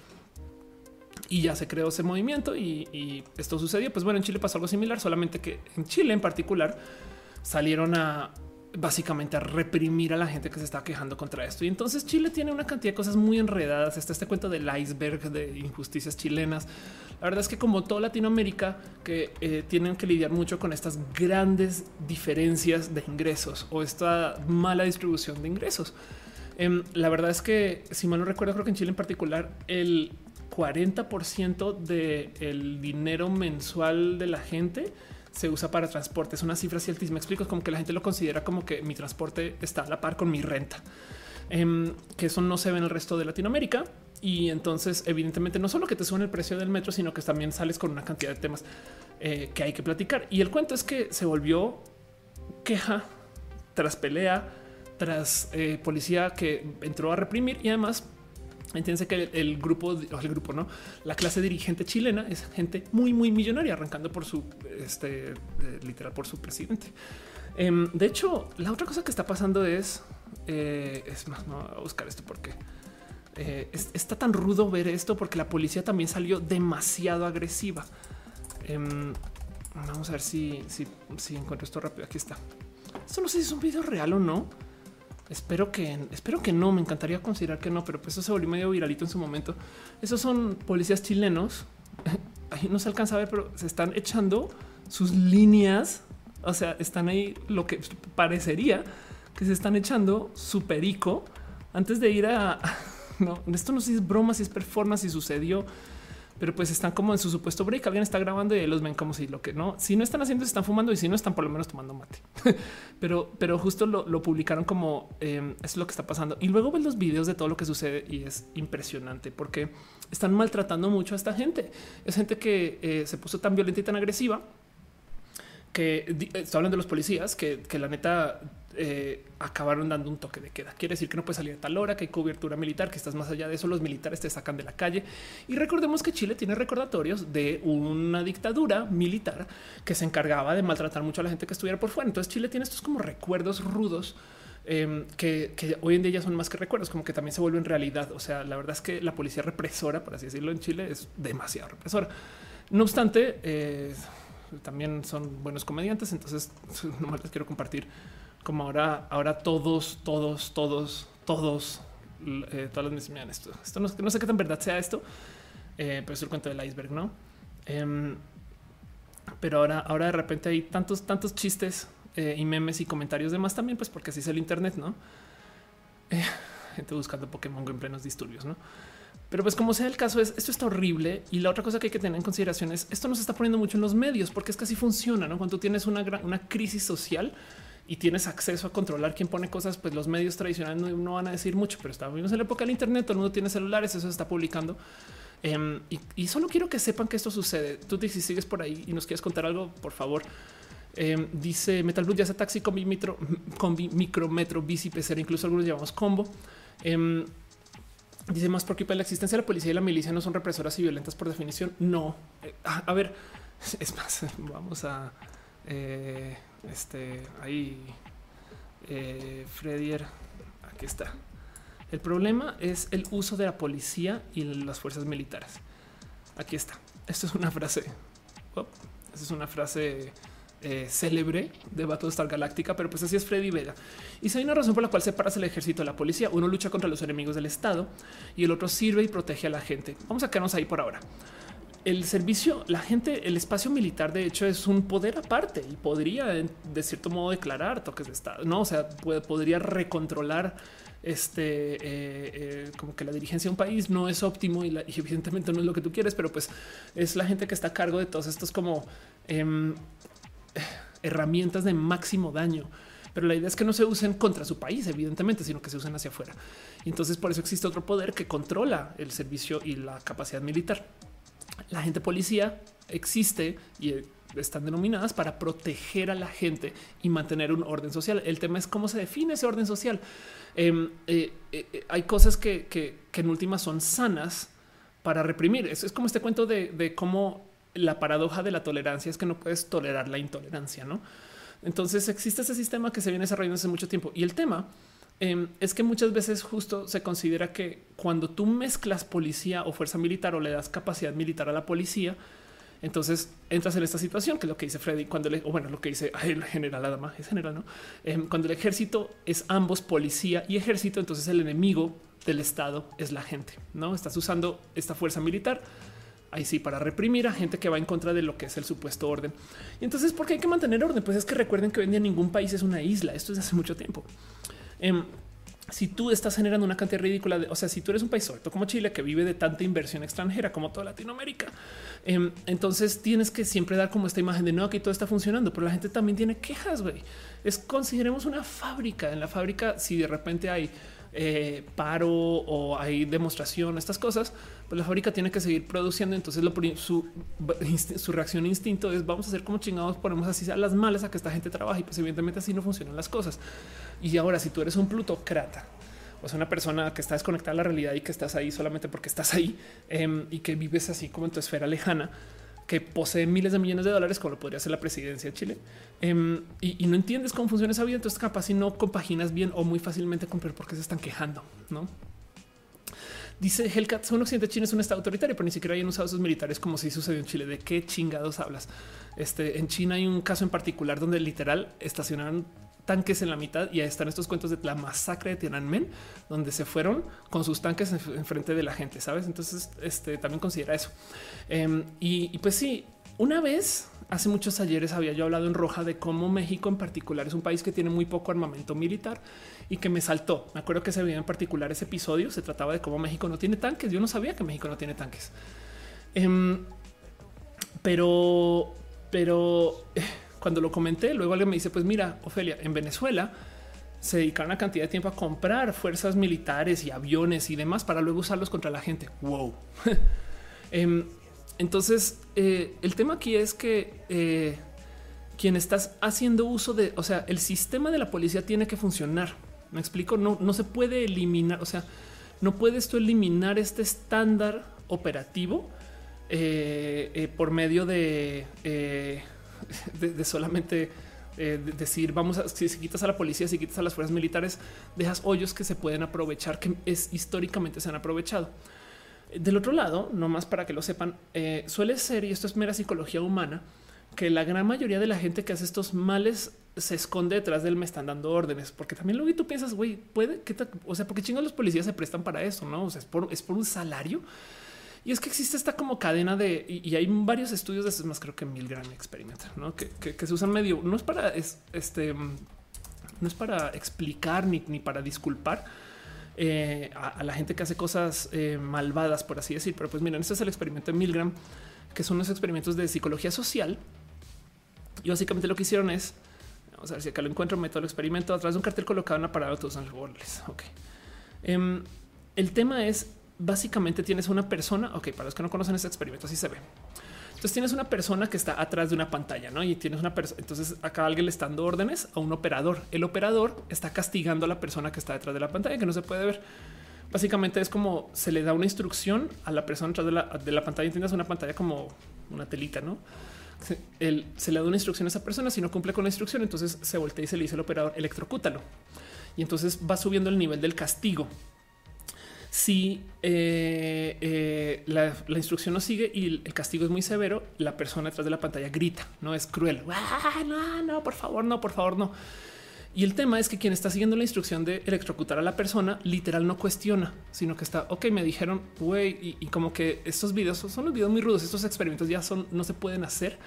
Speaker 1: Y ya se creó ese movimiento y, y esto sucedió. Pues bueno, en Chile pasó algo similar, solamente que en Chile en particular salieron a básicamente a reprimir a la gente que se está quejando contra esto. Y entonces Chile tiene una cantidad de cosas muy enredadas. Está este cuento del iceberg de injusticias chilenas. La verdad es que como toda Latinoamérica que eh, tienen que lidiar mucho con estas grandes diferencias de ingresos o esta mala distribución de ingresos. Em, la verdad es que si mal no recuerdo, creo que en Chile en particular el 40% del dinero mensual de la gente se usa para transporte. Es una cifra así altísima. Explico, como que la gente lo considera como que mi transporte está a la par con mi renta. Em, que eso no se ve en el resto de Latinoamérica. Y entonces, evidentemente, no solo que te suben el precio del metro, sino que también sales con una cantidad de temas eh, que hay que platicar. Y el cuento es que se volvió queja tras pelea, tras eh, policía que entró a reprimir y además Entiéndase que el, grupo, el grupo, no la clase dirigente chilena es gente muy, muy millonaria, arrancando por su este, eh, literal por su presidente. Em, de hecho, la otra cosa que está pasando es, eh, es más, no voy a buscar esto porque eh, está tan rudo ver esto porque la policía también salió demasiado agresiva. Em, vamos a ver si, si, si encuentro esto rápido. Aquí está. Esto no sé si es un video real o no Espero que, espero que no, me encantaría considerar que no, pero pues eso se volvió medio viralito en su momento. Esos son policías chilenos. (laughs) Ahí no se alcanza a ver, pero se están echando sus líneas. O sea, están ahí lo que parecería que se están echando su perico antes de ir a. (laughs) No, esto no es broma, si es performance, si sucedió pero pues están como en su supuesto break. Alguien está grabando y los ven como si lo que no, si no están haciendo, se están fumando y si no están por lo menos tomando mate. (laughs) pero, pero justo lo, publicaron como em, es lo que está pasando. Y luego ven los videos de todo lo que sucede y es impresionante porque están maltratando mucho a esta gente. Es gente que eh, se puso tan violenta y tan agresiva que eh, está hablando de los policías que, que la neta eh, acabaron dando un toque de queda. Quiere decir que no puedes salir a tal hora, que hay cobertura militar, que estás más allá de eso, los militares te sacan de la calle. Y recordemos que Chile tiene recordatorios de una dictadura militar que se encargaba de maltratar mucho a la gente que estuviera por fuera. Entonces Chile tiene estos como recuerdos rudos. Em, que, hoy en día ya son más que recuerdos, como que también se vuelven realidad. O sea, la verdad es que la policía represora, por así decirlo, en Chile es demasiado represora. No obstante, eh, también son buenos comediantes, entonces (laughs) no les quiero compartir como ahora, ahora todos, todos, todos, todos, eh, todas las miren esto, esto no, no, sé qué tan verdad sea esto, eh, pero es el cuento del iceberg, ¿no? Em, pero ahora, ahora de repente hay tantos, tantos chistes eh, y memes y comentarios de más también, pues porque así es el Internet, ¿no? Eh, gente buscando Pokémon en plenos disturbios, ¿no? Pero pues como sea el caso es esto está horrible y la otra cosa que hay que tener en consideración es esto no se está poniendo mucho en los medios porque es que así funciona, ¿no? Cuando tienes una, una crisis social, y tienes acceso a controlar quién pone cosas, pues los medios tradicionales no, van a decir mucho, pero estamos en la época del Internet, todo el mundo tiene celulares, eso se está publicando. Em, y, solo quiero que sepan que esto sucede. Tú si sigues por ahí y nos quieres contar algo, por favor. Em, dice Metal Blue ya sea taxi, combi, mitro, combi, micro, metro, bici, pecera, incluso algunos llamamos combo. Em, dice más porque la existencia de la policía y la milicia no son represoras y violentas por definición. No. Eh, a, ver, (laughs) es más, (laughs) vamos a eh, este ahí, eh, Fredier, aquí está. El problema es el uso de la policía y las fuerzas militares. Aquí está. Esto es una frase. Esa es una frase eh, célebre de Battlestar Galáctica, pero pues así es Freddy Vega. Y si hay una razón por la cual separas el ejército de la policía, uno lucha contra los enemigos del Estado y el otro sirve y protege a la gente. Vamos a quedarnos ahí por ahora. El servicio, la gente, el espacio militar, de hecho, es un poder aparte y podría, de cierto modo, declarar toques de Estado. No, o sea, podría recontrolar este, eh, eh, como que la dirigencia de un país no es óptimo y, evidentemente no es lo que tú quieres, pero pues es la gente que está a cargo de todos estos como em, herramientas de máximo daño. Pero la idea es que no se usen contra su país, evidentemente, sino que se usen hacia afuera. Y entonces por eso existe otro poder que controla el servicio y la capacidad militar. La gente policía existe y están denominadas para proteger a la gente y mantener un orden social. El tema es cómo se define ese orden social. Em, eh, eh, hay cosas que, en últimas son sanas para reprimir. Eso es como este cuento de, de cómo la paradoja de la tolerancia es que no puedes tolerar la intolerancia, ¿no? Entonces existe ese sistema que se viene desarrollando hace mucho tiempo. Y el tema em, es que muchas veces justo se considera que cuando tú mezclas policía o fuerza militar o le das capacidad militar a la policía, entonces entras en esta situación que es lo que dice Freddy cuando le, o bueno, lo que dice el general Adama es general, no? Em, cuando el ejército es ambos policía y ejército, entonces el enemigo del Estado es la gente, no estás usando esta fuerza militar ahí sí, para reprimir a gente que va en contra de lo que es el supuesto orden. Y entonces, ¿por qué hay que mantener orden? Pues es que recuerden que hoy en día ningún país es una isla. Esto es hace mucho tiempo. Em, si tú estás generando una cantidad ridícula o sea, si tú eres un país suelto como Chile que vive de tanta inversión extranjera como toda Latinoamérica, em, entonces tienes que siempre dar como esta imagen de no, que todo está funcionando, pero la gente también tiene quejas. güey. Es consideremos una fábrica. En la fábrica, si de repente hay eh, paro o hay demostración, estas cosas, pues la fábrica tiene que seguir produciendo. Entonces su, su reacción instinto es vamos a hacer como chingados, ponemos así a las malas a que esta gente trabaje y pues evidentemente así no funcionan las cosas. Y ahora si tú eres un plutócrata, o sea, una persona que está desconectada a la realidad y que estás ahí solamente porque estás ahí em, y que vives así como en tu esfera lejana, que posee miles de millones de dólares, como lo podría ser la presidencia de Chile, em, y, no entiendes cómo funciona esa vida, entonces capaz si no compaginas bien o muy fácilmente con por qué se están quejando, ¿no? Dice Hellcat, según Occidente, China es un estado autoritario, pero ni siquiera hayan usado sus militares como si sucedió en Chile. ¿De qué chingados hablas? Este, en China hay un caso en particular donde literal estacionaron tanques en la mitad y están estos cuentos de la masacre de Tiananmen, donde se fueron con sus tanques en frente de la gente, ¿sabes? Entonces, este, también considera eso. Em, y, pues sí, una vez, hace muchos ayeres había yo hablado en roja de cómo México en particular es un país que tiene muy poco armamento militar y que me saltó. Me acuerdo que se veía en particular ese episodio, se trataba de cómo México no tiene tanques. Yo no sabía que México no tiene tanques. Em, pero, pero cuando lo comenté, luego alguien me dice, pues mira, Ofelia, en Venezuela se dedicaron una cantidad de tiempo a comprar fuerzas militares y aviones y demás para luego usarlos contra la gente. Wow. (laughs) Em, entonces, eh, el tema aquí es que eh, quien estás haciendo uso de, o sea, el sistema de la policía tiene que funcionar. Me explico, no, no se puede eliminar, o sea, no puedes tú eliminar este estándar operativo eh, por medio de (laughs) de, solamente decir vamos a si, quitas a la policía, si quitas a las fuerzas militares, dejas hoyos que se pueden aprovechar, que es históricamente se han aprovechado. Del otro lado, no más para que lo sepan, eh, suele ser, y esto es mera psicología humana, que la gran mayoría de la gente que hace estos males se esconde detrás del me están dando órdenes, porque también luego tú piensas, güey, puede que, o sea, porque chingados los policías se prestan para eso, no? O sea, es por, es por un salario. Y es que existe esta como cadena de y, hay varios estudios de estos más, creo que Milgram experimenta, ¿no? que, se usan medio. No es para este, no es para explicar ni, ni para disculpar eh, a, la gente que hace cosas eh, malvadas, por así decir. Pero pues miren, este es el experimento de Milgram, que son los experimentos de psicología social. Y básicamente lo que hicieron es vamos a ver si acá lo encuentro. Meto el experimento atrás de un cartel colocado en aparato de los Ok. Em, el tema es básicamente tienes una persona. Ok, para los que no conocen este experimento, así se ve. Entonces tienes una persona que está atrás de una pantalla, ¿no? Y tienes una persona. Entonces acá alguien le está dando órdenes a un operador. El operador está castigando a la persona que está detrás de la pantalla, que no se puede ver. Básicamente es como se le da una instrucción a la persona detrás de la, de la pantalla. Entiendes una pantalla como una telita, ¿no? Se, se le da una instrucción a esa persona. Si no cumple con la instrucción, entonces se voltea y se le dice al operador electrocútalo. Y entonces va subiendo el nivel del castigo Si eh, eh, la, instrucción no sigue y el castigo es muy severo, la persona detrás de la pantalla grita, no es cruel. Ah, no, no, por favor, no, por favor, no. Y el tema es que quien está siguiendo la instrucción de electrocutar a la persona literal no cuestiona, sino que está, ok, me dijeron, güey, y, como que estos videos son los videos muy rudos, estos experimentos ya son, no se pueden hacer,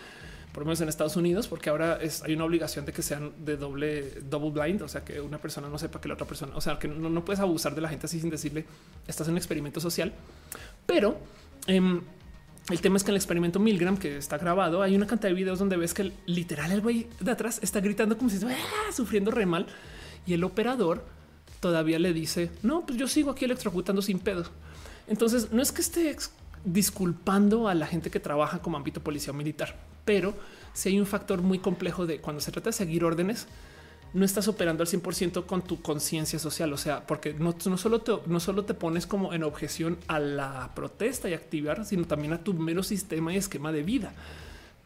Speaker 1: por lo menos en Estados Unidos, porque ahora hay una obligación de que sean de doble, double blind, o sea, que una persona no sepa que la otra persona, o sea, que no, puedes abusar de la gente así sin decirle, estás en un experimento social, pero... Em, el tema es que en el experimento Milgram que está grabado, hay una cantidad de videos donde ves que literal el güey de atrás está gritando como si estuviera sufriendo re mal y el operador todavía le dice no, pues yo sigo aquí electrocutando sin pedos. Entonces no es que esté disculpando a la gente que trabaja como ámbito policía militar, pero si hay un factor muy complejo de cuando se trata de seguir órdenes, no estás operando al 100% con tu conciencia social. O sea, porque no, no, solo te, no solo te pones como en objeción a la protesta y activar, sino también a tu mero sistema y esquema de vida.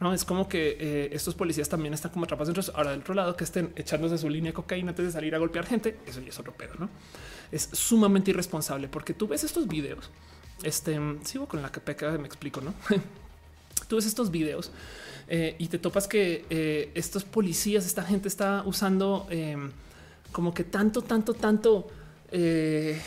Speaker 1: No es como que eh, estos policías también están como atrapados dentro. Ahora, del otro lado, que estén echándose su línea de cocaína antes de salir a golpear gente, eso ya es otro pedo, no es sumamente irresponsable porque tú ves estos videos. Este sigo con la que peca, me explico, no? (laughs) tú ves estos videos eh, y te topas que eh, estos policías, esta gente está usando em, como que tanto, tanto, tanto eh,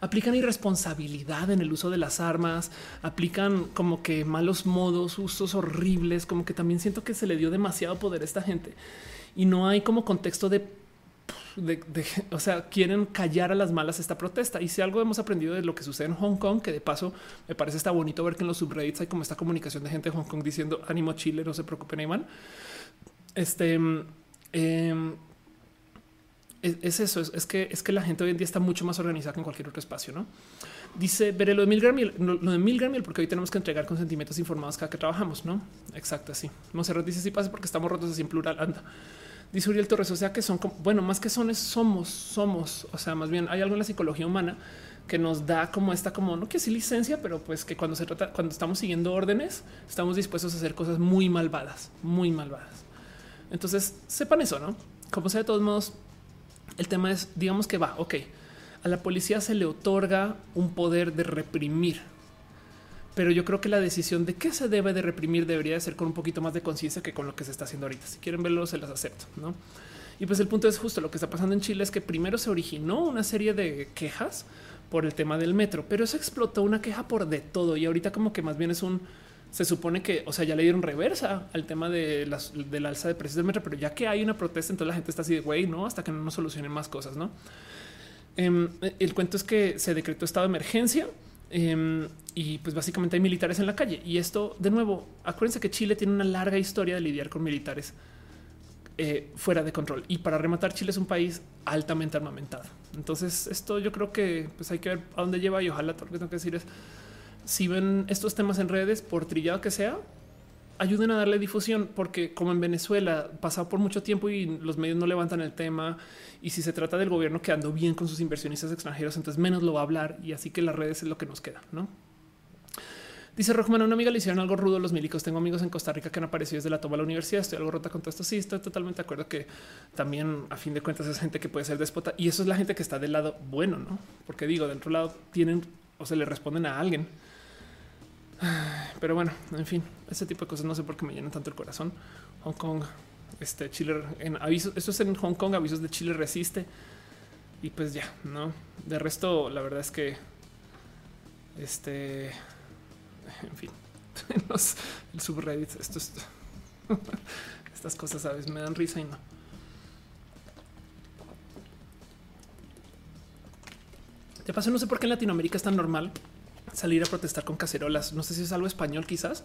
Speaker 1: aplican irresponsabilidad en el uso de las armas, aplican como que malos modos, usos horribles, como que también siento que se le dio demasiado poder a esta gente. Y no hay como contexto de de, (laughs) o sea, quieren callar a las malas esta protesta. Y si algo hemos aprendido de lo que sucede en Hong Kong, que de paso me parece está bonito ver que en los subreddits hay como esta comunicación de gente de Hong Kong diciendo ánimo Chile, no se preocupen, Ayman. Este em, es, eso, es, que es que la gente hoy en día está mucho más organizada que en cualquier otro espacio, ¿no? Dice, veré lo de Milgram y lo de Milgram porque hoy tenemos que entregar consentimientos informados cada que trabajamos, ¿no? Exacto, sí. Monserrat dice, sí pasa porque estamos rotos así en plural, anda. Dice Uriel Torres, o sea que son, bueno, más que son, somos, somos, o sea, más bien hay algo en la psicología humana que nos da como esta, como no que sí licencia, pero pues que cuando se trata, cuando estamos siguiendo órdenes, estamos dispuestos a hacer cosas muy malvadas, muy malvadas. Entonces sepan eso, no? Como sea, de todos modos, el tema es, digamos que va, ok, a la policía se le otorga un poder de reprimir pero yo creo que la decisión de qué se debe de reprimir debería de ser con un poquito más de conciencia que con lo que se está haciendo ahorita. Si quieren verlo, se las acepto, ¿no? Y pues el punto es justo lo que está pasando en Chile es que primero se originó una serie de quejas por el tema del metro, pero eso explotó una queja por de todo y ahorita como que más bien es un se supone que, o sea, ya le dieron reversa al tema de las, del alza de precios del metro, pero ya que hay una protesta, entonces la gente está así de güey, no, hasta que no nos solucionen más cosas, no? Em, el cuento es que se decretó estado de emergencia Em, y pues básicamente hay militares en la calle. Y esto, de nuevo, acuérdense que Chile tiene una larga historia de lidiar con militares eh, fuera de control. Y para rematar, Chile es un país altamente armamentado. Entonces, esto yo creo que pues hay que ver a dónde lleva y ojalá lo que tengo que decir es si ven estos temas en redes, por trillado que sea, ayuden a darle difusión, porque como en Venezuela pasado por mucho tiempo y los medios no levantan el tema y si se trata del gobierno quedando bien con sus inversionistas extranjeros, entonces menos lo va a hablar y así que las redes es lo que nos queda, ¿no? Dice Rockman, una amiga le hicieron algo rudo a los milicos. Tengo amigos en Costa Rica que han aparecido desde la toma de la universidad. Estoy algo rota con todo esto. Sí, estoy totalmente de acuerdo que también a fin de cuentas es gente que puede ser despota y eso es la gente que está del lado bueno, no? Porque digo, del otro lado tienen o se le responden a alguien. (sighs) Pero bueno, en fin, ese tipo de cosas no sé por qué me llenan tanto el corazón. Hong Kong este Chile en avisos. Esto es en Hong Kong, avisos de Chile resiste. Y pues ya, no. De resto, la verdad es que este, (laughs) en fin, (laughs) el subreddit, esto es, (laughs) estas cosas, sabes, me dan risa y no. Te paso, no sé por qué en Latinoamérica es tan normal salir a protestar con cacerolas. No sé si es algo español, quizás.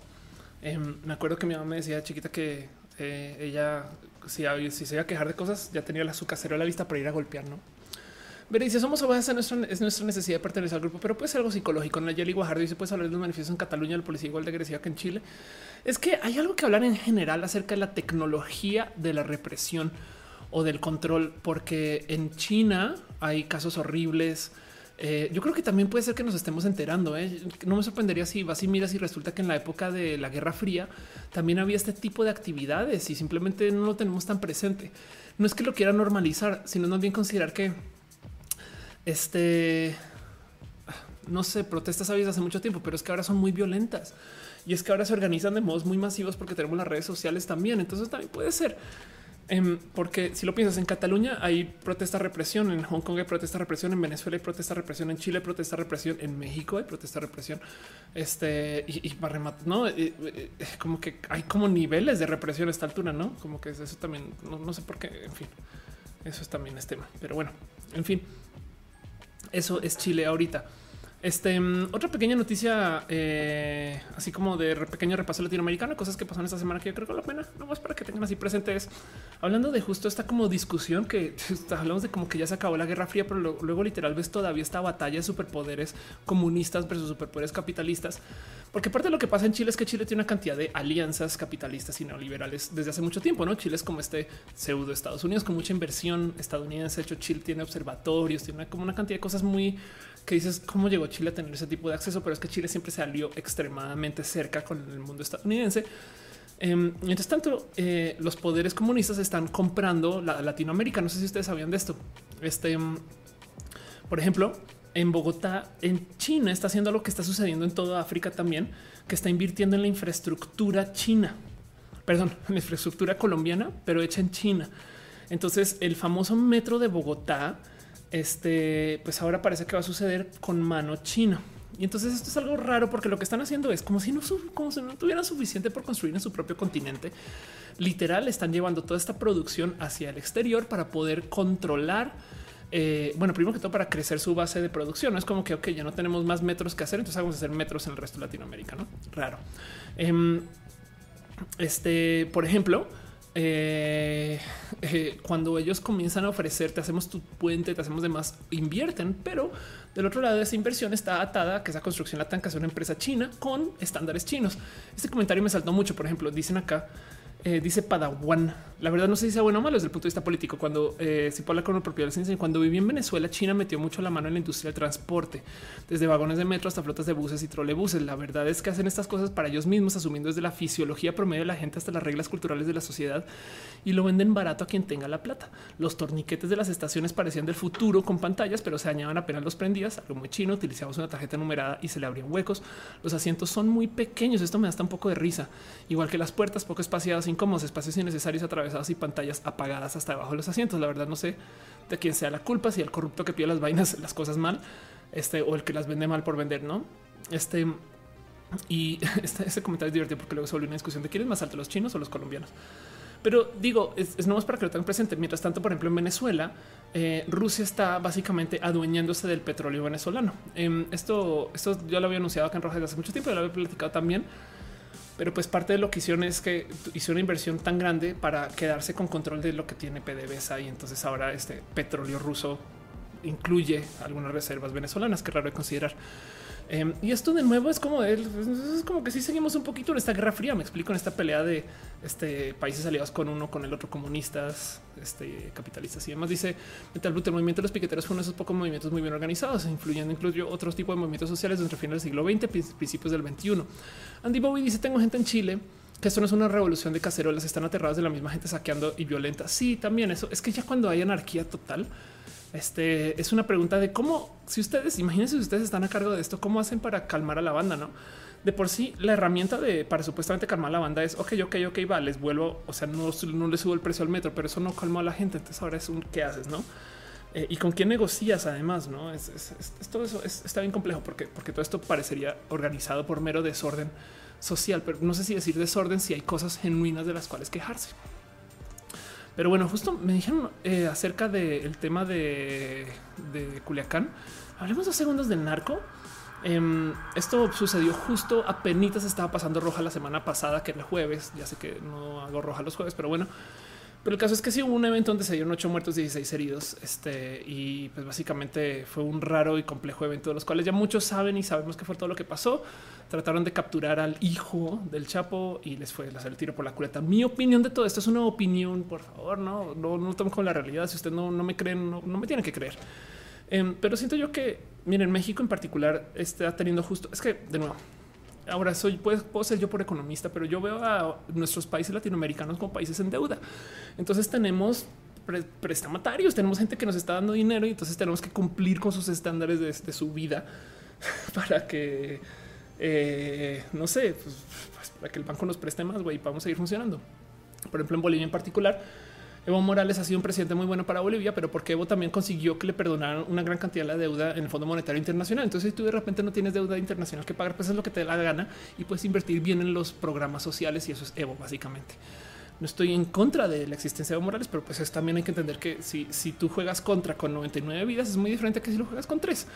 Speaker 1: Em, me acuerdo que mi mamá me decía chiquita que eh, ella, si, si, se iba a quejar de cosas, ya tenía la, su la lista para ir a golpear, ¿no? Pero dice, somos ovejas, es nuestra, es nuestra necesidad de pertenecer al grupo, pero puede ser algo psicológico. Nayeli Guajardo dice, puedes hablar de los manifiestos en Cataluña, el policía igual de agresiva que en Chile. Es que hay algo que hablar en general acerca de la tecnología de la represión o del control, porque en China hay casos horribles, eh, yo creo que también puede ser que nos estemos enterando. ¿eh? No me sorprendería si vas y miras y resulta que en la época de la Guerra Fría también había este tipo de actividades y simplemente no lo tenemos tan presente. No es que lo quiera normalizar, sino más bien considerar que este no sé, protestas habidas hace mucho tiempo, pero es que ahora son muy violentas y es que ahora se organizan de modos muy masivos porque tenemos las redes sociales también. Entonces también puede ser. Em, porque si lo piensas en Cataluña hay protesta represión, en Hong Kong hay protesta represión, en Venezuela hay protesta represión, en Chile hay protesta represión, en México hay protesta represión. Este y, rematar, no como que hay como niveles de represión a esta altura, no como que eso también no, sé por qué. En fin, eso es también este tema, pero bueno, en fin, eso es Chile ahorita. Este mm, otra pequeña noticia, eh, así como de pequeño repaso latinoamericano, cosas que pasaron esta semana que yo creo que la pena, no más para que tengan así presentes. Hablando de justo esta como discusión que (laughs) hablamos de como que ya se acabó la Guerra Fría, pero luego, literal ves todavía esta batalla de superpoderes comunistas versus superpoderes capitalistas. Porque parte de lo que pasa en Chile es que Chile tiene una cantidad de alianzas capitalistas y neoliberales desde hace mucho tiempo. No Chile es como este pseudo Estados Unidos con mucha inversión estadounidense. De hecho, Chile tiene observatorios, tiene como una cantidad de cosas muy que dices cómo llegó Chile a tener ese tipo de acceso, pero es que Chile siempre salió extremadamente cerca con el mundo estadounidense. Em, mientras tanto, eh, los poderes comunistas están comprando la Latinoamérica. No sé si ustedes sabían de esto. Este, em, por ejemplo, en Bogotá, en China, está haciendo lo que está sucediendo en toda África también, que está invirtiendo en la infraestructura china, perdón, en (laughs) la infraestructura colombiana, pero hecha en China. Entonces, el famoso metro de Bogotá este, pues ahora parece que va a suceder con mano china. Y entonces esto es algo raro porque lo que están haciendo es como si no, como no tuvieran suficiente por construir en su propio continente. Literal, están llevando toda esta producción hacia el exterior para poder controlar. Eh, bueno, primero que todo para crecer su base de producción. No es como que, ya no tenemos más metros que hacer, entonces vamos a hacer metros en el resto de Latinoamérica, ¿no? Raro. Em, este, por ejemplo, eh, eh, cuando ellos comienzan a ofrecer, te hacemos tu puente, te hacemos demás, invierten, pero del otro lado esa inversión está atada a que esa construcción la que hacer una empresa china con estándares chinos. Este comentario me saltó mucho. Por ejemplo, dicen acá eh, dice Padawan. La verdad no sé si sea bueno o malo desde el punto de vista político. Cuando eh, si puedo hablar con propiedad cuando viví en Venezuela, China metió mucho la mano en la industria del transporte, desde vagones de metro hasta flotas de buses y trolebuses. La verdad es que hacen estas cosas para ellos mismos, asumiendo desde la fisiología promedio de la gente hasta las reglas culturales de la sociedad y lo venden barato a quien tenga la plata. Los torniquetes de las estaciones parecían del futuro con pantallas, pero se dañaban apenas los prendías, algo muy chino. Utilizamos una tarjeta numerada y se le abrían huecos. Los asientos son muy pequeños. Esto me da hasta un poco de risa, igual que las puertas poco espaciadas incómodos, espacios innecesarios atravesados y pantallas apagadas hasta debajo de los asientos. La verdad no sé de quién sea la culpa, si el corrupto que pide las vainas, (laughs) las cosas mal, este o el que las vende mal por vender, no? Este y (laughs) este, comentario es divertido porque luego se volvió una discusión de quién es más alto, los chinos o los colombianos. Pero digo, es, es nomás para que lo tengan presente. Mientras tanto, por ejemplo, en Venezuela, eh, Rusia está básicamente adueñándose del petróleo venezolano. Em, esto, esto yo lo había anunciado acá en Roja desde hace mucho tiempo, lo había platicado también pero pues parte de lo que hicieron es que hizo una inversión tan grande para quedarse con control de lo que tiene PDVSA y entonces ahora este petróleo ruso incluye algunas reservas venezolanas, que raro de considerar. Em, y esto de nuevo es como es como que si seguimos un poquito en esta guerra fría. Me explico en esta pelea de este países aliados con uno, con el otro, comunistas, este capitalistas y demás. Dice Metal el movimiento de los piqueteros fue uno de esos pocos movimientos muy bien organizados, influyendo incluso otros tipos de movimientos sociales desde finales del siglo XX, principios del XXI. Andy Bowie dice: Tengo gente en Chile que esto no es una revolución de cacerolas, están aterrados de la misma gente saqueando y violenta. Sí, también eso es que ya cuando hay anarquía total, este es una pregunta de cómo, si ustedes, imagínense si ustedes están a cargo de esto, cómo hacen para calmar a la banda, no? De por sí, la herramienta de para supuestamente calmar la banda es ok, ok, ok, va, les vuelvo. O sea, no, no le subo el precio al metro, pero eso no calmó a la gente. Entonces ahora es un qué haces, no? Eh, y con quién negocias además, no es, todo eso está bien complejo porque, porque todo esto parecería organizado por mero desorden social, pero no sé si decir desorden si hay cosas genuinas de las cuales quejarse. Pero bueno, justo me dijeron eh, acerca del tema de, de, Culiacán. Hablemos dos segundos del narco. Em, esto sucedió justo a penitas estaba pasando roja la semana pasada, que era el jueves. Ya sé que no hago roja los jueves, pero bueno, pero el caso es que sí hubo un evento donde se dieron ocho muertos, y 16 heridos. Este y pues básicamente fue un raro y complejo evento de los cuales ya muchos saben y sabemos que fue todo lo que pasó. Trataron de capturar al hijo del Chapo y les fue hacer el tiro por la culeta. Mi opinión de todo esto es una opinión, por favor, no, no, no tomen con la realidad. Si usted no, no me creen, no, me tienen que creer. Em, pero siento yo que, miren, México en particular está teniendo justo, es que de nuevo, Ahora soy, puedo, puedo, ser yo por economista, pero yo veo a nuestros países latinoamericanos como países en deuda. Entonces tenemos prestamatarios, tenemos gente que nos está dando dinero y entonces tenemos que cumplir con sus estándares de, su vida (laughs) para que, eh, no sé, pues, pues, para que el banco nos preste más, güey, y podamos seguir funcionando. Por ejemplo, en Bolivia en particular, Evo Morales ha sido un presidente muy bueno para Bolivia, pero porque Evo también consiguió que le perdonaran una gran cantidad de la deuda en el Fondo Monetario Internacional. Entonces, si tú de repente no tienes deuda internacional que pagar, pues es lo que te da la gana y puedes invertir bien en los programas sociales y eso es Evo básicamente. No estoy en contra de la existencia de Evo Morales, pero pues es, también hay que entender que si, si tú juegas contra con 99 vidas es muy diferente que si lo juegas con tres.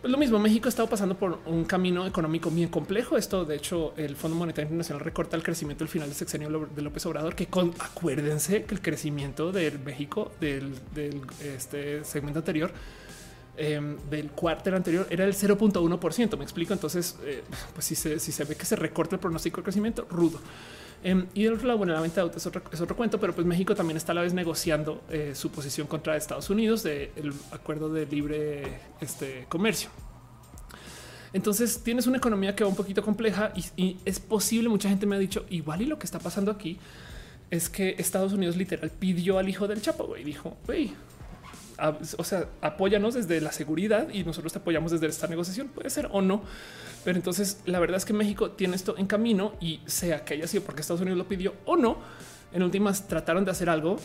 Speaker 1: Pues lo mismo, México ha estado pasando por un camino económico bien complejo. Esto, de hecho, el Fondo Monetario Internacional recorta el crecimiento al final del sexenio de López Obrador, que acuérdense que el crecimiento del México del, este segmento anterior em, del cuarto anterior era el 0.1%. Me explico. Entonces, eh, pues si se, si se ve que se recorta el pronóstico de crecimiento, rudo. Em, y del otro lado, bueno, la venta de autos es otro, cuento, pero pues México también está a la vez negociando eh, su posición contra Estados Unidos del acuerdo de libre este, comercio. Entonces tienes una economía que va un poquito compleja y, es posible. Mucha gente me ha dicho igual y lo que está pasando aquí es que Estados Unidos literal pidió al hijo del Chapo y dijo, o sea, apóyanos desde la seguridad y nosotros te apoyamos desde esta negociación. Puede ser o no, pero entonces la verdad es que México tiene esto en camino y sea que haya sido porque Estados Unidos lo pidió o no, en últimas trataron de hacer algo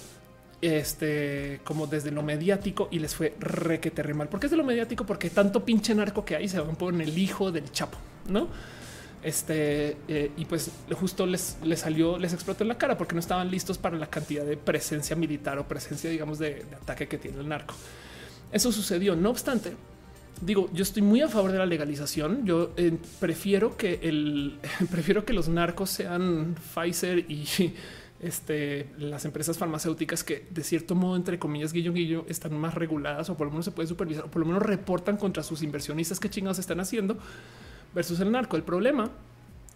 Speaker 1: este como desde lo mediático y les fue requete re mal. porque es de lo mediático? Porque tanto pinche narco que hay se van por el hijo del Chapo, no? Este eh, y pues justo les, les, salió, les explotó en la cara porque no estaban listos para la cantidad de presencia militar o presencia, digamos, de, ataque que tiene el narco. Eso sucedió. No obstante, digo, yo estoy muy a favor de la legalización. Yo eh, prefiero que el (laughs) prefiero que los narcos sean Pfizer y (laughs) este, las empresas farmacéuticas que de cierto modo, entre comillas, guillo guillo, están más reguladas o por lo menos se puede supervisar o por lo menos reportan contra sus inversionistas que chingados están haciendo versus el narco. El problema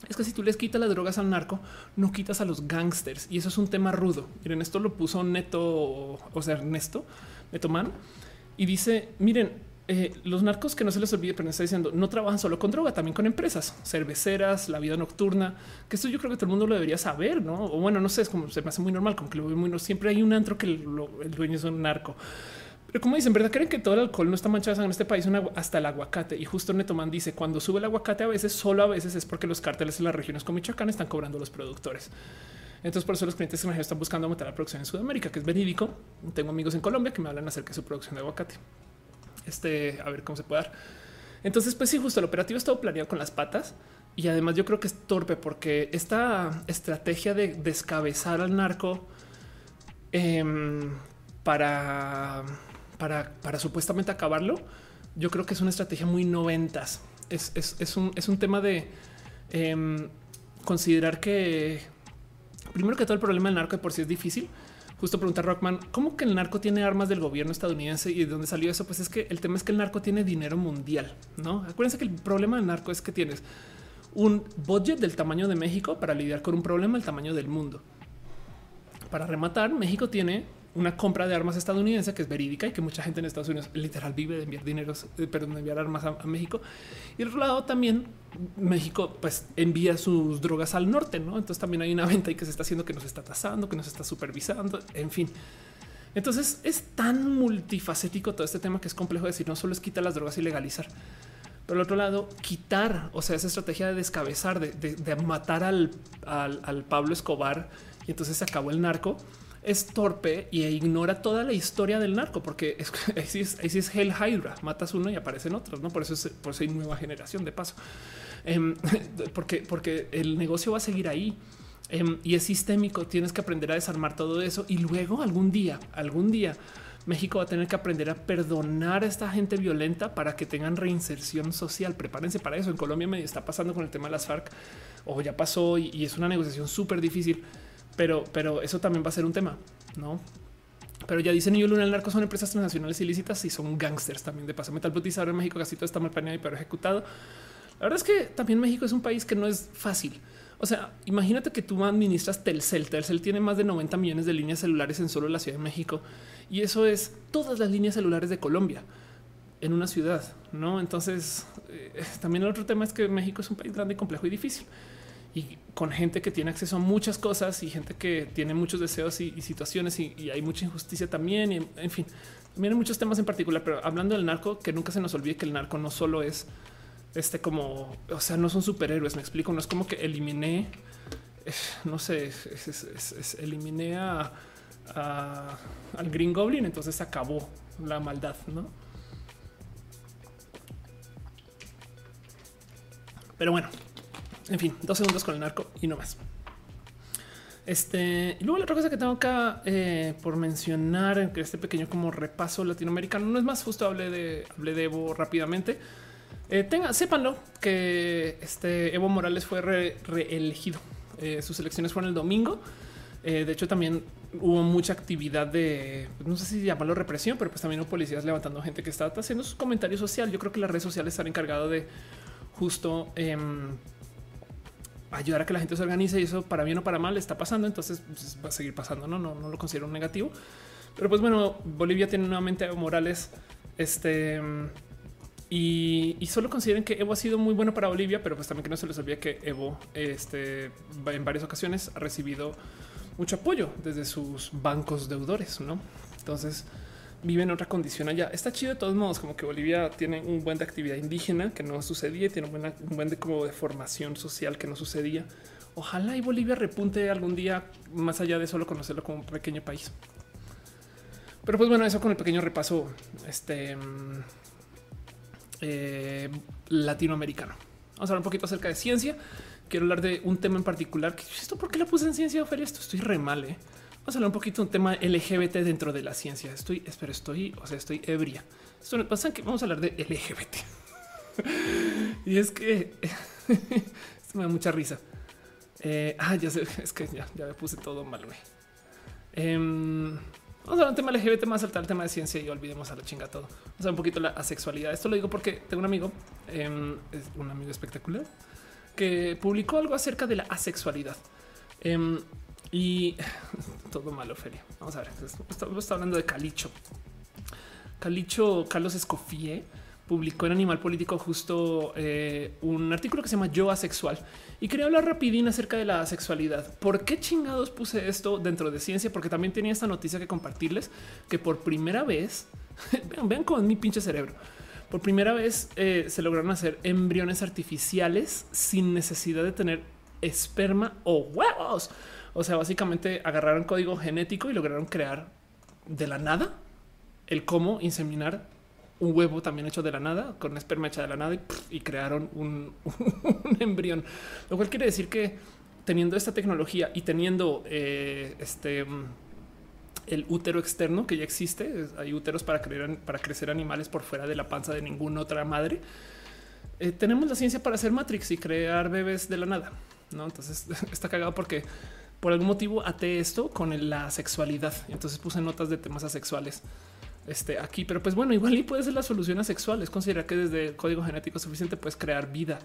Speaker 1: es que si tú les quitas las drogas al narco, no quitas a los gangsters y eso es un tema rudo. Miren, esto lo puso Neto, o sea, Ernesto, Neto Man, y dice, miren, eh, los narcos que no se les olvide, pero está diciendo no trabajan solo con droga, también con empresas cerveceras, la vida nocturna, que esto yo creo que todo el mundo lo debería saber, no? O bueno, no sé, es como se me hace muy normal, como que lo veo muy siempre hay un antro que el dueño es un narco. Pero como dicen, ¿verdad? Creen que todo el alcohol no está manchado en este país hasta el aguacate. Y justo Netoman dice cuando sube el aguacate a veces, solo a veces es porque los cárteles en las regiones como Michoacán están cobrando los productores. Entonces, por eso los clientes extranjeros están buscando aumentar la producción en Sudamérica, que es verídico. Tengo amigos en Colombia que me hablan acerca de su producción de aguacate. Este, a ver cómo se puede dar. Entonces, pues sí, justo el operativo estaba planeado con las patas y además yo creo que es torpe porque esta estrategia de descabezar al narco em, para, para, supuestamente acabarlo, yo creo que es una estrategia muy noventas. Es, un, tema de em, considerar que primero que todo el problema del narco de por sí es difícil Justo pregunta Rockman, ¿cómo que el narco tiene armas del gobierno estadounidense y de dónde salió eso? Pues es que el tema es que el narco tiene dinero mundial, ¿no? Acuérdense que el problema del narco es que tienes un budget del tamaño de México para lidiar con un problema del tamaño del mundo. Para rematar, México tiene una compra de armas estadounidense que es verídica y que mucha gente en Estados Unidos literal vive de enviar dinero, eh, perdón, de enviar armas a, México. Y el otro lado también México pues envía sus drogas al norte, ¿no? Entonces también hay una (laughs) venta y que se está haciendo que nos está tasando, que nos está supervisando, en fin. Entonces es tan multifacético todo este tema que es complejo decir, no solo es quitar las drogas y legalizar. Pero al otro lado, quitar, o sea, esa estrategia de descabezar, de, matar al Pablo Escobar y entonces se acabó el narco es torpe y ignora toda la historia del narco, porque es, es, Hell Hydra, matas uno y aparecen otros, ¿no? Por eso es, por eso hay nueva generación de paso, em, (laughs) porque, porque el negocio va a seguir ahí. Em, y es sistémico, tienes que aprender a desarmar todo eso y luego algún día, algún día México va a tener que aprender a perdonar a esta gente violenta para que tengan reinserción social. Prepárense para eso. En Colombia me está pasando con el tema de las FARC o ya pasó y es una negociación súper difícil pero, pero eso también va a ser un tema, no? Pero ya dicen yo Luna, el narco son empresas transnacionales ilícitas y son gangsters también. De paso, Metal ahora en México casi todo está mal planeado y pero ejecutado. La verdad es que también México es un país que no es fácil. O sea, imagínate que tú administras Telcel. Telcel tiene más de 90 millones de líneas celulares en solo la Ciudad de México y eso es todas las líneas celulares de Colombia en una ciudad, no? Entonces, eh, también el otro tema es que México es un país grande, complejo y difícil y con gente que tiene acceso a muchas cosas y gente que tiene muchos deseos y, situaciones y, hay mucha injusticia también. Y en fin, también hay muchos temas en particular, pero hablando del narco, que nunca se nos olvide que el narco no solo es este como, o sea, no son superhéroes, me explico, no es como que eliminé, eh, no sé, eliminé a, al Green Goblin, entonces acabó la maldad, ¿no? Pero bueno, en fin, dos segundos con el narco y no más. Este, y luego la otra cosa que tengo acá eh, por mencionar, que este pequeño como repaso latinoamericano, no es más, justo hablé de, hablé de Evo rápidamente. Eh, tenga, sépanlo que este Evo Morales fue reelegido. Eh, sus elecciones fueron el domingo. de hecho, también hubo mucha actividad de, no sé si llamarlo represión, pero pues también hubo policías levantando gente que estaba haciendo sus comentarios social. Yo creo que las redes sociales están encargadas de justo em, ayudar a que la gente se organice y eso para bien o para mal está pasando. Entonces pues, va a seguir pasando. No, no, no lo considero un negativo, pero pues bueno, Bolivia tiene nuevamente a Morales. Este y, solo consideren que Evo ha sido muy bueno para Bolivia, pero pues también que no se les olvide que Evo este, en varias ocasiones ha recibido mucho apoyo desde sus bancos deudores, ¿no? Entonces, vive en otra condición allá. Está chido de todos modos, como que Bolivia tiene un buen de actividad indígena que no sucedía, tiene un buen, de como de formación social que no sucedía. Ojalá y Bolivia repunte algún día más allá de solo conocerlo como un pequeño país. Pero pues bueno, eso con el pequeño repaso este mm, eh, latinoamericano. Vamos a hablar un poquito acerca de ciencia. Quiero hablar de un tema en particular. ¿Esto por qué lo puse en ciencia, Ofelia? Esto estoy re mal, ¿eh? Vamos a hablar un poquito de un tema LGBT dentro de la ciencia. Estoy, espero, estoy, o sea, estoy ebria. Esto pasa que vamos a hablar de LGBT. (laughs) y es que (laughs) esto me da mucha risa. Eh, ah, ya sé, (laughs) es que ya, me puse todo mal, güey. Em, vamos a hablar un tema LGBT más saltar el tema de ciencia y olvidemos a la chinga todo. Vamos a hablar un poquito la asexualidad. Esto lo digo porque tengo un amigo, em, un amigo espectacular, que publicó algo acerca de la asexualidad. Em, y (sighs) todo malo, Feria. Vamos a ver. Estamos hablando de Calicho. Calicho Carlos Escofie publicó en Animal Político justo eh, un artículo que se llama Yo asexual y quería hablar rapidín acerca de la asexualidad. ¿Por qué chingados puse esto dentro de ciencia? Porque también tenía esta noticia que compartirles que por primera vez, (laughs) vean, vean con mi pinche cerebro, por primera vez eh, se lograron hacer embriones artificiales sin necesidad de tener esperma o huevos. O sea, básicamente agarraron código genético y lograron crear de la nada el cómo inseminar un huevo también hecho de la nada, con esperma hecha de la nada y, crearon (laughs) un, embrión. Lo cual quiere decir que teniendo esta tecnología y teniendo eh, este el útero externo que ya existe, hay úteros para, creer, para crecer animales por fuera de la panza de ninguna otra madre. Eh, tenemos la ciencia para hacer Matrix y crear bebés de la nada. No, entonces (laughs) está cagado porque por algún motivo até esto con la sexualidad. Entonces puse notas de temas asexuales este, aquí, pero pues bueno, igual y puede ser la solución asexual. Es considerar que desde el código genético suficiente puedes crear vida.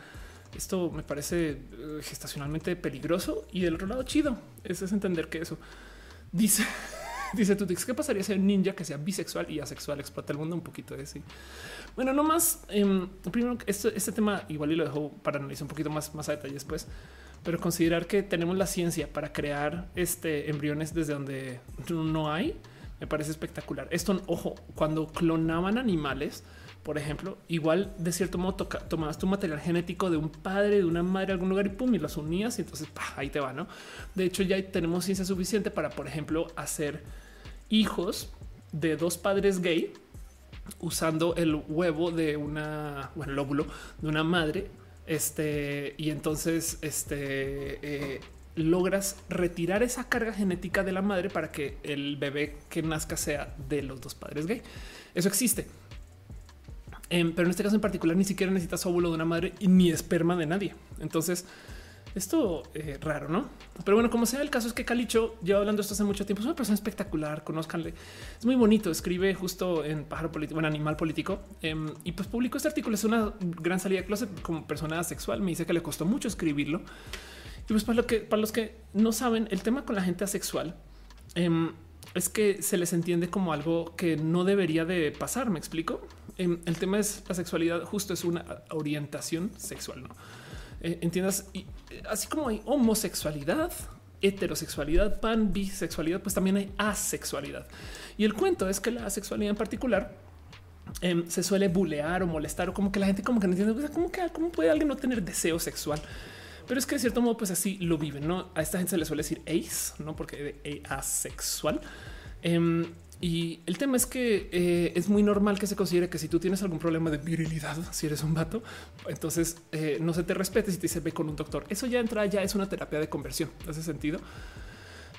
Speaker 1: Esto me parece eh, gestacionalmente peligroso y del otro lado chido. Es entender que eso dice, (laughs) dice Tutix, ¿qué pasaría si un ninja que sea bisexual y asexual explota el mundo un poquito de así? Bueno, no más. Em, primero, este, este tema igual y lo dejo para analizar un poquito más, más a detalle después pero considerar que tenemos la ciencia para crear este embriones desde donde no hay, me parece espectacular. Esto, ojo, cuando clonaban animales, por ejemplo, igual de cierto modo tomabas tu material genético de un padre, de una madre, algún lugar y pum, y los unías y entonces ahí te va, ¿no? De hecho, ya tenemos ciencia suficiente para, por ejemplo, hacer hijos de dos padres gay usando el huevo de una, bueno, el óvulo de una madre este, y entonces este, eh, logras retirar esa carga genética de la madre para que el bebé que nazca sea de los dos padres gay. Eso existe. Em, pero en este caso en particular ni siquiera necesitas óvulo de una madre ni esperma de nadie. Entonces, esto es eh, raro, ¿no? Pero bueno, como sea, el caso es que Calicho lleva hablando esto hace mucho tiempo. Es una persona espectacular, conózcanle. Es muy bonito. Escribe justo en Pájaro Político, en Animal Político. Em, y pues publicó este artículo. Es una gran salida de closet como persona sexual. Me dice que le costó mucho escribirlo. Y pues para, los que no saben, el tema con la gente asexual em, es que se les entiende como algo que no debería de pasar. ¿Me explico? el tema es la sexualidad, justo es una orientación sexual, ¿no? Eh, entiendas, y, eh, así como hay homosexualidad, heterosexualidad, pan, bisexualidad, pues también hay asexualidad. Y el cuento es que la asexualidad en particular em, se suele bulear o molestar o como que la gente como que no entiende cómo, que, cómo puede alguien no tener deseo sexual. Pero es que de cierto modo, pues así lo viven, ¿no? A esta gente se le suele decir ace, ¿no? Porque de asexual. Em, y el tema es que eh, es muy normal que se considere que si tú tienes algún problema de virilidad, (laughs) si eres un vato, entonces eh, no se te respete si te dice ve con un doctor. Eso ya entra, ya es una terapia de conversión. ¿En ese sentido?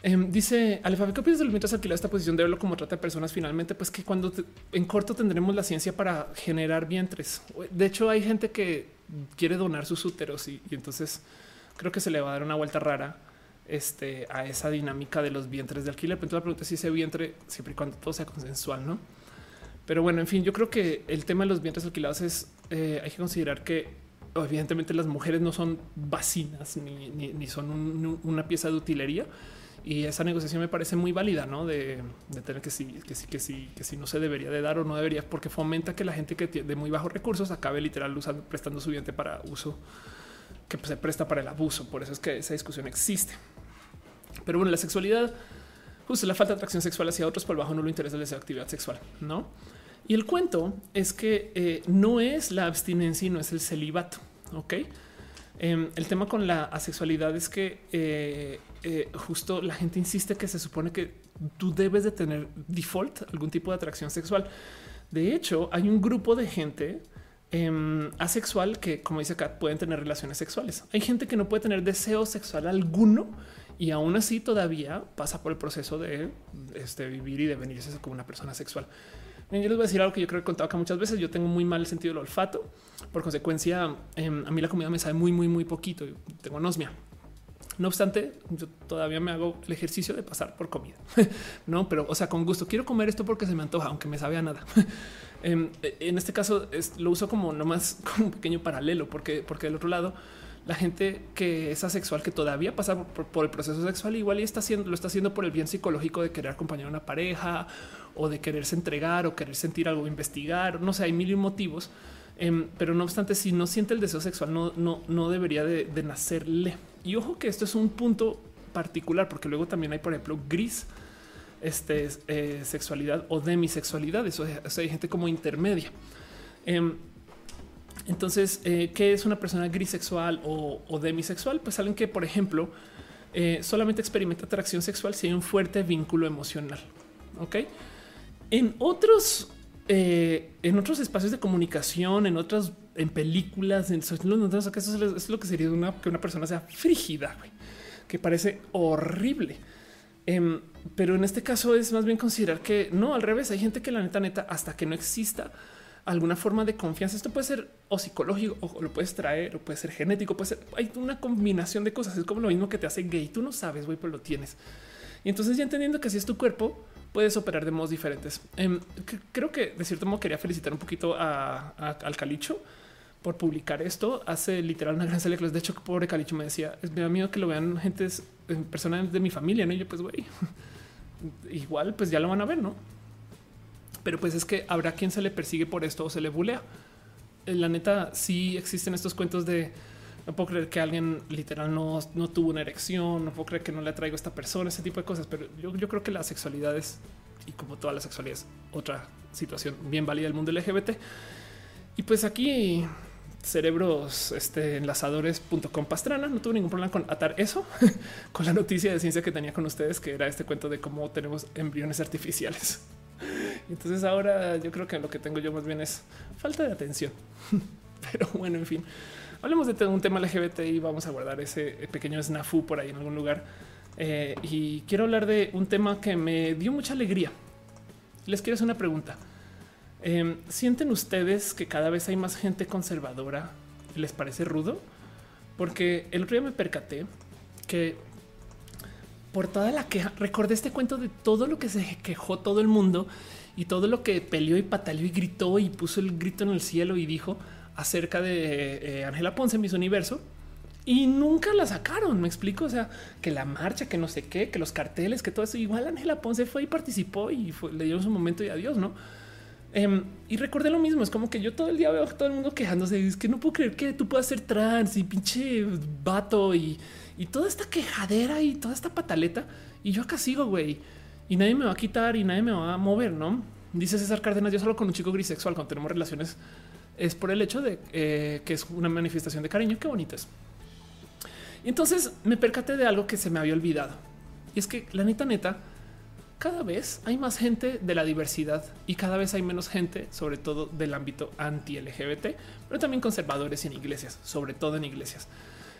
Speaker 1: Em, dice Alefa, ¿qué opinas de los mientras alquilado esta posición de verlo como trata de personas finalmente? Pues que cuando en corto tendremos la ciencia para generar vientres. De hecho, hay gente que quiere donar sus úteros y entonces creo que se le va a dar una vuelta rara este, a esa dinámica de los vientres de alquiler. Pero entonces la pregunta es si ese vientre, siempre y cuando todo sea consensual, no? Pero bueno, en fin, yo creo que el tema de los vientres alquilados es eh, hay que considerar que evidentemente las mujeres no son vacinas ni, son una pieza de utilería. Y esa negociación me parece muy válida, ¿no? De, tener que sí, que sí, que sí, que sí no se debería de dar o no debería, porque fomenta que la gente que tiene de muy bajos recursos acabe literal usando, prestando su vientre para uso que se presta para el abuso. Por eso es que esa discusión existe. Pero bueno, la sexualidad, justo la falta de atracción sexual hacia otros por bajo no lo interesa la actividad sexual, no? Y el cuento es que eh, no es la abstinencia y no es el celibato. Ok. Em, el tema con la asexualidad es que eh, eh, justo la gente insiste que se supone que tú debes de tener default algún tipo de atracción sexual. De hecho, hay un grupo de gente em, asexual que, como dice acá, pueden tener relaciones sexuales. Hay gente que no puede tener deseo sexual alguno y aún así todavía pasa por el proceso de este, vivir y de venirse como una persona sexual. yo les voy a decir algo que yo creo que he contado acá muchas veces. Yo tengo muy mal el sentido del olfato. Por consecuencia, em, a mí la comida me sabe muy, muy, muy poquito. tengo anosmia. No obstante, yo todavía me hago el ejercicio de pasar por comida. (laughs) no, pero o sea, con gusto quiero comer esto porque se me antoja, aunque me sabe a nada. (laughs) Em, en este caso lo uso como nomás (laughs) como un pequeño paralelo, porque, porque del otro lado, la gente que es asexual, que todavía pasa por, el proceso sexual, igual y está haciendo, lo está haciendo por el bien psicológico de querer acompañar a una pareja o de quererse entregar o querer sentir algo, investigar. No sé, hay mil motivos. Em, pero no obstante, si no siente el deseo sexual, no, no, no debería de, nacerle. Y ojo que esto es un punto particular, porque luego también hay, por ejemplo, gris este, eh, sexualidad o demisexualidad. Eso, eso hay gente como intermedia. Em, entonces, eh, ¿qué es una persona grisexual o, demisexual? Pues alguien que, por ejemplo, eh, solamente experimenta atracción sexual si hay un fuerte vínculo emocional. Ok. En otros, eh, en otros espacios de comunicación, en otras, en películas, en eso es lo que sería que una persona sea frígida, que parece horrible. Em, pero en este caso es más bien considerar que no, al revés, hay gente que la neta, neta, hasta que no exista alguna forma de confianza. Esto puede ser o psicológico o lo puedes traer o puede ser genético, puede ser hay una combinación de cosas. Es como lo mismo que te hace gay. Tú no sabes, güey, pero lo tienes. Y entonces ya entendiendo que así es tu cuerpo, puedes operar de modos diferentes. Em, creo que de cierto modo quería felicitar un poquito a, al Calicho por publicar esto. Hace literal una gran selección. De hecho, pobre Calicho me decía, es me da miedo que lo vean gentes, personas de mi familia. No, y yo, pues, güey, (laughs) igual, pues ya lo van a ver, no? Pero pues es que habrá quien se le persigue por esto o se le bulea. Eh, la neta, sí existen estos cuentos de no puedo creer que alguien literal no, no tuvo una erección, no puedo creer que no le traigo a esta persona, ese tipo de cosas. Pero yo, yo creo que la sexualidad es, y como toda la sexualidad, es otra situación bien válida del mundo LGBT. Y pues aquí cerebros este, enlazadores.com pastrana. No tuve ningún problema con atar eso (laughs) con la noticia de ciencia que tenía con ustedes, que era este cuento de cómo tenemos embriones artificiales. Entonces ahora yo creo que lo que tengo yo más bien es falta de atención. (laughs) Pero bueno, en fin, hablemos de un tema LGBT y vamos a guardar ese pequeño snafu por ahí en algún lugar. Eh, y quiero hablar de un tema que me dio mucha alegría. Les quiero hacer una pregunta. Em, ¿Sienten ustedes que cada vez hay más gente conservadora? ¿Les parece rudo? Porque el otro día me percaté que por toda la queja, recordé este cuento de todo lo que se quejó todo el mundo y todo lo que peleó y pataleó y gritó y puso el grito en el cielo y dijo acerca de eh, Ángela Ponce en Miss Universo y nunca la sacaron. Me explico. O sea, que la marcha, que no sé qué, que los carteles, que todo eso. Igual Ángela Ponce fue y participó y le dio su momento y adiós, no? Em, y recordé lo mismo. Es como que yo todo el día veo a todo el mundo quejándose. Es que no puedo creer que tú puedas ser trans y pinche vato y y toda esta quejadera y toda esta pataleta. Y yo acá sigo, güey. Y nadie me va a quitar y nadie me va a mover, ¿no? Dice César Cárdenas, yo solo con un chico grisexual cuando tenemos relaciones es por el hecho de eh, que es una manifestación de cariño. Qué bonito es. Y entonces me percaté de algo que se me había olvidado. Y es que la neta neta, cada vez hay más gente de la diversidad y cada vez hay menos gente, sobre todo del ámbito anti-LGBT, pero también conservadores en iglesias, sobre todo en iglesias.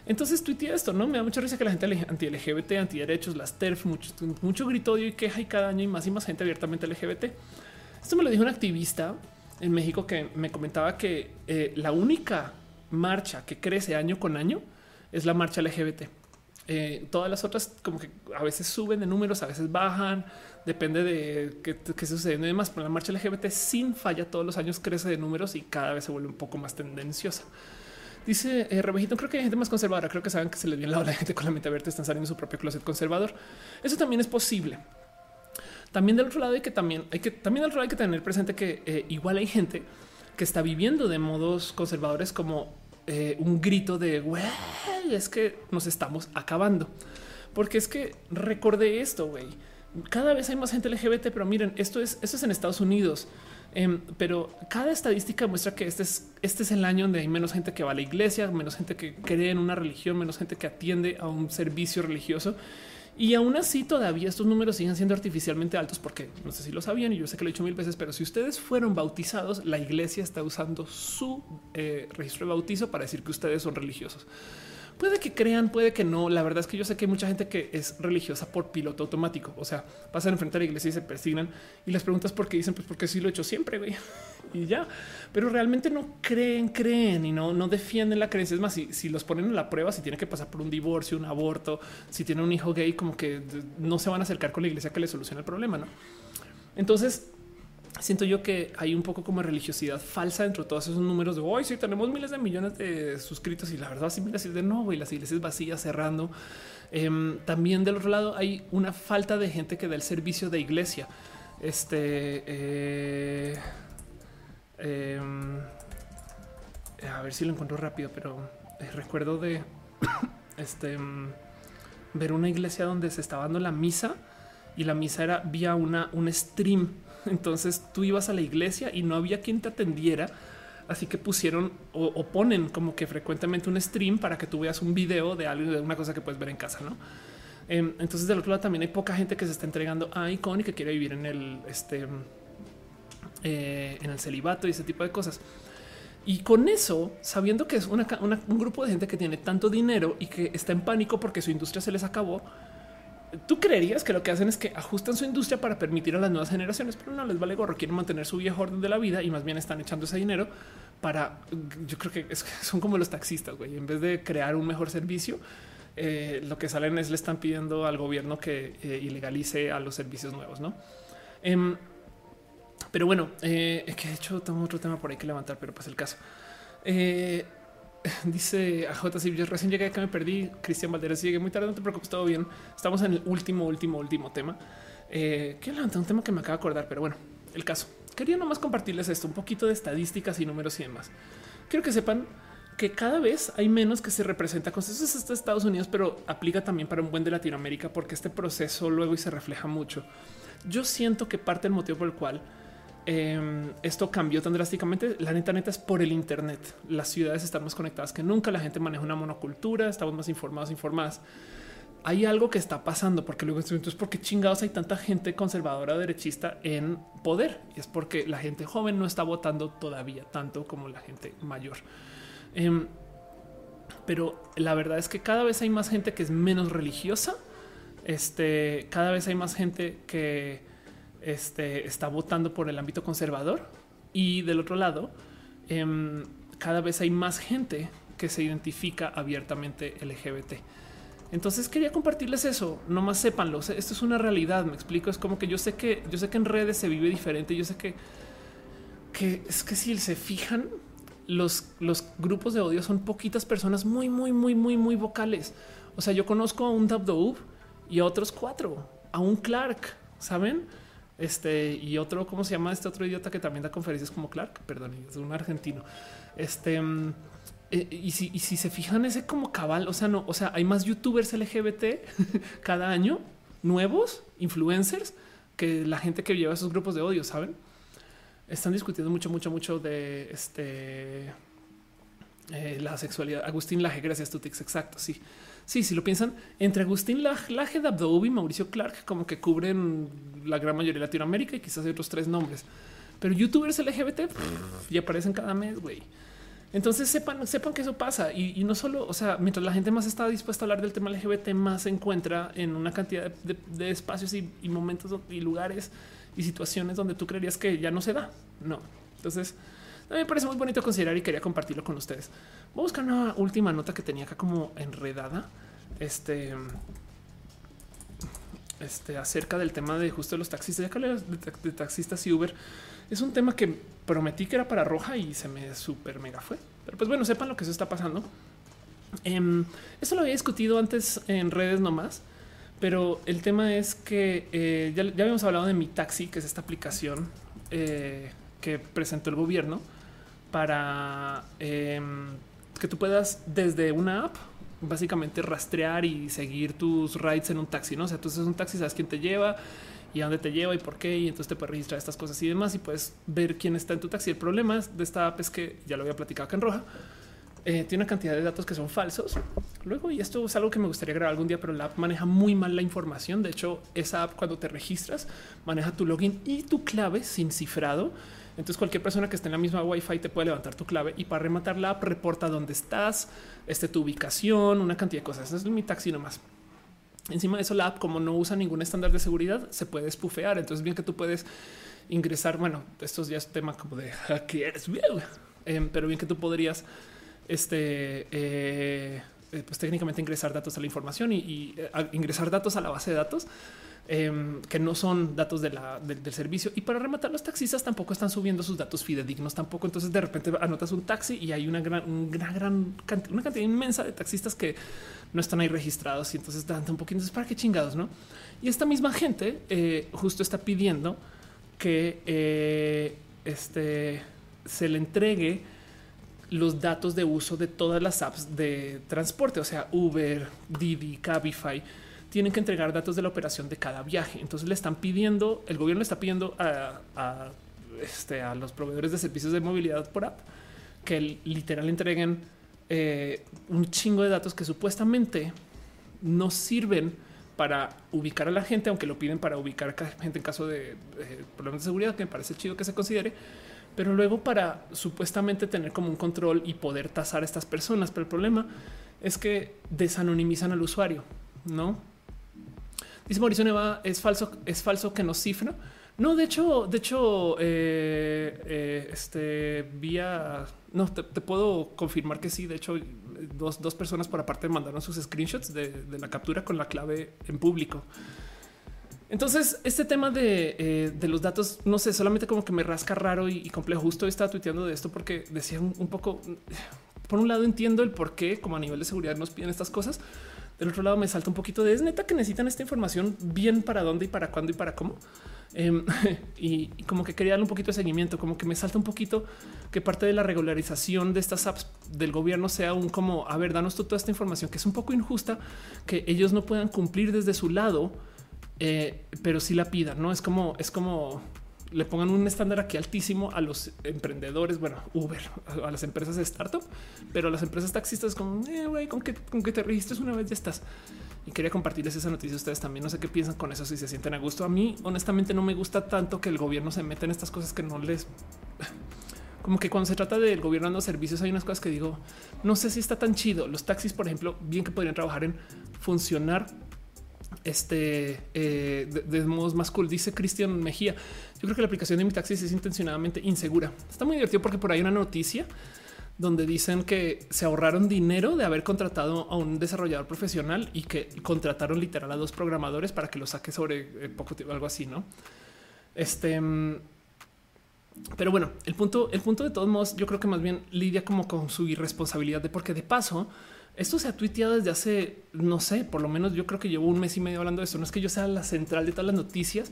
Speaker 1: Entonces tuiteé esto, ¿no? Me da mucha risa que la gente anti-LGBT, anti-derechos, las TERF, mucho, mucho grito y queja y cada año hay más y más gente abiertamente LGBT. Esto me lo dijo un activista en México que me comentaba que eh, la única marcha que crece año con año es la marcha LGBT. Eh, todas las otras como que a veces suben de números, a veces bajan, depende de qué, qué sucede y demás, pero la marcha LGBT sin falla todos los años crece de números y cada vez se vuelve un poco más tendenciosa. Dice eh, Rebejito, creo que hay gente más conservadora. Creo que saben que se les viene la gente con la mente abierta, están saliendo su propio closet conservador. Eso también es posible. También del otro lado hay que también hay que también del otro lado hay que tener presente que eh, igual hay gente que está viviendo de modos conservadores como eh, un grito de güey, es que nos estamos acabando. Porque es que recordé esto, güey. Cada vez hay más gente LGBT, pero miren, esto es, esto es en Estados Unidos. Em, pero cada estadística muestra que este es, este es el año donde hay menos gente que va a la iglesia, menos gente que cree en una religión, menos gente que atiende a un servicio religioso. Y aún así todavía estos números siguen siendo artificialmente altos porque no sé si lo sabían y yo sé que lo he dicho mil veces, pero si ustedes fueron bautizados, la iglesia está usando su eh, registro de bautizo para decir que ustedes son religiosos. Puede que crean, puede que no. La verdad es que yo sé que hay mucha gente que es religiosa por piloto automático. O sea, pasan enfrente a la iglesia y se persignan y les preguntas por qué dicen, pues porque sí lo he hecho siempre güey. (laughs) y ya. Pero realmente no creen, creen y no, no defienden la creencia. Es más, si, si los ponen a la prueba, si tienen que pasar por un divorcio, un aborto, si tienen un hijo gay, como que no se van a acercar con la iglesia que le solucione el problema. No, entonces siento yo que hay un poco como religiosidad falsa dentro de todos esos números de hoy. Si tenemos miles de millones de suscritos y la verdad, siempre decir de no, y las iglesias vacías cerrando. Em, también del otro lado hay una falta de gente que da el servicio de iglesia. Este, eh, em, a ver si lo encuentro rápido, pero eh, recuerdo de (coughs) este em, ver una iglesia donde se estaba dando la misa y la misa era vía una un stream entonces tú ibas a la iglesia y no había quien te atendiera. Así que pusieron o, ponen como que frecuentemente un stream para que tú veas un video de algo, de una cosa que puedes ver en casa, ¿no? Em, entonces del otro lado también hay poca gente que se está entregando a Icon y que quiere vivir en el este eh, en el celibato y ese tipo de cosas. Y con eso, sabiendo que es un grupo de gente que tiene tanto dinero y que está en pánico porque su industria se les acabó, tú creerías que lo que hacen es que ajustan su industria para permitir a las nuevas generaciones, pero no les vale gorro, quieren mantener su viejo orden de la vida y más bien están echando ese dinero para, yo creo que son como los taxistas, güey, en vez de crear un mejor servicio, eh, lo que salen es le están pidiendo al gobierno que eh, ilegalice a los servicios nuevos, ¿no? Em, pero bueno, eh, que de hecho tengo otro tema por ahí que levantar, pero pues el caso. (laughs) dice a J. yo recién llegué que me perdí. Cristian Valderas llegué muy tarde. No te preocupes, todo bien. Estamos en el último, último, último tema. Eh, quiero levantar un tema que me acaba de acordar, pero bueno, el caso. Quería nomás compartirles esto, un poquito de estadísticas y números y demás. Quiero que sepan que cada vez hay menos que se representa con eso es Estados Unidos, pero aplica también para un buen de Latinoamérica porque este proceso luego y se refleja mucho. Yo siento que parte del motivo por el cual Em, esto cambió tan drásticamente. La neta, neta es por el Internet. Las ciudades están más conectadas que nunca. La gente maneja una monocultura. Estamos más informados, informadas. Hay algo que está pasando porque luego entonces, porque chingados hay tanta gente conservadora derechista en poder? Y es porque la gente joven no está votando todavía tanto como la gente mayor. Em, pero la verdad es que cada vez hay más gente que es menos religiosa. Este, cada vez hay más gente que este, está votando por el ámbito conservador y del otro lado, em, cada vez hay más gente que se identifica abiertamente LGBT. Entonces quería compartirles eso, no más sépanlo. esto es una realidad. Me explico. Es como que yo sé que yo sé que en redes se vive diferente. Yo sé que, que es que si se fijan, los, los grupos de odio son poquitas personas muy, muy, muy, muy, muy vocales. O sea, yo conozco a un Dabdoub y a otros cuatro, a un Clark, saben? Este y otro, ¿cómo se llama este otro idiota que también da conferencias como Clark? Perdón, es un argentino. Este eh, y, si, y si se fijan, ese como cabal, o sea, no, o sea, hay más youtubers LGBT (laughs) cada año nuevos influencers que la gente que lleva esos grupos de odio, saben? están discutiendo mucho, mucho, mucho de este eh, la sexualidad. Agustín Laje, gracias Tutix. Exacto. Sí, sí, si lo piensan entre Agustín Laje, Laje y Mauricio Clark, como que cubren la gran mayoría de Latinoamérica y quizás hay otros tres nombres, pero youtubers LGBT ya aparecen cada mes. Güey. Entonces sepan, sepan que eso pasa y, no solo, o sea, mientras la gente más está dispuesta a hablar del tema LGBT, más se encuentra en una cantidad de, espacios y, momentos y lugares y situaciones donde tú creerías que ya no se da. No. Entonces, me parece muy bonito considerar y quería compartirlo con ustedes. Voy a buscar una última nota que tenía acá como enredada. Este, este acerca del tema de justo los taxistas, ya de, de taxistas y Uber es un tema que prometí que era para roja y se me súper mega fue. Pero pues bueno, sepan lo que eso está pasando. Eh, eso lo había discutido antes en redes nomás, pero el tema es que eh, ya, habíamos hablado de mi taxi, que es esta aplicación eh, que presentó el gobierno para em, que tú puedas desde una app básicamente rastrear y seguir tus rides en un taxi, ¿no? O sea, tú haces un taxi, sabes quién te lleva, y a dónde te lleva y por qué. Y entonces te puedes registrar estas cosas y demás y puedes ver quién está en tu taxi. El problema de esta app es que ya lo había platicado acá en roja. Eh, tiene una cantidad de datos que son falsos. Luego, y esto es algo que me gustaría grabar algún día, pero la app maneja muy mal la información. De hecho, esa app cuando te registras maneja tu login y tu clave sin cifrado. Entonces cualquier persona que esté en la misma Wi-Fi te puede levantar tu clave y para rematar la app reporta dónde estás, este, tu ubicación, una cantidad de cosas. es mi taxi nomás. Encima de eso, la app, como no usa ningún estándar de seguridad, se puede espufear. Entonces, bien que tú puedes ingresar. Bueno, esto ya es tema como de hackers, eh, pero bien que tú podrías, este, eh, eh, pues técnicamente ingresar datos a la información y, ingresar datos a la base de datos. Que no son datos del servicio. Y para rematar, los taxistas tampoco están subiendo sus datos fidedignos tampoco. Entonces, de repente anotas un taxi y hay una gran, una gran cantidad inmensa de taxistas que no están ahí registrados y entonces dan un poquito. Entonces, para qué chingados, no? Y esta misma gente eh, justo está pidiendo que eh, este, se le entregue los datos de uso de todas las apps de transporte, o sea, Uber, Didi, Cabify, tienen que entregar datos de la operación de cada viaje. Entonces le están pidiendo, el gobierno le está pidiendo a, este, a los proveedores de servicios de movilidad por app que literal entreguen eh, un chingo de datos que supuestamente no sirven para ubicar a la gente, aunque lo piden para ubicar a gente en caso de problemas de seguridad, que me parece chido que se considere, pero luego para supuestamente tener como un control y poder tasar a estas personas. Pero el problema es que desanonimizan al usuario, no? Dice Mauricio Neva, es falso, es falso que nos cifra. No, de hecho, de hecho, eh, este vía no, te, puedo confirmar que sí. De hecho, dos, dos personas por aparte mandaron sus screenshots de, la captura con la clave en público. Entonces, este tema de, eh, de, los datos, no sé, solamente como que me rasca raro y, complejo. Justo estaba tuiteando de esto porque decía un, poco, por un lado entiendo el por qué, como a nivel de seguridad nos piden estas cosas. Del otro lado me salta un poquito de es neta que necesitan esta información bien para dónde y para cuándo y para cómo. Em, (laughs) y, como que quería darle un poquito de seguimiento, como que me salta un poquito que parte de la regularización de estas apps del gobierno sea un como, a ver, danos toda esta información que es un poco injusta, que ellos no puedan cumplir desde su lado, eh, pero sí la pidan, ¿no? Es como, es como le pongan un estándar aquí altísimo a los emprendedores, bueno, Uber, a las empresas de startup, pero a las empresas taxistas como, eh, con que, con que te registres una vez ya estás y quería compartirles esa noticia. Ustedes también no sé qué piensan con eso, si se sienten a gusto. A mí, honestamente, no me gusta tanto que el gobierno se meta en estas cosas que no les (laughs) como que cuando se trata del gobierno dando servicios, hay unas cosas que digo, no sé si está tan chido. Los taxis, por ejemplo, bien que podrían trabajar en funcionar este eh, de, modos más cool. Dice Cristian Mejía. Yo creo que la aplicación de mi taxi es intencionadamente insegura. Está muy divertido porque por ahí hay una noticia donde dicen que se ahorraron dinero de haber contratado a un desarrollador profesional y que contrataron literal a dos programadores para que lo saque sobre eh, poco tiempo, algo así, no? Este, mm, pero bueno, el punto, el punto de todos modos, yo creo que más bien lidia como con su irresponsabilidad de porque de paso esto se ha tuiteado desde hace, no sé, por lo menos yo creo que llevo un mes y medio hablando de esto. No es que yo sea la central de todas las noticias,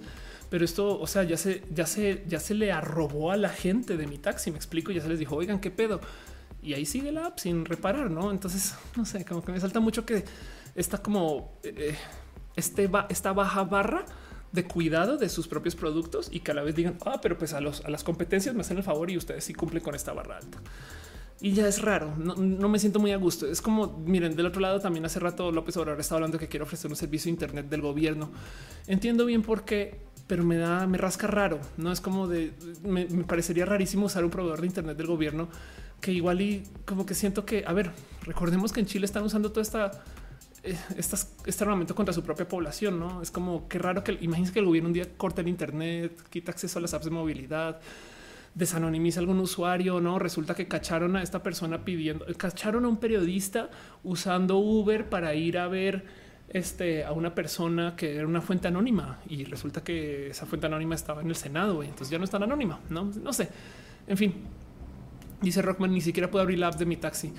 Speaker 1: pero esto, o sea, ya se, ya se, ya se le arrobó a la gente de mi taxi. Me explico, ya se les dijo, oigan, qué pedo y ahí sigue la app sin reparar, ¿no? Entonces, (laughs) no sé, como que me salta mucho que está como eh, este esta baja barra de cuidado de sus propios productos y que a la vez digan, ah, pero pues a, los, a las competencias me hacen el favor y ustedes sí cumplen con esta barra alta. Y ya es raro, no, me siento muy a gusto. Es como, miren, del otro lado también hace rato López Obrador estaba hablando que quiere ofrecer un servicio de Internet del gobierno. Entiendo bien por qué, pero me da, me rasca raro. No es como de, me, parecería rarísimo usar un proveedor de Internet del gobierno que igual y como que siento que, a ver, recordemos que en Chile están usando toda esta eh, este armamento contra su propia población. No es como que raro que imagínense que el gobierno un día corta el Internet, quita acceso a las apps de movilidad, desanonimiza algún usuario. No resulta que cacharon a esta persona pidiendo, cacharon a un periodista usando Uber para ir a ver este, a una persona que era una fuente anónima y resulta que esa fuente anónima estaba en el Senado. Y entonces ya no es tan anónima. No, no sé. En fin, dice Rockman, ni siquiera puedo abrir la app de mi taxi.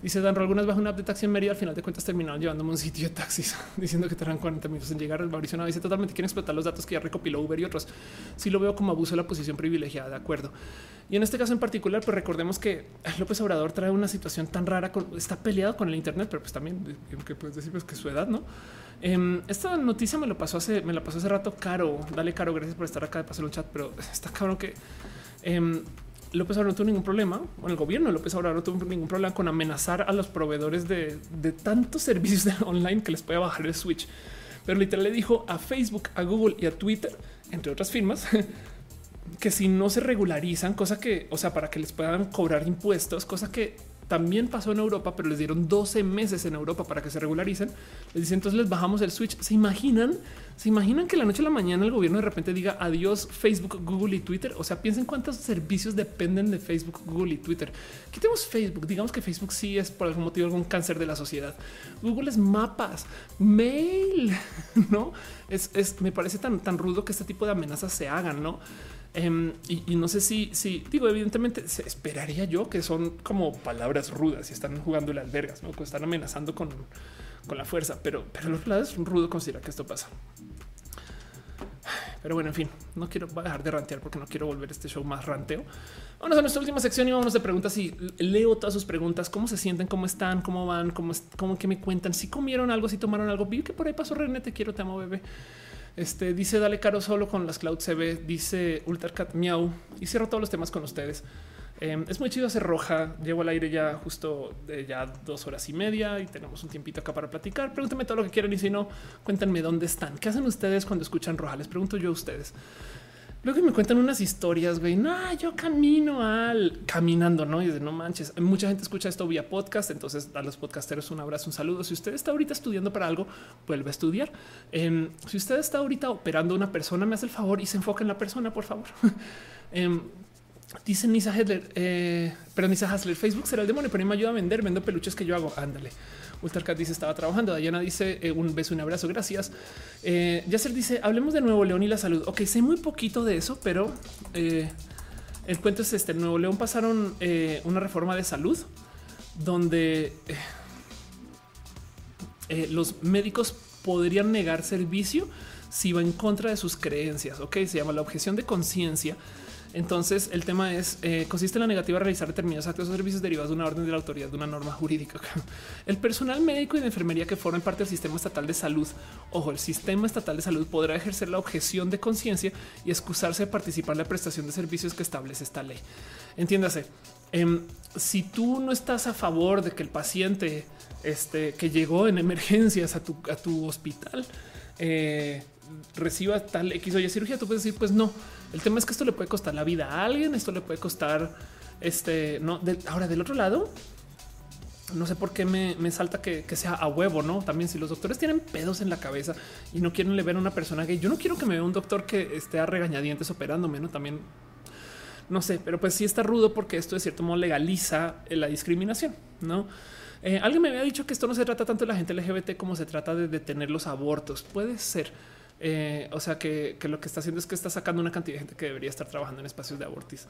Speaker 1: Dice Danro, algunas bajo una app de taxi en Mérida, al final de cuentas terminaron llevándome un sitio de taxis, (laughs) diciendo que tardan 40 minutos en llegar. Mauricio no dice totalmente quieren explotar los datos que ya recopiló Uber y otros. Sí lo veo como abuso de la posición privilegiada, de acuerdo. Y en este caso en particular, pues recordemos que López Obrador trae una situación tan rara, está peleado con el Internet, pero pues también que puedes decir pues, que su edad, ¿no? Em, esta noticia me lo pasó hace, me la pasó hace rato Caro. Dale, Caro, gracias por estar acá de pasar un chat, pero (laughs) está cabrón que em, López Obrador no tuvo ningún problema, o el gobierno de López Obrador no tuvo ningún problema con amenazar a los proveedores de, tantos (laughs) servicios online que les pueda bajar el switch. Pero literal le dijo a Facebook, a Google y a Twitter, entre otras firmas, (laughs) que si no se regularizan, cosa que, o sea, para que les puedan cobrar impuestos, cosa que también pasó en Europa, pero les dieron 12 meses en Europa para que se regularicen. Les dicen entonces les bajamos el switch. ¿Se imaginan? ¿Se imaginan que la noche a la mañana el gobierno de repente diga adiós Facebook, Google y Twitter? O sea, piensen cuántos servicios dependen de Facebook, Google y Twitter. Quitemos Facebook. Digamos que Facebook sí es por algún motivo algún cáncer de la sociedad. Google es mapas, mail, (laughs) no es, es me parece tan, tan rudo que este tipo de amenazas se hagan, no? Em, y, no sé si, digo, evidentemente se esperaría yo que son como palabras rudas y están jugando las vergas, no están amenazando con, con la fuerza, pero, pero los lados es rudo considerar que esto pasa. Pero bueno, en fin, no quiero dejar de rantear porque no quiero volver este show más ranteo. Vamos a nuestra última sección y vámonos de preguntas y leo todas sus preguntas. ¿Cómo se sienten? ¿Cómo están? ¿Cómo van? ¿Cómo, cómo me cuentan? Si comieron algo, si tomaron algo. Vi que por ahí pasó René, te quiero, te amo, bebé. Este dice dale caro solo con las cloud CB, dice Ultracat Miau y cierro todos los temas con ustedes. Em, es muy chido hacer roja. Llevo al aire ya justo de ya dos horas y media y tenemos un tiempito acá para platicar. Pregúntenme todo lo que quieran y si no, cuéntenme dónde están. ¿Qué hacen ustedes cuando escuchan roja? Les pregunto yo a ustedes. Luego me cuentan unas historias, güey. No, yo camino al caminando, no? Y de no manches. Mucha gente escucha esto vía podcast. Entonces, a los podcasteros un abrazo, un saludo. Si usted está ahorita estudiando para algo, vuelve a estudiar. Em, si usted está ahorita operando una persona, me hace el favor y se enfoca en la persona, por favor. (laughs) Em, dice Nisa Hedler, eh, pero Nisa Hasler, Facebook será el demonio, pero me ayuda a vender, vendo peluches que yo hago. Ándale. Ultracat dice estaba trabajando. Dayana dice eh, un beso, un abrazo. Gracias. Eh, Yasser dice hablemos de Nuevo León y la salud. Ok, sé muy poquito de eso, pero eh, el cuento es este. Nuevo León pasaron eh, una reforma de salud donde los médicos podrían negar servicio si va en contra de sus creencias. Ok, se llama la objeción de conciencia entonces, el tema es, eh, consiste en la negativa a realizar determinados actos o servicios derivados de una orden de la autoridad de una norma jurídica. El personal médico y de enfermería que formen parte del sistema estatal de salud, ojo, el sistema estatal de salud podrá ejercer la objeción de conciencia y excusarse de participar en la prestación de servicios que establece esta ley. Entiéndase, em, si tú no estás a favor de que el paciente este, que llegó en emergencias a tu, a tu hospital eh, reciba tal X o Y cirugía, tú puedes decir, pues no el tema es que esto le puede costar la vida a alguien, esto le puede costar este, no, ahora del otro lado, no sé por qué me, salta que, sea a huevo, no? También si los doctores tienen pedos en la cabeza y no quieren le ver a una persona gay, yo no quiero que me vea un doctor que esté a regañadientes operándome, no? También no sé, pero pues sí está rudo porque esto de cierto modo legaliza la discriminación, no? Eh, alguien me había dicho que esto no se trata tanto de la gente LGBT como se trata de detener los abortos. Puede ser. Eh, o sea que, lo que está haciendo es que está sacando una cantidad de gente que debería estar trabajando en espacios de abortis,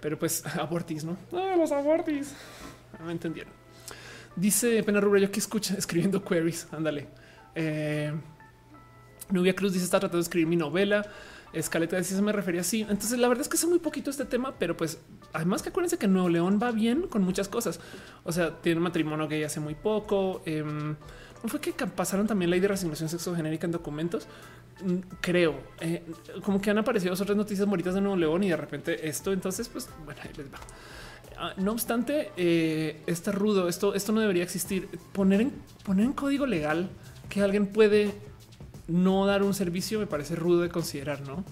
Speaker 1: pero pues (laughs) abortis, no ah, los abortis. Me entendieron. Dice Pena Rubio, yo aquí escucho escribiendo queries. Ándale. Eh, Nubia Cruz dice está tratando de escribir mi novela. Escaleta dice se me refería así. Entonces, la verdad es que sé muy poquito este tema, pero pues además que acuérdense que Nuevo León va bien con muchas cosas. O sea, tiene un matrimonio gay hace muy poco. Em, ¿No fue que pasaron también ley de resignación sexogenérica en documentos? Mm, creo. Eh, como que han aparecido otras noticias bonitas de Nuevo León y de repente esto. Entonces, pues bueno, ahí les va. Ah, no obstante, eh, está rudo. Esto, esto no debería existir. Poner en, poner en código legal que alguien puede no dar un servicio me parece rudo de considerar, ¿no?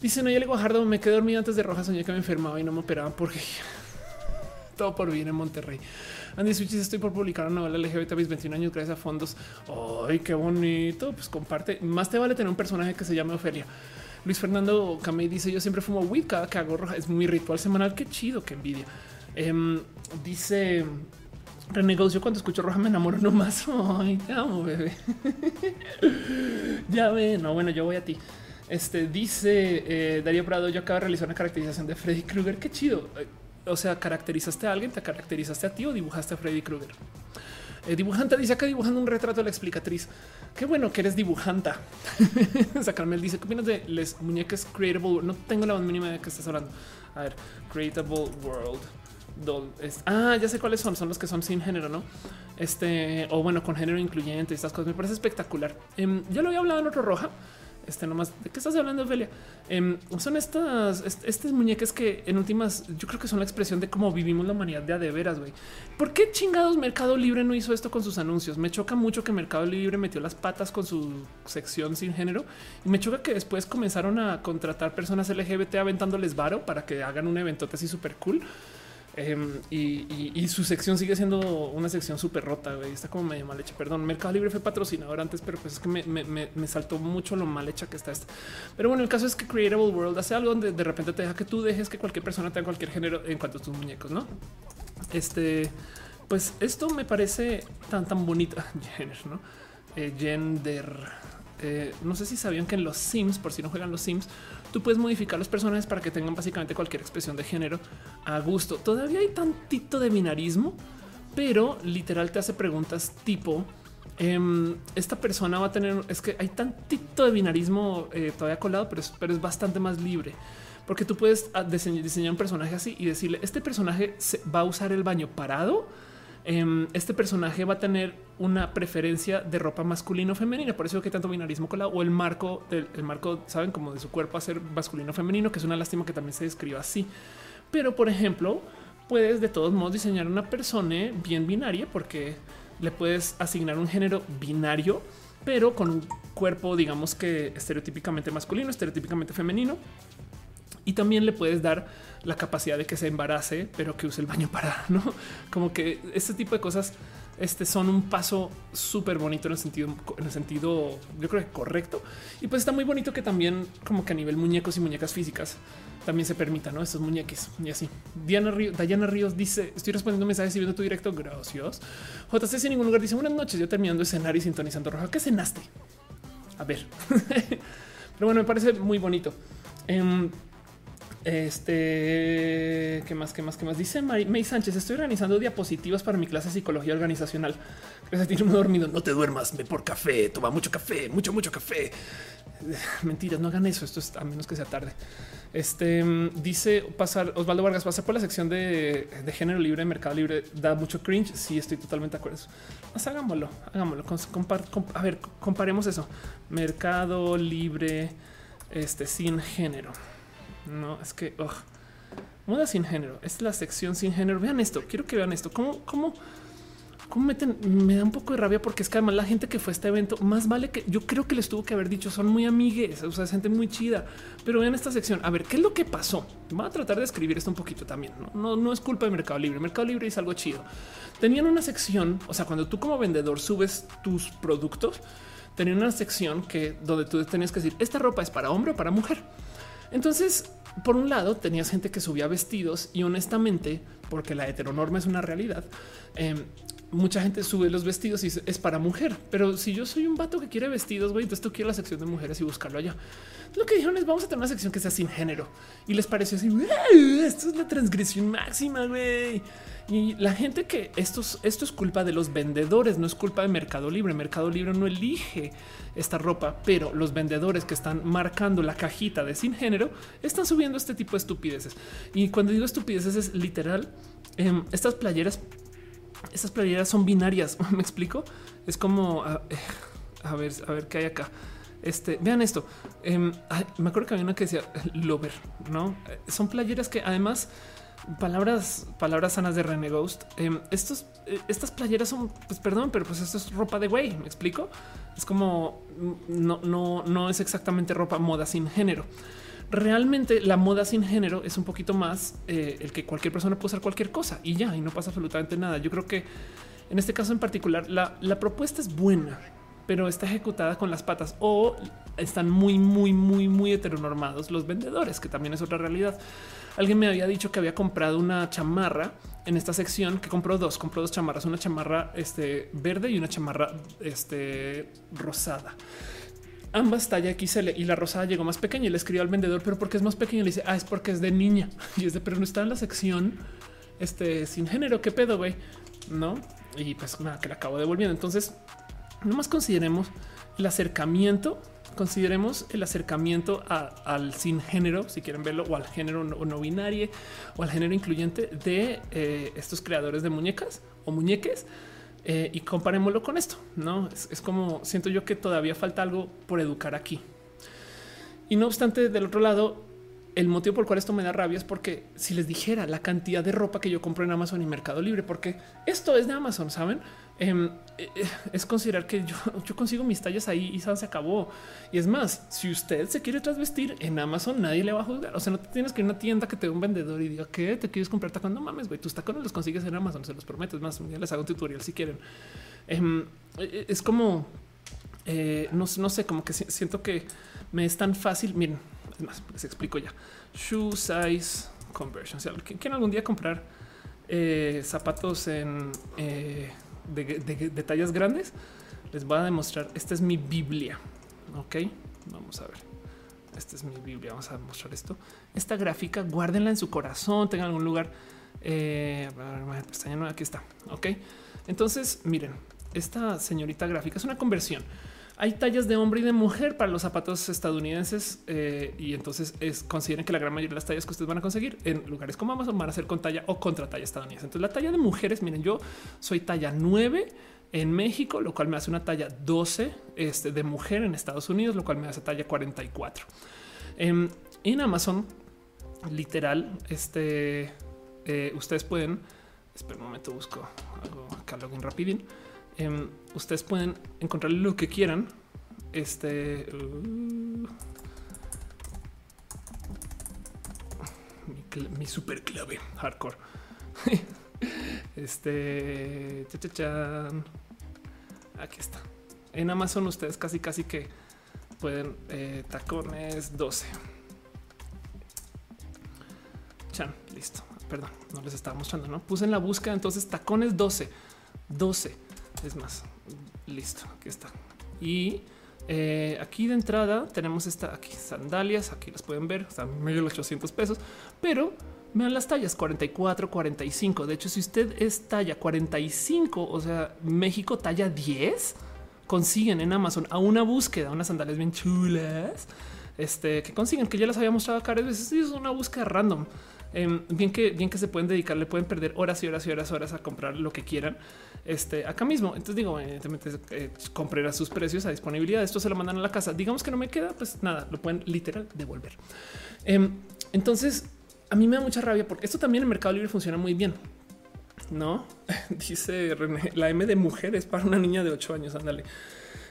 Speaker 1: Dice Nayeli Guajardo, me quedé dormido antes de Roja, soñé que me enfermaba y no me operaban porque todo por bien en Monterrey. Andy Switches, estoy por publicar una novela LGBT a mis 21 años gracias a fondos. Ay, qué bonito. Pues comparte. Más te vale tener un personaje que se llame Ofelia. Luis Fernando Camey dice: Yo siempre fumo weed cada que hago roja. Es muy ritual semanal. Qué chido, qué envidia. Em, dice renegocio cuando escucho roja me enamoro nomás. (laughs) Ay, te amo, bebé. (laughs) ya ve, no, bueno, yo voy a ti. Este dice eh, Darío Prado. Yo acabo de realizar una caracterización de Freddy Krueger. Qué chido. O sea, caracterizaste a alguien, te caracterizaste a ti o dibujaste a Freddy Krueger. Eh, dibujante dice acá dibujando un retrato de la explicatriz. Qué bueno que eres dibujanta. (laughs) Sacarme dice qué opinas de les muñecas creatable. No tengo la más mínima de qué estás hablando. A ver, creatable world. ah, ya sé cuáles son. Son los que son sin género, no? Este o bueno, con género incluyente. Estas cosas me parece espectacular. Em, ya lo había hablado en otro roja este nomás, ¿de qué estás hablando, Ophelia? Em, son estas, estas muñecas que en últimas yo creo que son la expresión de cómo vivimos la humanidad de a de veras, güey. ¿Por qué chingados Mercado Libre no hizo esto con sus anuncios? Me choca mucho que Mercado Libre metió las patas con su sección sin género y me choca que después comenzaron a contratar personas LGBT aventándoles varo para que hagan un evento así súper cool. Em, y, su sección sigue siendo una sección súper rota. Güey. Está como medio mal hecha. Perdón, Mercado Libre fue patrocinador antes, pero pues es que me, saltó mucho lo mal hecha que está esta. Pero bueno, el caso es que Creatable World hace algo donde de repente te deja que tú dejes que cualquier persona tenga cualquier género en cuanto a tus muñecos, no? Este, pues esto me parece tan, tan bonita. (laughs) Género, no? Eh, gender. Eh, no sé si sabían que en los Sims, por si no juegan los Sims, tú puedes modificar los personajes para que tengan básicamente cualquier expresión de género a gusto. Todavía hay tantito de binarismo, pero literal te hace preguntas tipo em, esta persona va a tener, es que hay tantito de binarismo eh, todavía colado, pero es, pero es bastante más libre. Porque tú puedes ah, diseñar un personaje así y decirle, este personaje va a usar el baño parado Em, este personaje va a tener una preferencia de ropa masculino femenina. Por eso que tanto binarismo colado o el marco del marco, saben, como de su cuerpo a ser masculino femenino, que es una lástima que también se describa así. Pero, por ejemplo, puedes de todos modos diseñar una persona bien binaria porque le puedes asignar un género binario, pero con un cuerpo, digamos que estereotípicamente masculino, estereotípicamente femenino. Y también le puedes dar la capacidad de que se embarace, pero que use el baño para, (laughs) ¿no? Como que este tipo de cosas este son un paso súper bonito en el sentido, en el sentido, yo creo que correcto. Y pues está muy bonito que también como que a nivel muñecos y muñecas físicas también se permita, ¿no? Estos muñeques y así. Diana Ríos, Dayana Ríos dice, estoy respondiendo mensajes y viendo tu directo, gracias. JC sin ningún lugar dice, buenas noches, yo terminando de cenar y sintonizando roja. ¿Qué cenaste? A ver. (laughs) Pero bueno, me parece muy bonito. Em, este, ¿qué más? ¿Qué más? ¿Qué más? Dice May, Sánchez, estoy organizando diapositivas para mi clase de psicología organizacional. Gracias a ti no dormido. No te duermas, ve por café, toma mucho café, mucho, mucho café. (sighs) Mentiras, no hagan eso. Esto es a menos que sea tarde. Este dice pasar Osvaldo Vargas, pasar por la sección de, género libre, mercado libre, da mucho cringe. Sí, estoy totalmente de acuerdo. Hagámoslo, hagámoslo. a ver, comparemos eso. Mercado libre, este sin género. No, es que moda sin género. Es la sección sin género. Vean esto. Quiero que vean esto. ¿Cómo, cómo, cómo meten? Me da un poco de rabia porque es que además la gente que fue a este evento, más vale que yo creo que les tuvo que haber dicho, son muy amigues, o sea, gente muy chida. Pero vean esta sección. A ver, ¿qué es lo que pasó? Voy a tratar de escribir esto un poquito también. No, no, no es culpa de Mercado Libre. Mercado Libre es algo chido. Tenían una sección, o sea, cuando tú como vendedor subes tus productos, tenían una sección que donde tú tenías que decir esta ropa es para hombre o para mujer. Entonces, por un lado, tenías gente que subía vestidos y honestamente, porque la heteronorma es una realidad, em, mucha gente sube los vestidos y es para mujer. Pero si yo soy un vato que quiere vestidos, güey, entonces tú quieres la sección de mujeres y buscarlo allá. Lo que dijeron es vamos a tener una sección que sea sin género y les pareció así. Esto es la transgresión máxima, güey. Y la gente que esto, esto es culpa de los vendedores, no es culpa de Mercado Libre. Mercado Libre no elige esta ropa, pero los vendedores que están marcando la cajita de sin género están subiendo este tipo de estupideces. Y cuando digo estupideces es literal, em, estas playeras estas playeras son binarias. (laughs) Me explico. Es como a, a ver, a ver qué hay acá. Este, vean esto. Em, me acuerdo que había una que decía Lover, no son playeras que además palabras, palabras sanas de René Ghost. Em, estos, eh, estas playeras son, pues perdón, pero pues esto es ropa de güey. Me explico. Es como no, no, no es exactamente ropa moda sin género. Realmente la moda sin género es un poquito más eh, el que cualquier persona puede usar cualquier cosa y ya, y no pasa absolutamente nada. Yo creo que en este caso en particular la, la propuesta es buena pero está ejecutada con las patas o están muy, muy, muy, muy heteronormados los vendedores, que también es otra realidad. Alguien me había dicho que había comprado una chamarra en esta sección, que compró dos, compró dos chamarras, una chamarra este, verde y una chamarra este, rosada. Ambas talla XL y la rosada llegó más pequeña y le escribió al vendedor, pero porque es más pequeña, le dice, ah, es porque es de niña. (laughs) Y es de, pero no está en la sección este, sin género, qué pedo, güey, no? Y pues nada, que la acabo devolviendo. Entonces, más consideremos el acercamiento, consideremos el acercamiento al sin género, si quieren verlo, o al género no, no binario o al género incluyente de eh, estos creadores de muñecas o muñeques. Eh, y comparémoslo con esto, no es, como siento yo que todavía falta algo por educar aquí. Y no obstante, del otro lado, el motivo por el cual esto me da rabia es porque si les dijera la cantidad de ropa que yo compro en Amazon y Mercado Libre, porque esto es de Amazon, saben? Em, eh, eh, es considerar que (laughs) yo, consigo mis tallas ahí y se acabó. Y es más, si usted se quiere trasvestir en Amazon, nadie le va a juzgar. O sea, no tienes que ir a una tienda que te dé un vendedor y diga que te quieres comprar tacón. No mames, güey, tus tacones los consigues en Amazon, se los prometo. Es más, ya les hago un tutorial si quieren. Em, eh, es como no, no sé, como que siento que me es tan fácil. Miren, es más, les explico ya. Shoe size conversion. O sea, quieren algún día comprar zapatos en de, tallas grandes, les voy a demostrar. Esta es mi Biblia. Ok, vamos a ver. Esta es mi Biblia. Vamos a mostrar esto. Esta gráfica, guárdenla en su corazón, tengan algún lugar. Eh, aquí está. Ok, entonces miren, esta señorita gráfica es una conversión. Hay tallas de hombre y de mujer para los zapatos estadounidenses eh, y entonces es, consideren que la gran mayoría de las tallas que ustedes van a conseguir en lugares como Amazon van a ser con talla o contra talla estadounidense. Entonces la talla de mujeres, miren, yo soy talla 9 en México, lo cual me hace una talla 12 este, de mujer en Estados Unidos, lo cual me hace talla 44. Em, en Amazon, literal, este, eh, ustedes pueden, espera un momento, busco algo acá, login rapidín. Em, ustedes pueden encontrar lo que quieran. Este mi, super clave hardcore. (laughs) este aquí está. En Amazon ustedes casi casi que pueden eh, tacones 12. Chan, listo. Perdón, no les estaba mostrando, no puse en la búsqueda. Entonces, tacones 12, 12 es más, listo, aquí está. Y eh, aquí de entrada tenemos esta aquí sandalias, aquí las pueden ver, están medio los 800 pesos, pero vean las tallas 44, 45. De hecho, si usted es talla 45, o sea, México talla 10, consiguen en Amazon a una búsqueda unas sandalias bien chulas. Este que consiguen que ya las había mostrado acá veces. Es una búsqueda random. Em, bien que bien que se pueden dedicar, le pueden perder horas y horas y horas, horas a comprar lo que quieran este, acá mismo. Entonces digo, evidentemente eh, sus precios a disponibilidad. Esto se lo mandan a la casa. Digamos que no me queda, pues nada, lo pueden literal devolver. Em, entonces a mí me da mucha rabia porque esto también en Mercado Libre funciona muy bien. No (laughs) dice René, la M de mujeres para una niña de 8 años. Ándale.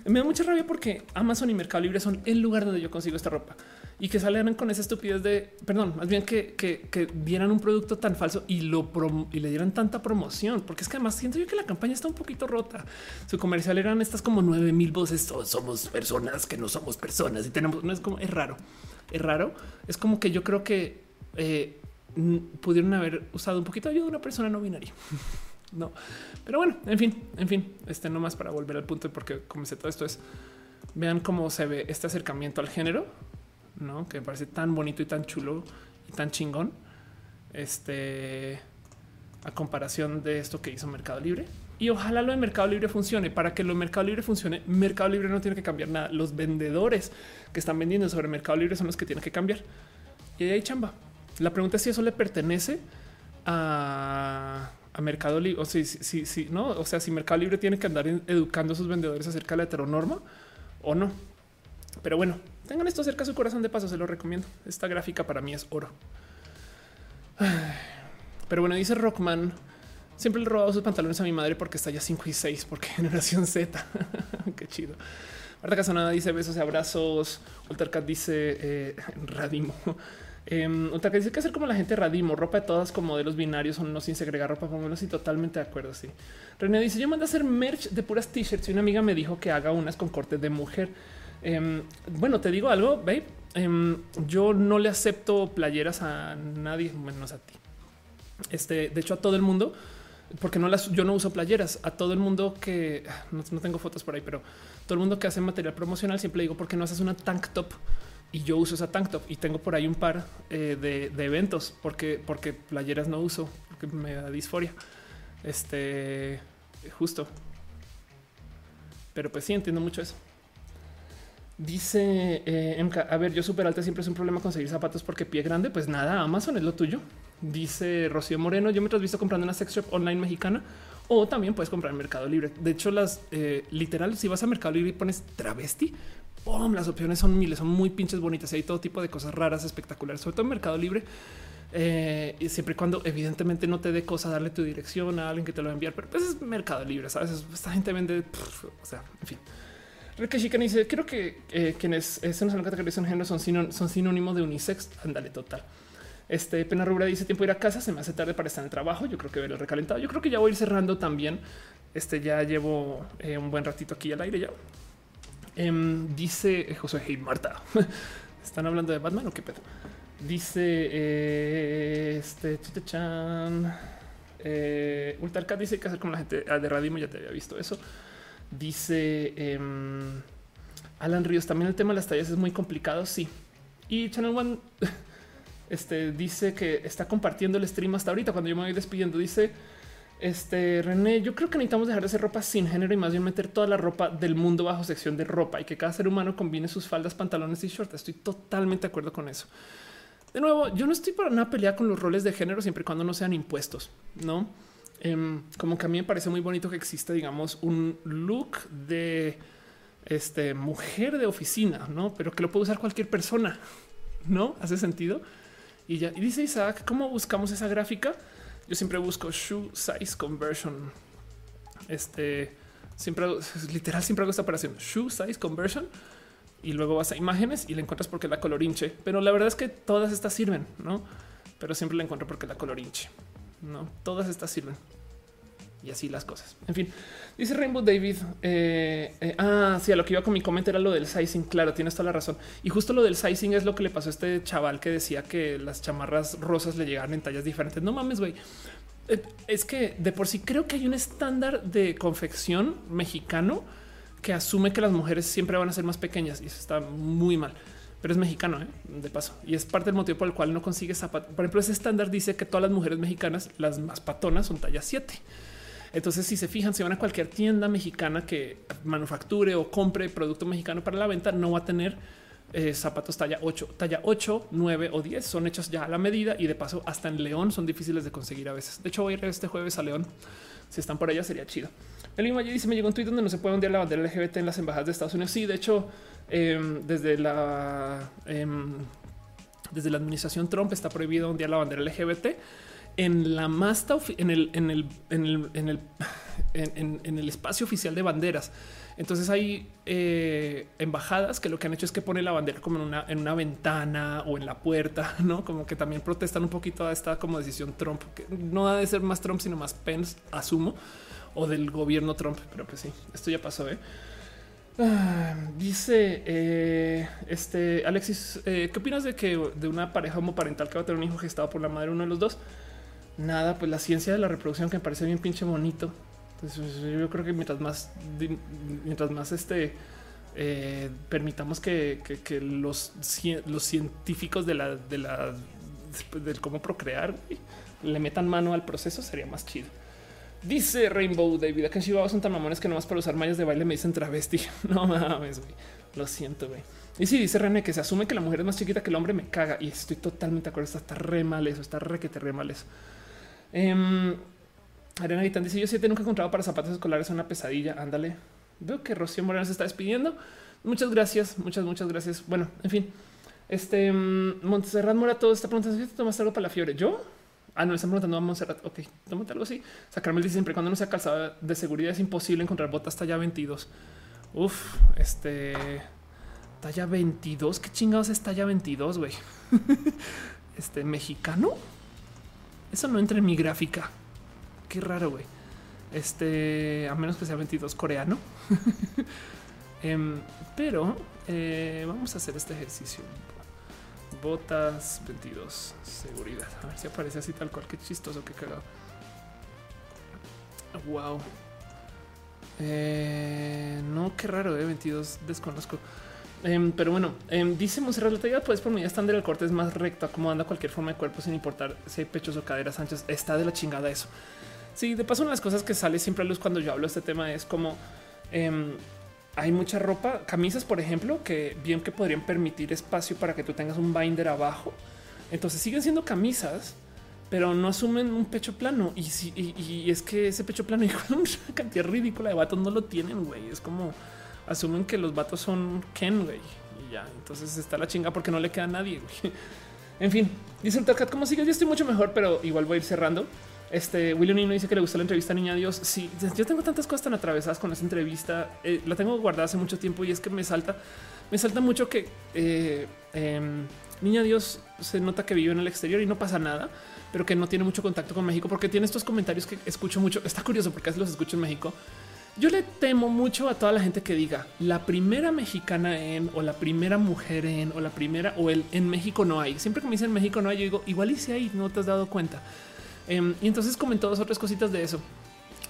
Speaker 1: Me da mucha rabia porque Amazon y Mercado Libre son el lugar donde yo consigo esta ropa y que salieran con esa estupidez de, perdón, más bien que, que, dieran un producto tan falso y lo y le dieran tanta promoción, porque es que además siento yo que la campaña está un poquito rota. Su comercial eran estas como nueve mil voces. somos personas que no somos personas y tenemos, no es como, es raro, es raro. Es como que yo creo que eh, pudieron haber usado un poquito de ayuda de una persona no binaria. (laughs) no, pero bueno, en fin, en fin, este no más para volver al punto porque comencé todo esto es vean cómo se ve este acercamiento al género ¿no? Que me parece tan bonito y tan chulo y tan chingón. Este a comparación de esto que hizo Mercado Libre. Y ojalá lo de Mercado Libre funcione. Para que lo de Mercado Libre funcione, Mercado Libre no tiene que cambiar nada. Los vendedores que están vendiendo sobre Mercado Libre son los que tienen que cambiar. Y ahí chamba. La pregunta es si eso le pertenece a a Mercado Libre. O sea, si, si, no, o sea, si Mercado Libre tiene que andar educando a sus vendedores acerca de la heteronorma o no. Pero bueno, tengan esto cerca de su corazón de paso, se lo recomiendo. Esta gráfica para mí es oro. (sighs) Pero bueno, dice Rockman. Siempre le he robado sus pantalones a mi madre porque está ya 5 y 6, porque (laughs) generación Z. (laughs) Qué chido. Marta Casonada dice besos y abrazos. Ultercat dice eh, (laughs) Radimo. Eh, dice que hacer como la gente Radimo, ropa de todas como modelos binarios o no sin segregar ropa, por menos y totalmente de acuerdo. Sí. René dice: Yo mandé a hacer merch de puras t-shirts y una amiga me dijo que haga unas con cortes de mujer. Em, bueno, te digo algo, babe. Em, yo no le acepto playeras a nadie, menos a ti. Este, de hecho, a todo el mundo, porque no las, yo no uso playeras. A todo el mundo que no, tengo fotos por ahí, pero todo el mundo que hace material promocional siempre digo, ¿por qué no haces una tank top? Y yo uso esa tank top y tengo por ahí un par eh, de, eventos porque, porque playeras no uso, porque me da disforia. Este justo. Pero pues sí, entiendo mucho eso. Dice eh, a ver, yo súper alta siempre es un problema conseguir zapatos porque pie grande. Pues nada, Amazon es lo tuyo. Dice Rocío Moreno, yo me visto comprando una sex shop online mexicana o también puedes comprar en Mercado Libre. De hecho, las eh, literal, si vas a Mercado Libre y pones travesti, las opciones son miles, son muy pinches bonitas y hay todo tipo de cosas raras, espectaculares, sobre todo en Mercado Libre. Eh, y siempre y cuando evidentemente no te dé cosa darle tu dirección a alguien que te lo va a enviar, pero pues es Mercado Libre, sabes? Esta gente vende, o sea, en fin. Chican dice: Creo que eh, quienes se nos categorizan género son, son sinónimo de unisex. Ándale, total. Este Pena Rubra dice tiempo ir a casa, se me hace tarde para estar en el trabajo. Yo creo que ver el recalentado. Yo creo que ya voy a ir cerrando también. Este ya llevo eh, un buen ratito aquí al aire ya. Em, dice José Hey Marta. (laughs) ¿Están hablando de Batman o qué pedo? Dice eh, este Chitechan. Eh, Ultarcat dice que hacer como la gente ah, de Radimo. Ya te había visto eso. Dice em, Alan Ríos. También el tema de las tallas es muy complicado. Sí. Y Channel One (laughs) este, dice que está compartiendo el stream hasta ahorita. Cuando yo me voy despidiendo, dice este René, yo creo que necesitamos dejar de hacer ropa sin género y más bien meter toda la ropa del mundo bajo sección de ropa y que cada ser humano combine sus faldas, pantalones y shorts. Estoy totalmente de acuerdo con eso. De nuevo, yo no estoy para una pelea con los roles de género siempre y cuando no sean impuestos, no? Em, como que a mí me parece muy bonito que exista, digamos, un look de este mujer de oficina, no? Pero que lo puede usar cualquier persona, no hace sentido. Y ya y dice Isaac, ¿cómo buscamos esa gráfica? Yo siempre busco shoe size conversion. Este siempre (laughs) literal, siempre hago esta operación shoe size conversion y luego vas a imágenes y le encuentras porque la color hinche. Pero la verdad es que todas estas sirven, no? Pero siempre la encuentro porque la color hinche. No todas estas sirven y así las cosas. En fin, dice Rainbow David. Eh, eh, ah, sí, a lo que iba con mi comentario era lo del sizing. Claro, tienes toda la razón. Y justo lo del sizing es lo que le pasó a este chaval que decía que las chamarras rosas le llegaban en tallas diferentes. No mames, güey. Eh, es que de por sí creo que hay un estándar de confección mexicano que asume que las mujeres siempre van a ser más pequeñas y eso está muy mal pero es mexicano de paso y es parte del motivo por el cual no consigue zapatos. Por ejemplo, ese estándar dice que todas las mujeres mexicanas, las más patonas, son talla 7. Entonces, si se fijan, si van a cualquier tienda mexicana que manufacture o compre producto mexicano para la venta, no va a tener eh, zapatos talla 8, talla 8, 9 o 10. Son hechos ya a la medida y de paso hasta en León son difíciles de conseguir a veces. De hecho, voy a ir este jueves a León. Si están por allá sería chido. El Valle dice: Me llegó un tweet donde no se puede ondear la bandera LGBT en las embajadas de Estados Unidos. Sí, de hecho, em, desde la em, desde la administración Trump está prohibido ondear la bandera LGBT en la masta, en el, en el, en el, en el, espacio oficial de banderas. Entonces hay eh, embajadas que lo que han hecho es que pone la bandera como en una, en una ventana o en la puerta, (laughs) no como que también protestan un poquito a esta como decisión Trump, que no ha de ser más Trump, sino más Pence, asumo, o del gobierno Trump. Pero pues sí, esto ya pasó. ¿eh? Ah, dice eh, este Alexis, ¿qué opinas de que de una pareja homoparental que va a tener un hijo gestado por la madre uno de los dos? nada, pues la ciencia de la reproducción que me parece bien pinche bonito. Entonces yo creo que mientras más, mientras más este eh, permitamos que, los, los científicos de la, de la, del cómo procrear le metan mano al proceso, sería más chido. Dice Rainbow David, acá en Chihuahua son tan mamones que nomás para usar mallas de baile me dicen travesti. (laughs) No mames, güey. Lo siento, güey. Y si dice René que se asume que la mujer es más chiquita que el hombre, me caga. Y estoy totalmente de acuerdo. Está re mal eso, está re que te re mal eso. Em, Arena Guitán dice: Yo siete nunca he encontrado para zapatos escolares una pesadilla. Ándale. Veo que Rocío Moreno se está despidiendo. Muchas gracias, muchas, muchas gracias. Bueno, en fin, este mm, Montserrat Morato está preguntando si te tomas algo para la fiebre. Yo, ah, no, le están preguntando a Montserrat. Ok, tómate algo así. Sacarme dice siempre cuando no sea calzado de seguridad es imposible encontrar botas talla 22. Uf, este talla 22. ¿Qué chingados es talla 22, güey? (laughs) este mexicano. Eso no entra en mi gráfica. Qué raro, güey. Este, a menos que sea 22 coreano. (laughs) Em, pero eh, vamos a hacer este ejercicio. Botas 22, seguridad. A ver si aparece así tal cual. Qué chistoso, qué cagado. Wow. Eh, no, qué raro, eh, 22 desconozco. Em, pero bueno, em, dice Monserrat, la talla pues por medida estándar el corte es más recto, acomodando cualquier forma de cuerpo sin importar si hay pechos o caderas anchas. Está de la chingada eso. Sí, de paso, una de las cosas que sale siempre a luz cuando yo hablo de este tema es como em, hay mucha ropa, camisas, por ejemplo, que bien que podrían permitir espacio para que tú tengas un binder abajo. Entonces siguen siendo camisas, pero no asumen un pecho plano. Y, es que ese pecho plano, (laughs) hijo, una cantidad ridícula de vatos no lo tienen, güey. Es como asumen que los vatos son Ken, güey. Y ya, entonces está la chinga porque no le queda a nadie. (laughs) En fin, dice el Cat, ¿cómo sigues? Yo estoy mucho mejor, pero igual voy a ir cerrando. Este William Nino dice que le gustó la entrevista Niña Dios. Sí, yo tengo tantas cosas tan atravesadas con esa entrevista. Eh, la tengo guardada hace mucho tiempo y es que me salta, me salta mucho que eh, em, Niña Dios se nota que vive en el exterior y no pasa nada, pero que no tiene mucho contacto con México porque tiene estos comentarios que escucho mucho. Está curioso porque los escucho en México. Yo le temo mucho a toda la gente que diga la primera mexicana en o la primera mujer en o la primera o el en México no hay. Siempre que me dicen México no hay, yo digo igual y si hay, no te has dado cuenta. Em, y entonces comentó dos otras cositas de eso.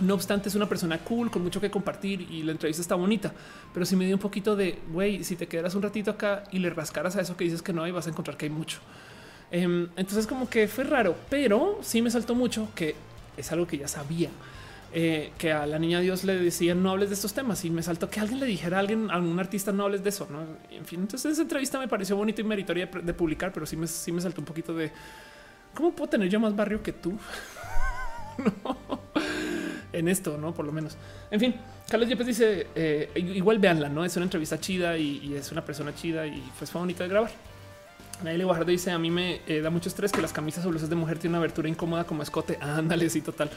Speaker 1: No obstante, es una persona cool con mucho que compartir y la entrevista está bonita, pero si me dio un poquito de güey, si te quedaras un ratito acá y le rascaras a eso que dices que no hay, vas a encontrar que hay mucho. Em, entonces, como que fue raro, pero sí me saltó mucho que es algo que ya sabía. Eh, que a la niña Dios le decía no hables de estos temas y me saltó que alguien le dijera a alguien, a algún artista no hables de eso. ¿no? En fin, entonces esa entrevista me pareció bonita y meritoria de, publicar, pero sí me, sí me saltó un poquito de ¿Cómo puedo tener yo más barrio que tú? (laughs) En esto, no por lo menos. En fin, Carlos Yepes dice eh, igual véanla, no es una entrevista chida y, es una persona chida y pues fue bonita de grabar. Naile Guajardo dice a mí me eh, da mucho estrés que las camisas o blusas de mujer tienen una abertura incómoda como escote. (laughs) Ándale, sí, total.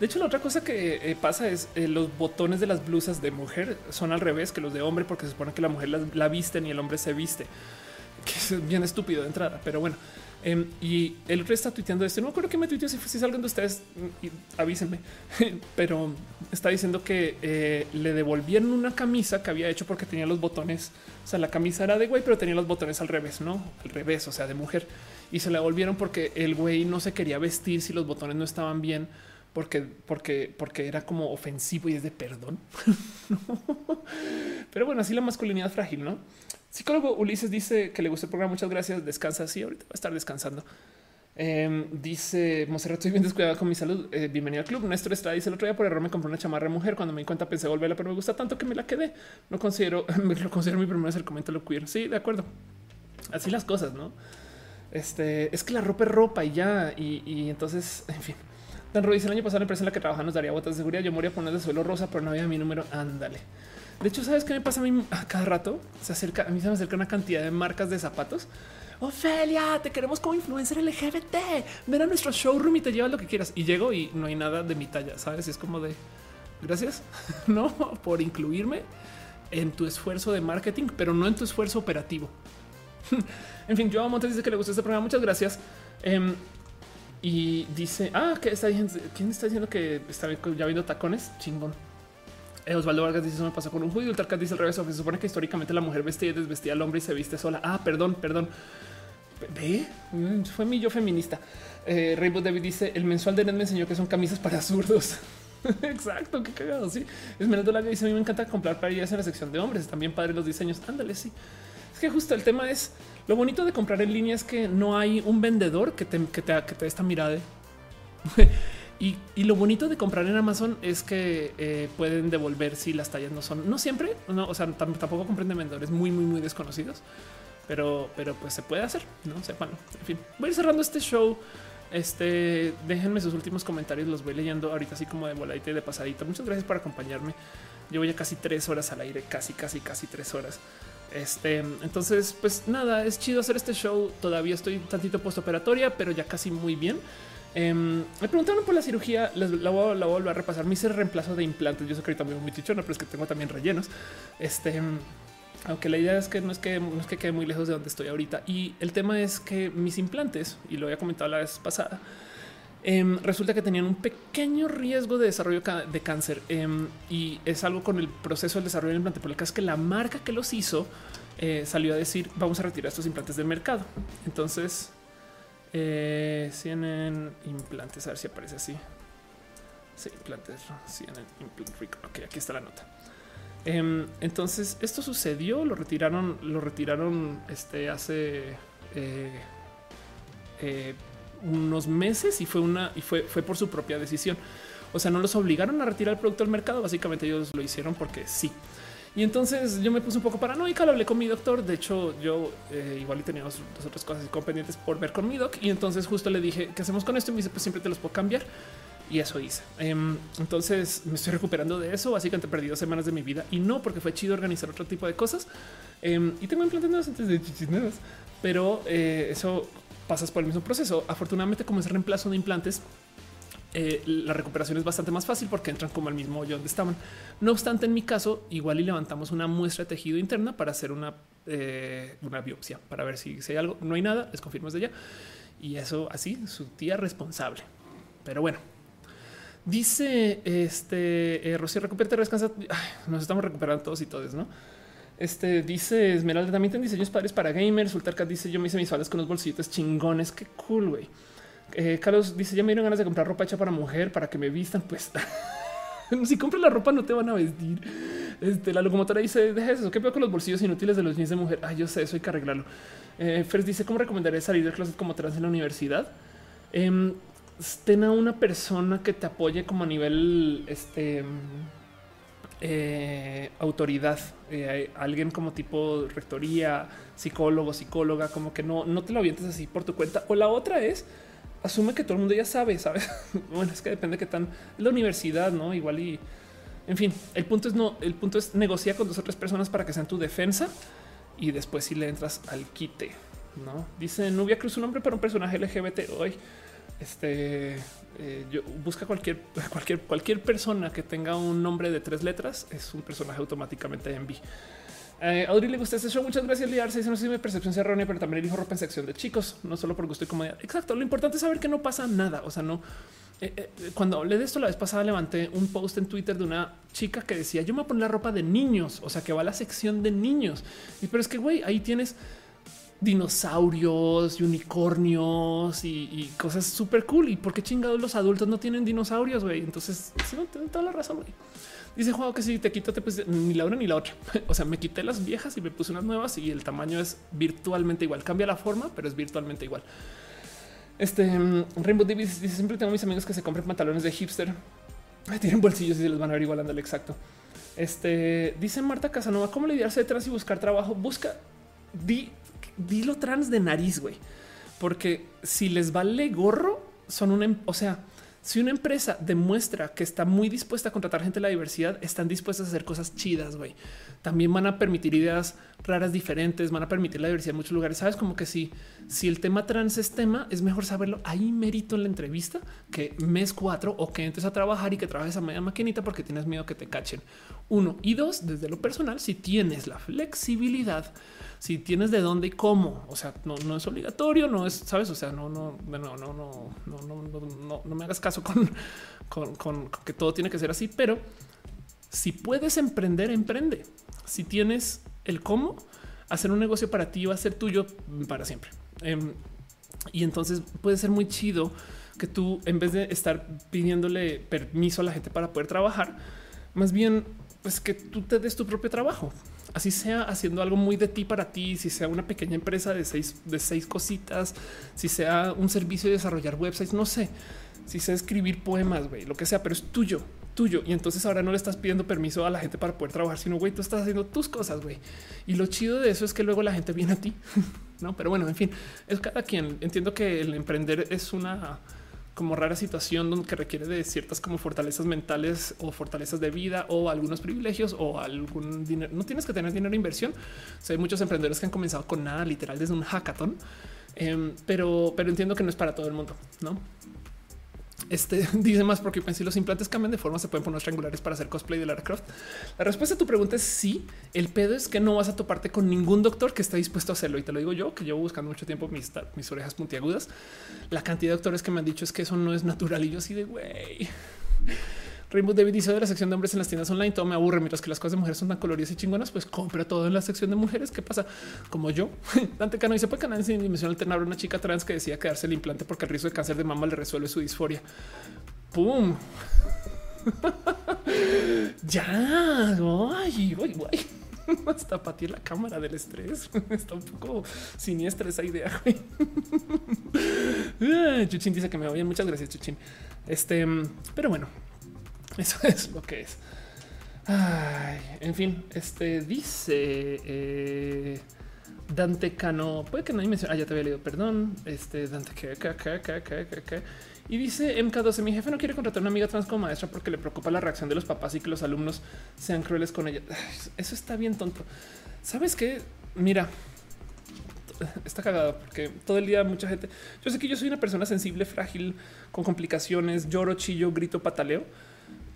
Speaker 1: De hecho, la otra cosa que eh, pasa es los botones de las blusas de mujer son al revés que los de hombre, porque se supone que la mujer la, la visten y el hombre se viste, (laughs) que es bien estúpido de entrada. Pero bueno, Em, y el otro está tuiteando esto. No me acuerdo que me tuiteó. Si, si es alguien de ustedes, mm, avísenme. (laughs) Pero está diciendo que eh, le devolvieron una camisa que había hecho porque tenía los botones. O sea, la camisa era de güey, pero tenía los botones al revés, no al revés, o sea, de mujer. Y se la devolvieron porque el güey no se quería vestir si los botones no estaban bien, porque, porque, porque era como ofensivo y es de perdón. (laughs) Pero bueno, así la masculinidad frágil, no? Psicólogo Ulises dice que le gustó el programa. Muchas gracias. Descansa. Sí, ahorita va a estar descansando. Em, dice Monserrat, estoy bien descuidada con mi salud. Eh, bienvenido al club. Néstor está dice el otro día por error me compré una chamarra mujer. Cuando me di cuenta pensé volverla, pero me gusta tanto que me la quedé. No considero, (laughs) lo considero mi primer acercamiento lo queer. Sí, de acuerdo. Así las cosas, no? Este es que la ropa es ropa y ya. Y, entonces, en fin. Dan dice el año pasado la empresa en la que trabajaba nos daría botas de seguridad. Yo moría por de suelo rosa, pero no había mi número. Ándale. De hecho, ¿sabes qué me pasa a mí a cada rato? Se acerca, a mí se me acerca una cantidad de marcas de zapatos. Ofelia, te queremos como influencer LGBT. Ven a nuestro showroom y te llevas lo que quieras. Y llego y no hay nada de mi talla, ¿sabes? es como de gracias, (laughs) no por incluirme en tu esfuerzo de marketing, pero no en tu esfuerzo operativo. (laughs) en fin, Joao Montes dice que le gusta este programa. Muchas gracias. Em, y dice, ah, que ¿quién está diciendo que está ya viendo tacones? Chingón. Eh, Osvaldo Vargas dice: Eso me pasa con un judío. El Tarkat dice al revés. Se supone que históricamente la mujer vestía y desvestía al hombre y se viste sola. Ah, perdón, perdón. Ve, mm, fue mi yo feminista. Eh, David dice: El mensual de Ned me enseñó que son camisas para zurdos. (laughs) Exacto, qué cagado. Sí, Esmeralda Laga dice: A mí me encanta comprar para ir en la sección de hombres. También padres los diseños. Ándale, sí. Es que justo el tema es lo bonito de comprar en línea es que no hay un vendedor que te, que te, que te dé esta mirada. (laughs) Y, lo bonito de comprar en Amazon es que eh, pueden devolver si las tallas no son, no siempre, no, o sea, tampoco compren de vendedores muy, muy, muy desconocidos, pero, pero pues se puede hacer, no bueno, en fin, voy a ir cerrando este show Este, déjenme sus últimos comentarios, los voy leyendo ahorita así como de voladita y de pasadita. Muchas gracias por acompañarme. Llevo ya casi tres horas al aire, casi, casi, casi tres horas. Este, entonces, pues nada, es chido hacer este show. Todavía estoy tantito postoperatoria, pero ya casi muy bien. Em, me preguntaron por la cirugía, la, voy, a volver a repasar. Me hice reemplazo de implantes. Yo sé que ahorita muy chichona, pero es que tengo también rellenos. Este, aunque la idea es que no es que no es que quede muy lejos de donde estoy ahorita. Y el tema es que mis implantes, y lo había comentado la vez pasada, em, resulta que tenían un pequeño riesgo de desarrollo de cáncer. Em, y es algo con el proceso del desarrollo del implante. Por el caso es que la marca que los hizo eh, salió a decir vamos a retirar estos implantes del mercado. Entonces, eh, tienen implantes, a ver si aparece así. Sí, implantes, CNN Ok, aquí está la nota. Em, entonces esto sucedió, lo retiraron, lo retiraron este hace eh, eh, unos meses y fue una y fue, fue por su propia decisión. O sea, no los obligaron a retirar el producto del mercado. Básicamente ellos lo hicieron porque sí. Y entonces yo me puse un poco paranoica, lo hablé con mi doctor. De hecho, yo eh, igual y tenía dos, otras cosas pendientes por ver con mi doc. Y entonces justo le dije, ¿qué hacemos con esto? Y me dice, pues siempre te los puedo cambiar y eso hice. Em, entonces me estoy recuperando de eso. Básicamente perdí dos semanas de mi vida y no porque fue chido organizar otro tipo de cosas. Em, y tengo implantes nuevos antes de chichis pero eh, eso pasas por el mismo proceso. Afortunadamente, como es reemplazo de implantes, eh, la recuperación es bastante más fácil porque entran como al mismo hoyo donde estaban. No obstante, en mi caso, igual y levantamos una muestra de tejido interna para hacer una, eh, una biopsia para ver si, hay algo. No hay nada, les confirmo desde ya. Y eso así, su tía responsable. Pero bueno, Dice este eh, Rocío, recupérate, descansa. nos estamos recuperando todos y todos, no? Este dice Esmeralda también tiene diseños padres para gamers. Sultarcat dice: Yo me hice mis faldas con los bolsitos chingones. Qué cool, güey. Eh, Carlos dice: Ya me dieron ganas de comprar ropa hecha para mujer para que me vistan. Pues (laughs) si compras la ropa, no te van a vestir. Este, la locomotora dice: Deja eso. ¿Qué veo con los bolsillos inútiles de los jeans de mujer? Ah, yo sé, eso hay que arreglarlo. Eh, Fers dice: ¿Cómo recomendaría salir del closet como trans en la universidad? Eh, ten a una persona que te apoye como a nivel este eh, autoridad, alguien como tipo rectoría, psicólogo, psicóloga, como que no, no te lo avientes así por tu cuenta. O la otra es asume que todo el mundo ya sabe, sabes? (laughs) bueno, es que depende de qué tan la universidad, no igual y en fin, el punto es no, el punto es negociar con dos otras personas para que sean tu defensa y después si le entras al quite, no dice Nubia Cruz, un nombre para un personaje LGBT hoy. Este eh, yo busca cualquier, (laughs) cualquier, cualquier persona que tenga un nombre de tres letras, es un personaje automáticamente en Eh, Audrey le gusta este show. Muchas gracias, Liar. Se no sé si mi percepción se errónea, pero también elijo ropa en sección de chicos, no solo por gusto y comodidad. Exacto. Lo importante es saber que no pasa nada. O sea, no. Eh, eh, cuando hablé de esto la vez pasada, levanté un post en Twitter de una chica que decía: Yo me voy a poner la ropa de niños, o sea, que va a la sección de niños. Y pero es que, güey, ahí tienes dinosaurios unicornios y, cosas súper cool. ¿Y por qué chingados los adultos no tienen dinosaurios, güey? Entonces, sí, no, tienen toda la razón, güey. Dice juego que si te quítate, pues ni la una ni la otra. (laughs) o sea, me quité las viejas y me puse unas nuevas y el tamaño es virtualmente igual. Cambia la forma, pero es virtualmente igual. Este mm, Rainbow Davis dice siempre tengo mis amigos que se compren pantalones de hipster. Tienen bolsillos y se les van a ver igual ándale exacto. Este dice Marta Casanova, ¿cómo lidiarse detrás y buscar trabajo? Busca, di dilo trans de nariz, güey. Porque si les vale gorro, son una, em, o sea, si una empresa demuestra que está muy dispuesta a contratar gente de la diversidad, están dispuestas a hacer cosas chidas, güey. También van a permitir ideas raras, diferentes, van a permitir la diversidad en muchos lugares. Sabes como que si, si el tema trans es tema, es mejor saberlo ahí mérito en la entrevista que mes cuatro o que entres a trabajar y que trabajes a media maquinita porque tienes miedo que te cachen. Uno y dos, desde lo personal, si tienes la flexibilidad si tienes de dónde y cómo. O sea, no, no es obligatorio, no es, sabes? O sea, no, no, no, no, no, no, no, no, no me hagas caso (laughs) con, con, con, que todo tiene que ser así, pero si puedes emprender, emprende. Si tienes el cómo, hacer un negocio para ti va a ser tuyo para siempre. y entonces puede ser muy chido que tú, en vez de estar pidiéndole permiso a la gente para poder trabajar, más bien, pues que tú te des tu propio trabajo así sea haciendo algo muy de ti para ti, si sea una pequeña empresa de seis, de seis cositas, si sea un servicio de desarrollar websites, no sé, si sea escribir poemas, güey, lo que sea, pero es tuyo. tuyo. Y entonces ahora no le estás pidiendo permiso a la gente para poder trabajar, sino güey, tú estás haciendo tus cosas, güey. Y lo chido de eso es que luego la gente viene a ti. (laughs) no, pero bueno, en fin, es cada quien. Entiendo que el emprender es una como rara situación donde que requiere de ciertas como fortalezas mentales o fortalezas de vida o algunos privilegios o algún dinero. No tienes que tener dinero de inversión. hay muchos emprendedores que han comenzado con nada literal desde un hackathon, em, pero, pero entiendo que no es para todo el mundo, no? Este (laughs) dice más porque si los implantes cambian de forma, se pueden poner triangulares para hacer cosplay de Lara Croft. La respuesta a tu pregunta es sí. El pedo es que no vas a toparte con ningún doctor que esté dispuesto a hacerlo. Y te lo digo yo, que llevo buscando mucho tiempo mis, mis orejas puntiagudas. La cantidad de doctores que me han dicho es que eso no es natural. Y yo así de güey. Rainbow David dice de la sección de hombres en las tiendas online, todo me aburre, mientras que las cosas de mujeres son tan coloridas y chingonas, pues compra todo en la sección de mujeres. ¿Qué pasa? Como yo, (laughs) Dante Cano dice, puede canal sin dimensión alterna una chica trans que decía quedarse el implante porque el riesgo de cáncer de mama le resuelve su disforia. ¡Pum! (laughs) ya, ay, guay, guay. (laughs) Hasta patí la cámara del estrés. Está un poco siniestra esa idea. Chuchín dice que me va bien. Muchas gracias, Chuchín. Este, pero bueno, eso (laughs) es lo que es. en fin, este dice eh, Dante Cano. Puede que nadie mencione. Ah, ya te había leído. Perdón. Este Dante que, que, y dice MK12, mi jefe no quiere contratar una amiga trans como maestra porque le preocupa la reacción de los papás y que los alumnos sean crueles con ella. Eso está bien tonto. ¿Sabes qué? Mira, está cagado porque todo el día mucha gente... Yo sé que yo soy una persona sensible, frágil, con complicaciones, lloro, chillo, grito, pataleo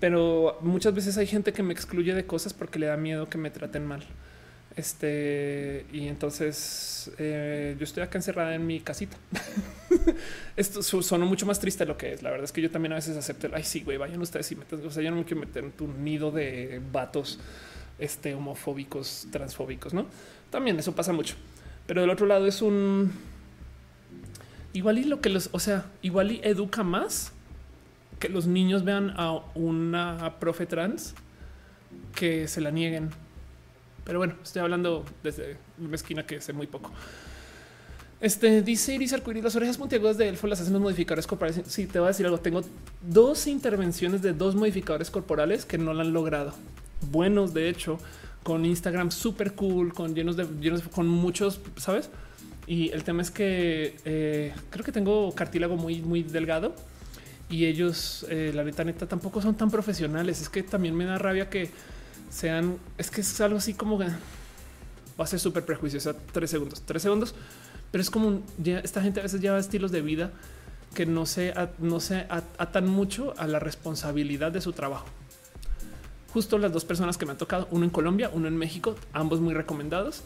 Speaker 1: pero muchas veces hay gente que me excluye de cosas porque le da miedo que me traten mal. Este y entonces eh, yo estoy acá encerrada en mi casita. (laughs) Esto suena mucho más triste de lo que es. La verdad es que yo también a veces acepto. Ay, sí, güey, vayan ustedes y meten. O sea, yo no me quiero meter en tu nido de vatos este, homofóbicos, transfóbicos, no? También eso pasa mucho, pero del otro lado es un igual y lo que los, o sea, igual y educa más que los niños vean a una profe trans que se la nieguen. Pero bueno, estoy hablando desde una esquina que sé muy poco. Este dice Iris Arcoiris, las orejas puntiagudas de Elfo las hacen los modificadores corporales. Sí, te voy a decir algo. Tengo dos intervenciones de dos modificadores corporales que no la han logrado. Buenos, de hecho, con Instagram súper cool, con llenos de llenos, con muchos, sabes? Y el tema es que eh, creo que tengo cartílago muy, muy delgado y ellos, eh, la neta, neta, tampoco son tan profesionales. Es que también me da rabia que sean, es que es algo así como va a ser súper prejuiciosa. Tres segundos, tres segundos, pero es como esta gente a veces lleva estilos de vida que no se, no se atan mucho a la responsabilidad de su trabajo. Justo las dos personas que me han tocado, uno en Colombia, uno en México, ambos muy recomendados.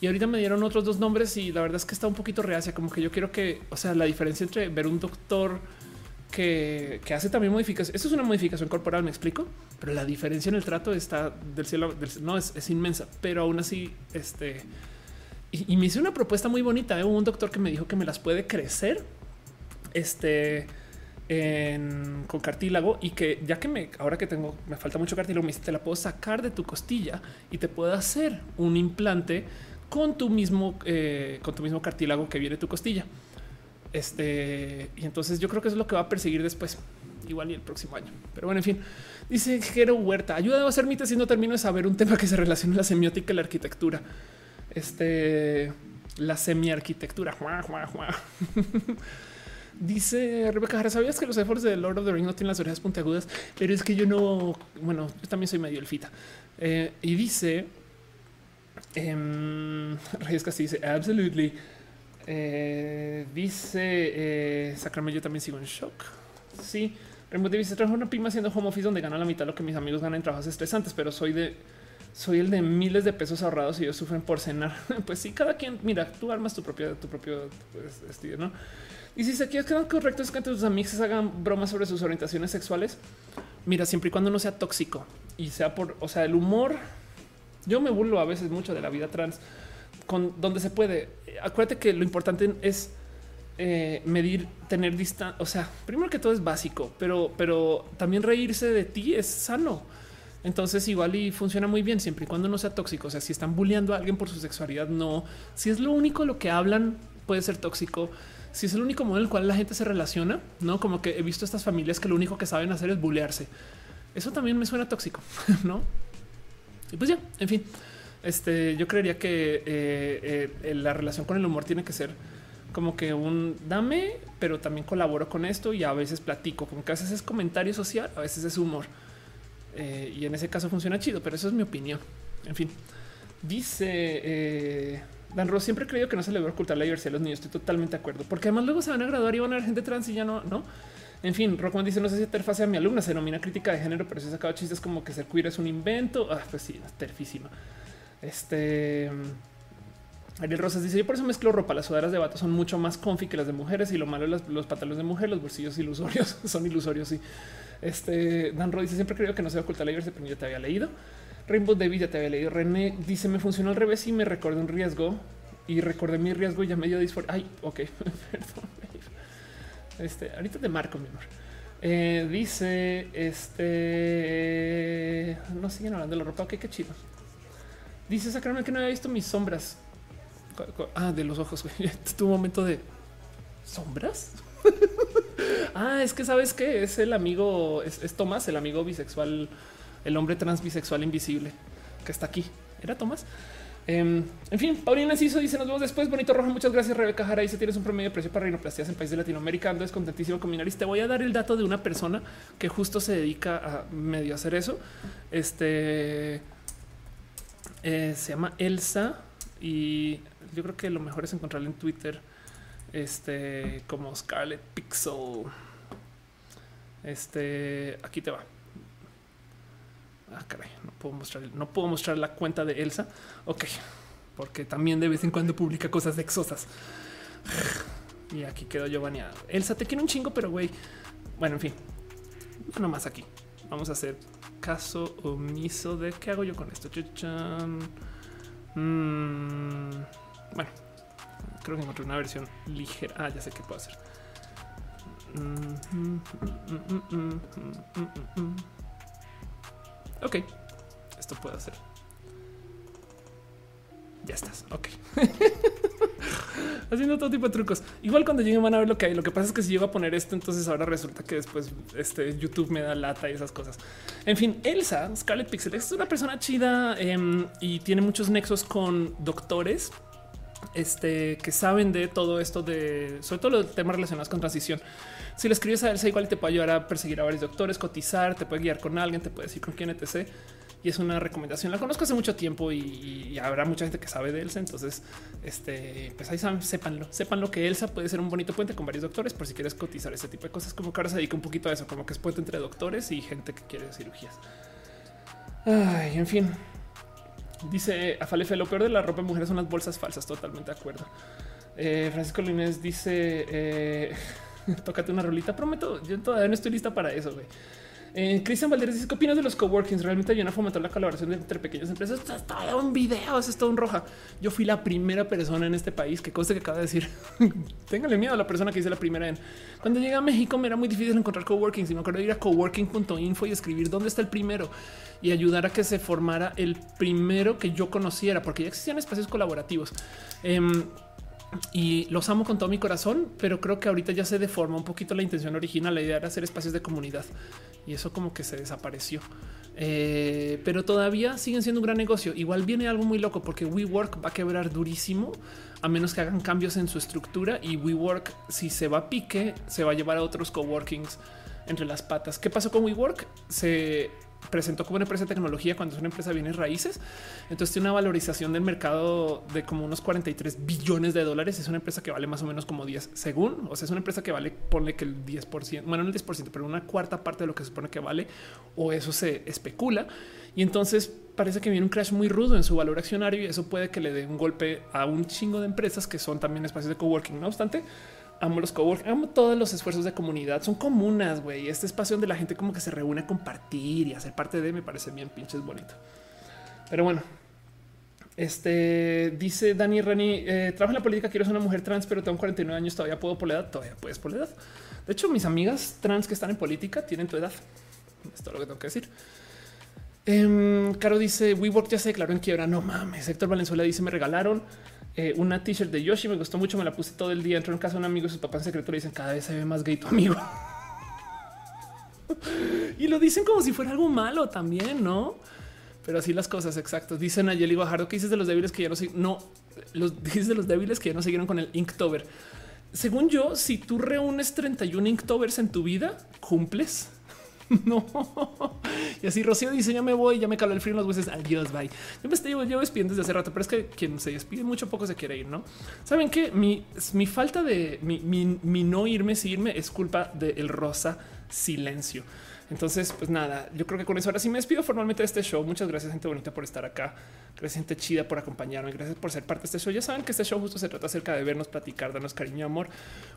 Speaker 1: Y ahorita me dieron otros dos nombres y la verdad es que está un poquito reacia, como que yo quiero que, o sea, la diferencia entre ver un doctor que, hace también modificaciones. Esto es una modificación corporal, me explico, pero la diferencia en el trato está del cielo, no es, inmensa, pero aún así, este y, me hice una propuesta muy bonita. de ¿eh? un doctor que me dijo que me las puede crecer este con cartílago y que ya que me ahora que tengo, me falta mucho cartílago, me te la puedo sacar de tu costilla y te puedo hacer un implante con tu mismo, eh, con tu mismo cartílago que viene de tu costilla. Este, y entonces yo creo que es lo que va a perseguir después, igual y el próximo año. Pero bueno, en fin, dice Jero Huerta, ayuda a hacer mi si no termino de saber un tema que se relaciona la semiótica y la arquitectura. Este, la semiarquitectura. (laughs) Dice Rebeca Jara, ¿sabías que los efforts de Lord of the Rings no tienen las orejas puntiagudas? Pero es que yo no, bueno, yo también soy medio elfita. Eh, y dice, eh, Reyes Castillo dice, absolutely. Eh, dice eh, yo también sigo en shock. Sí, dice trabajo una prima haciendo home office donde gana la mitad de lo que mis amigos ganan en trabajos estresantes, pero soy de soy el de miles de pesos ahorrados y ellos sufren por cenar. (laughs) pues sí, cada quien, mira, tú armas tu propio, tu propio pues, estilo, ¿no? Y si se quieres que correcto es que tus amigos hagan bromas sobre sus orientaciones sexuales, mira, siempre y cuando no sea tóxico y sea por, o sea, el humor. Yo me burlo a veces mucho de la vida trans con donde se puede. Acuérdate que lo importante es eh, medir, tener distancia. O sea, primero que todo es básico, pero, pero también reírse de ti es sano. Entonces igual y funciona muy bien siempre y cuando no sea tóxico. O sea, si están bulleando a alguien por su sexualidad, no. Si es lo único lo que hablan, puede ser tóxico. Si es el único modo en el cual la gente se relaciona, no como que he visto estas familias que lo único que saben hacer es bullearse. Eso también me suena tóxico, (laughs) ¿no? Y pues ya, en fin, este, yo creería que eh, eh, la relación con el humor tiene que ser como que un dame, pero también colaboro con esto y a veces platico, como que a veces es comentario social, a veces es humor. Eh, y en ese caso funciona chido, pero eso es mi opinión. En fin, dice Dan Ross, siempre he creído que no se le debe ocultar la diversidad a los niños. Estoy totalmente de acuerdo, porque además luego se van a graduar y van a ver gente trans y ya no, no. En fin, Rockman dice: No sé si terfase a mi alumna se denomina crítica de género, pero si se acaba chistes como que ser queer es un invento. Ah, pues sí, terfísima. Este. Ariel Rosas dice: Yo por eso mezclo ropa. Las sudaderas de vato son mucho más confi que las de mujeres y lo malo es los, pantalones de mujer, los bolsillos ilusorios (laughs) son ilusorios. Y este Dan Roy dice: Siempre creo que no se va a ocultar la pero ya te había leído. Rainbow David ya te había leído. René dice: Me funcionó al revés y me recordé un riesgo y recordé mi riesgo y ya medio disfor. Ay, ok, (laughs) perdón. Este, ahorita te marco, mi amor. Eh, dice este no siguen hablando de la ropa. Ok, qué chido. Dice sacarme que no había visto mis sombras. Ah, de los ojos. (laughs) Tu momento de sombras. (laughs) ah, es que sabes que es el amigo, es, es, Tomás, el amigo bisexual, el hombre trans bisexual invisible que está aquí. Era Tomás. Em, en fin, Paulina Ciso dice: Nos vemos después. Bonito rojo. Muchas gracias, Rebeca Jara. Dice: Tienes un promedio de precio para rinoplastías en países de Latinoamérica. Ando contentísimo con mi. Te voy a dar el dato de una persona que justo se dedica a medio hacer eso. Este eh, se llama Elsa y yo creo que lo mejor es encontrarla en Twitter. Este como Scarlet Pixel. Este aquí te va. Ah, caray, no puedo mostrar, no puedo mostrar la cuenta de Elsa. Ok, porque también de vez en cuando publica cosas exosas. Y aquí quedó yo baneado. Elsa te quiere un chingo, pero güey. Bueno, en fin, no más aquí. Vamos a hacer caso omiso de qué hago yo con esto. Mm, bueno, creo que encontré una versión ligera. Ah, ya sé qué puedo hacer. Mm, mm, Ok, esto puedo hacer. Ya estás. Ok. (laughs) Haciendo todo tipo de trucos. Igual cuando lleguen van a ver lo que hay. Lo que pasa es que si llego a poner esto, entonces ahora resulta que después este YouTube me da lata y esas cosas. En fin, Elsa, Scarlet Pixel, es una persona chida em, y tiene muchos nexos con doctores este, que saben de todo esto de sobre todo los temas relacionados con transición. Si le escribes a Elsa, igual te puede ayudar a perseguir a varios doctores, cotizar, te puede guiar con alguien, te puede decir con quién, etc. Y es una recomendación. La conozco hace mucho tiempo y, habrá mucha gente que sabe de Elsa. Entonces, este, pues ahí saben, sépanlo, sepan lo que Elsa puede ser un bonito puente con varios doctores por si quieres cotizar ese tipo de cosas. Como que ahora se dedica un poquito a eso, como que es puente entre doctores y gente que quiere cirugías. Ay, en fin, Dice Afalefe, lo peor de la ropa de mujeres son las bolsas falsas. Totalmente de acuerdo. Eh, Francisco Línez dice: eh, (laughs) Tócate una rolita. Prometo, yo todavía no estoy lista para eso. Eh, Cristian Valdez dice: ¿Qué opinas de los coworkings? Realmente ayudan a fomentar la colaboración entre pequeñas empresas. Esto un video, es todo un roja. Yo fui la primera persona en este país que cosa que acaba de decir. (laughs) Téngale miedo a la persona que dice la primera en cuando llegué a México. Me era muy difícil encontrar coworkings y me acuerdo de ir a coworking.info y escribir dónde está el primero y ayudar a que se formara el primero que yo conociera, porque ya existían espacios colaborativos. Em, y los amo con todo mi corazón, pero creo que ahorita ya se deforma un poquito la intención original. La idea era hacer espacios de comunidad y eso como que se desapareció. Eh, pero todavía siguen siendo un gran negocio. Igual viene algo muy loco porque WeWork va a quebrar durísimo a menos que hagan cambios en su estructura y WeWork, si se va a pique, se va a llevar a otros coworkings entre las patas. ¿Qué pasó con WeWork? Se presentó como una empresa de tecnología cuando es una empresa de bienes raíces. Entonces tiene una valorización del mercado de como unos 43 billones de dólares. Es una empresa que vale más o menos como 10 según. O sea, es una empresa que vale, ponle que el 10%, bueno, no el 10%, pero una cuarta parte de lo que se supone que vale o eso se especula. Y entonces parece que viene un crash muy rudo en su valor accionario y eso puede que le dé un golpe a un chingo de empresas que son también espacios de coworking. No obstante, amo los coworking, amo todos los esfuerzos de comunidad. Son comunas, güey. Este espacio donde la gente como que se reúne a compartir y hacer parte de me parece bien pinches bonito. Pero bueno, este dice Dani Rani, eh, trabajo en la política, quiero ser una mujer trans, pero tengo 49 años, todavía puedo por la edad, todavía puedes por la edad. De hecho, mis amigas trans que están en política tienen tu edad. Esto es lo que tengo que decir. Em, Caro dice WeWork ya se declaró en quiebra. No mames. Héctor Valenzuela dice me regalaron eh, una t-shirt de Yoshi. Me gustó mucho. Me la puse todo el día. Entró en casa de un amigo. Sus papás en secreto le dicen cada vez se ve más gay tu amigo. (laughs) y lo dicen como si fuera algo malo también, ¿no? Pero así las cosas, exacto. Dicen a Yeli Bajardo que dices de los débiles que ya no no los (laughs) dices de los débiles que ya no siguieron con el Inktober. Según yo, si tú reúnes 31 Inktovers en tu vida, cumples. (laughs) No. Y así Rocío dice: Ya me voy, ya me caló el frío en los huesos. Adiós, bye. Yo me estoy yo despidiendo desde hace rato, pero es que quien se despide mucho poco se quiere ir, no saben que mi, mi falta de mi, mi, no irme, si irme es culpa del rosa silencio. Entonces, pues nada, yo creo que con eso ahora sí me despido formalmente de este show. Muchas gracias, gente bonita, por estar acá. Gracias, gente chida, por acompañarme. Gracias por ser parte de este show. Ya saben que este show justo se trata acerca de vernos, platicar, darnos cariño y amor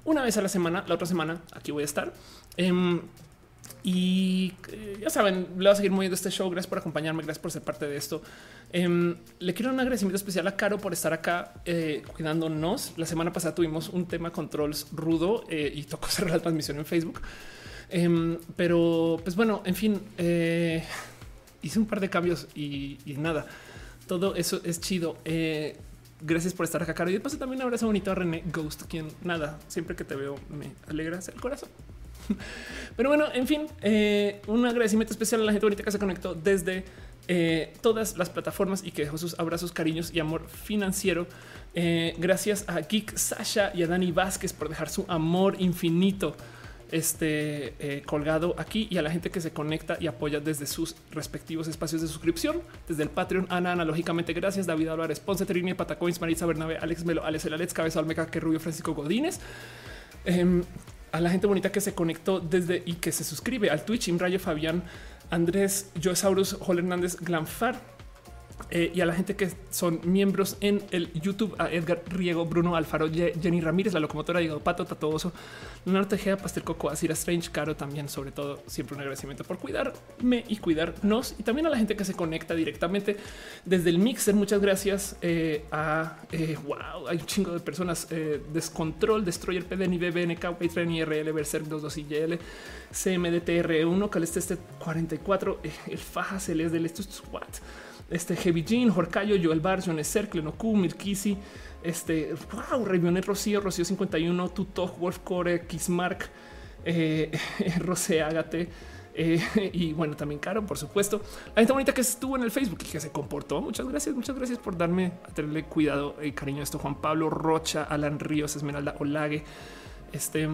Speaker 1: una vez a la semana. La otra semana aquí voy a estar. Em, y eh, ya saben, le voy a seguir moviendo este show. Gracias por acompañarme, gracias por ser parte de esto. Em, le quiero un agradecimiento especial a Caro por estar acá eh, cuidándonos. La semana pasada tuvimos un tema controls rudo eh, y tocó (laughs) cerrar la transmisión en Facebook. Em, pero pues bueno, en fin, hice un par de cambios y, nada, todo eso es chido. Gracias por estar acá, Caro. Y después también un abrazo bonito a René Ghost, quien nada, siempre que te veo me alegras el corazón. (laughs) Pero bueno, en fin, eh, un agradecimiento especial a la gente bonita que se conectó desde todas las plataformas y que dejó sus abrazos, cariños y amor financiero. gracias a Geek Sasha y a Dani Vázquez por dejar su amor infinito este, eh, colgado aquí y a la gente que se conecta y apoya desde sus respectivos espacios de suscripción, desde el Patreon, Ana, analógicamente, gracias, David Álvarez, Ponce, Terini, Patacoins, Maritza Bernabe, Alex Melo, Alex El Alex, Cabeza Olmeca, que Rubio, Francisco Godínez. Em, a la gente bonita que se conectó desde y que se suscribe al Twitch, Imrayo Fabián, Andrés, Joesaurus, Joel Hernández, Glanfar, eh, y a la gente que son miembros en el YouTube, a Edgar Riego, Bruno Alfaro, Jenny Ramírez, la locomotora, Diego Pato, Tatoso, Leonardo Tejeda, Pastel Coco, Asira Strange, Caro también, sobre todo, siempre un agradecimiento por cuidarme y cuidarnos. Y también a la gente que se conecta directamente desde el mixer. Muchas gracias eh, a wow, hay un chingo de personas. Eh, Descontrol, Destroyer, PDN, BBNK, Patreon, IRL, Berserk 22 IL, CMDTR1, Caleste este 44, el Faja Celeste del esto es what este Heavy Jean, Jorcayo, Joel Bar, John Cercle, Noku, Mirkisi, este wow, Revionet Rocío, Rocío 51, Tuto, Wolfcore, Kismark, eh, (laughs) Rosé Agate. Eh, (laughs) y bueno, también Caro, por supuesto. La gente bonita que estuvo en el Facebook y que se comportó. Muchas gracias, muchas gracias por darme a tenerle cuidado y cariño a esto. Juan Pablo Rocha, Alan Ríos, Esmeralda Olague. Este,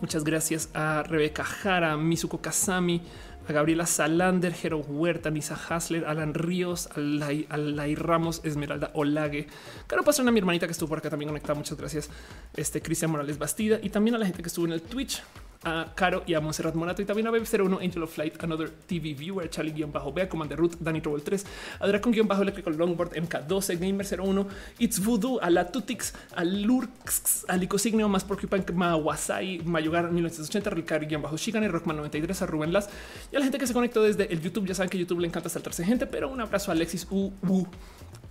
Speaker 1: muchas gracias a Rebeca Jara, Mizuko Kazami, a Gabriela Salander, Jero Huerta, Nisa Hasler, Alan Ríos, Alay, Ramos, Esmeralda Olague. Caro Pastrana, mi hermanita que estuvo por acá también conectada. Muchas gracias. Este Cristian Morales Bastida y también a la gente que estuvo en el Twitch a Caro y a Monserrat Morato y también a Web01 Angel of Flight, Another TV Viewer, Charlie-Bea, Commander Root, Danny Trouble 3, a Dracon-Bajo Electrical Longboard, MK12, Gamer01, It's Voodoo, a la Tutix, a Lurks, a Licosignio, más Porcupine, Mawasai, Mayugar 1980, Ricardo-Bajo Shigane, Rockman 93, a Rubén Las y a la gente que se conectó desde el YouTube. Ya saben que YouTube le encanta saltarse gente, pero un abrazo a Alexis U.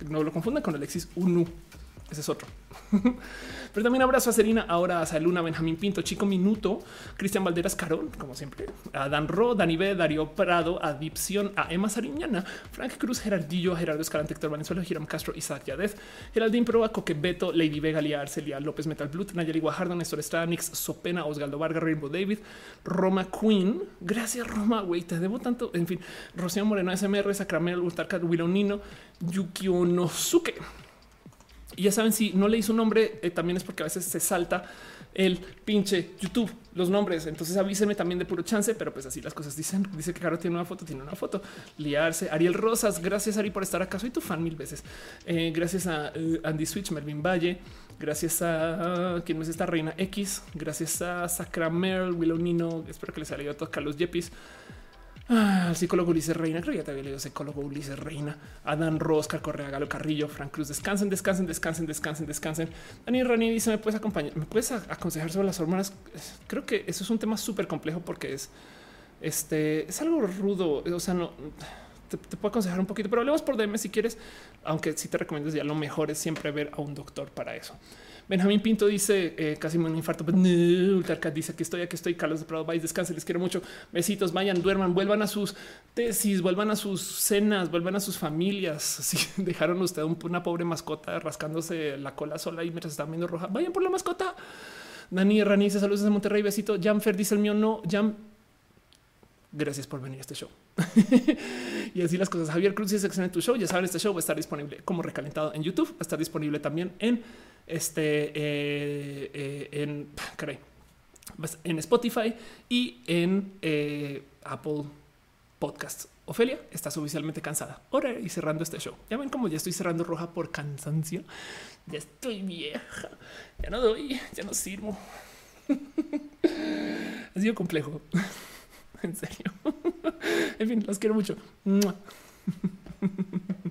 Speaker 1: No lo confundan con Alexis Unu. Ese es otro. (laughs) Pero también abrazo a Serina, ahora a Saluna, Benjamín Pinto, Chico Minuto, Cristian Valderas Carol, como siempre, a Dan Ro, Dani B, Darío Prado, a a Emma Sariñana, Frank Cruz, Gerardillo, Gerardo Escalante, Héctor Valenzuela, Hiram Castro, Isaac Yadez, Geraldín Proa, Coque Beto, Lady Vega, Lia Arcelia, López Metal Blut, Nayeli Guajardo, Néstor Estrada, Nix Sopena, Osgaldo Vargas, Rainbow David, Roma Queen. Gracias, Roma, güey, te debo tanto. En fin, Rocío Moreno, SMR, Sacramento, Ultarcat, Willow Nino, Yukio Nosuke. Y ya saben, si no leí su nombre, eh, también es porque a veces se salta el pinche YouTube, los nombres. Entonces avísenme también de puro chance, pero pues así las cosas dicen. Dice que Caro tiene una foto, tiene una foto. Liarse. Ariel Rosas, gracias Ari por estar acá. Soy tu fan mil veces. Eh, gracias a eh, Andy Switch, Melvin Valle. Gracias a quien es esta reina X. Gracias a Sacramel, Willow Nino. Espero que les haya leído a todos Carlos Yepis. Ah, el psicólogo Ulises Reina, creo que ya te había leído psicólogo Ulises Reina, Adán Roscar, Correa, Galo Carrillo, Frank Cruz, descansen, descansen, descansen, descansen, descansen. Daniel Rani dice, ¿me puedes acompañar? ¿Me puedes aconsejar sobre las hormonas? Creo que eso es un tema súper complejo porque es, este, es algo rudo, o sea, no... Te, puedo aconsejar un poquito, pero hablemos por DM si quieres, aunque sí te recomiendo ya lo mejor es siempre ver a un doctor para eso. Benjamín Pinto dice eh, casi un infarto. Pues, dice que estoy, aquí estoy. Carlos de Prado, vais, descansen, les quiero mucho. Besitos, vayan, duerman, vuelvan a sus tesis, vuelvan a sus cenas, vuelvan a sus familias. (laughs) Si dejaron usted una pobre mascota rascándose la cola sola y mientras están viendo roja, vayan por la mascota. Dani Rani dice saludos desde Monterrey, besito. Jamfer dice el mío no. Jam Gracias por venir a este show. (laughs) y así las cosas. Javier Cruz que en tu show. Ya saben, este show va a estar disponible como recalentado en YouTube. Va a estar disponible también en este, eh, eh, en, caray, en Spotify y en eh, Apple Podcasts. Ofelia, estás oficialmente cansada. Ahora y cerrando este show. Ya ven cómo ya estoy cerrando roja por cansancio. Ya estoy vieja. Ya no doy, ya no sirvo. (laughs) ha sido complejo. (laughs) en serio. (laughs) en fin, los quiero mucho. (laughs)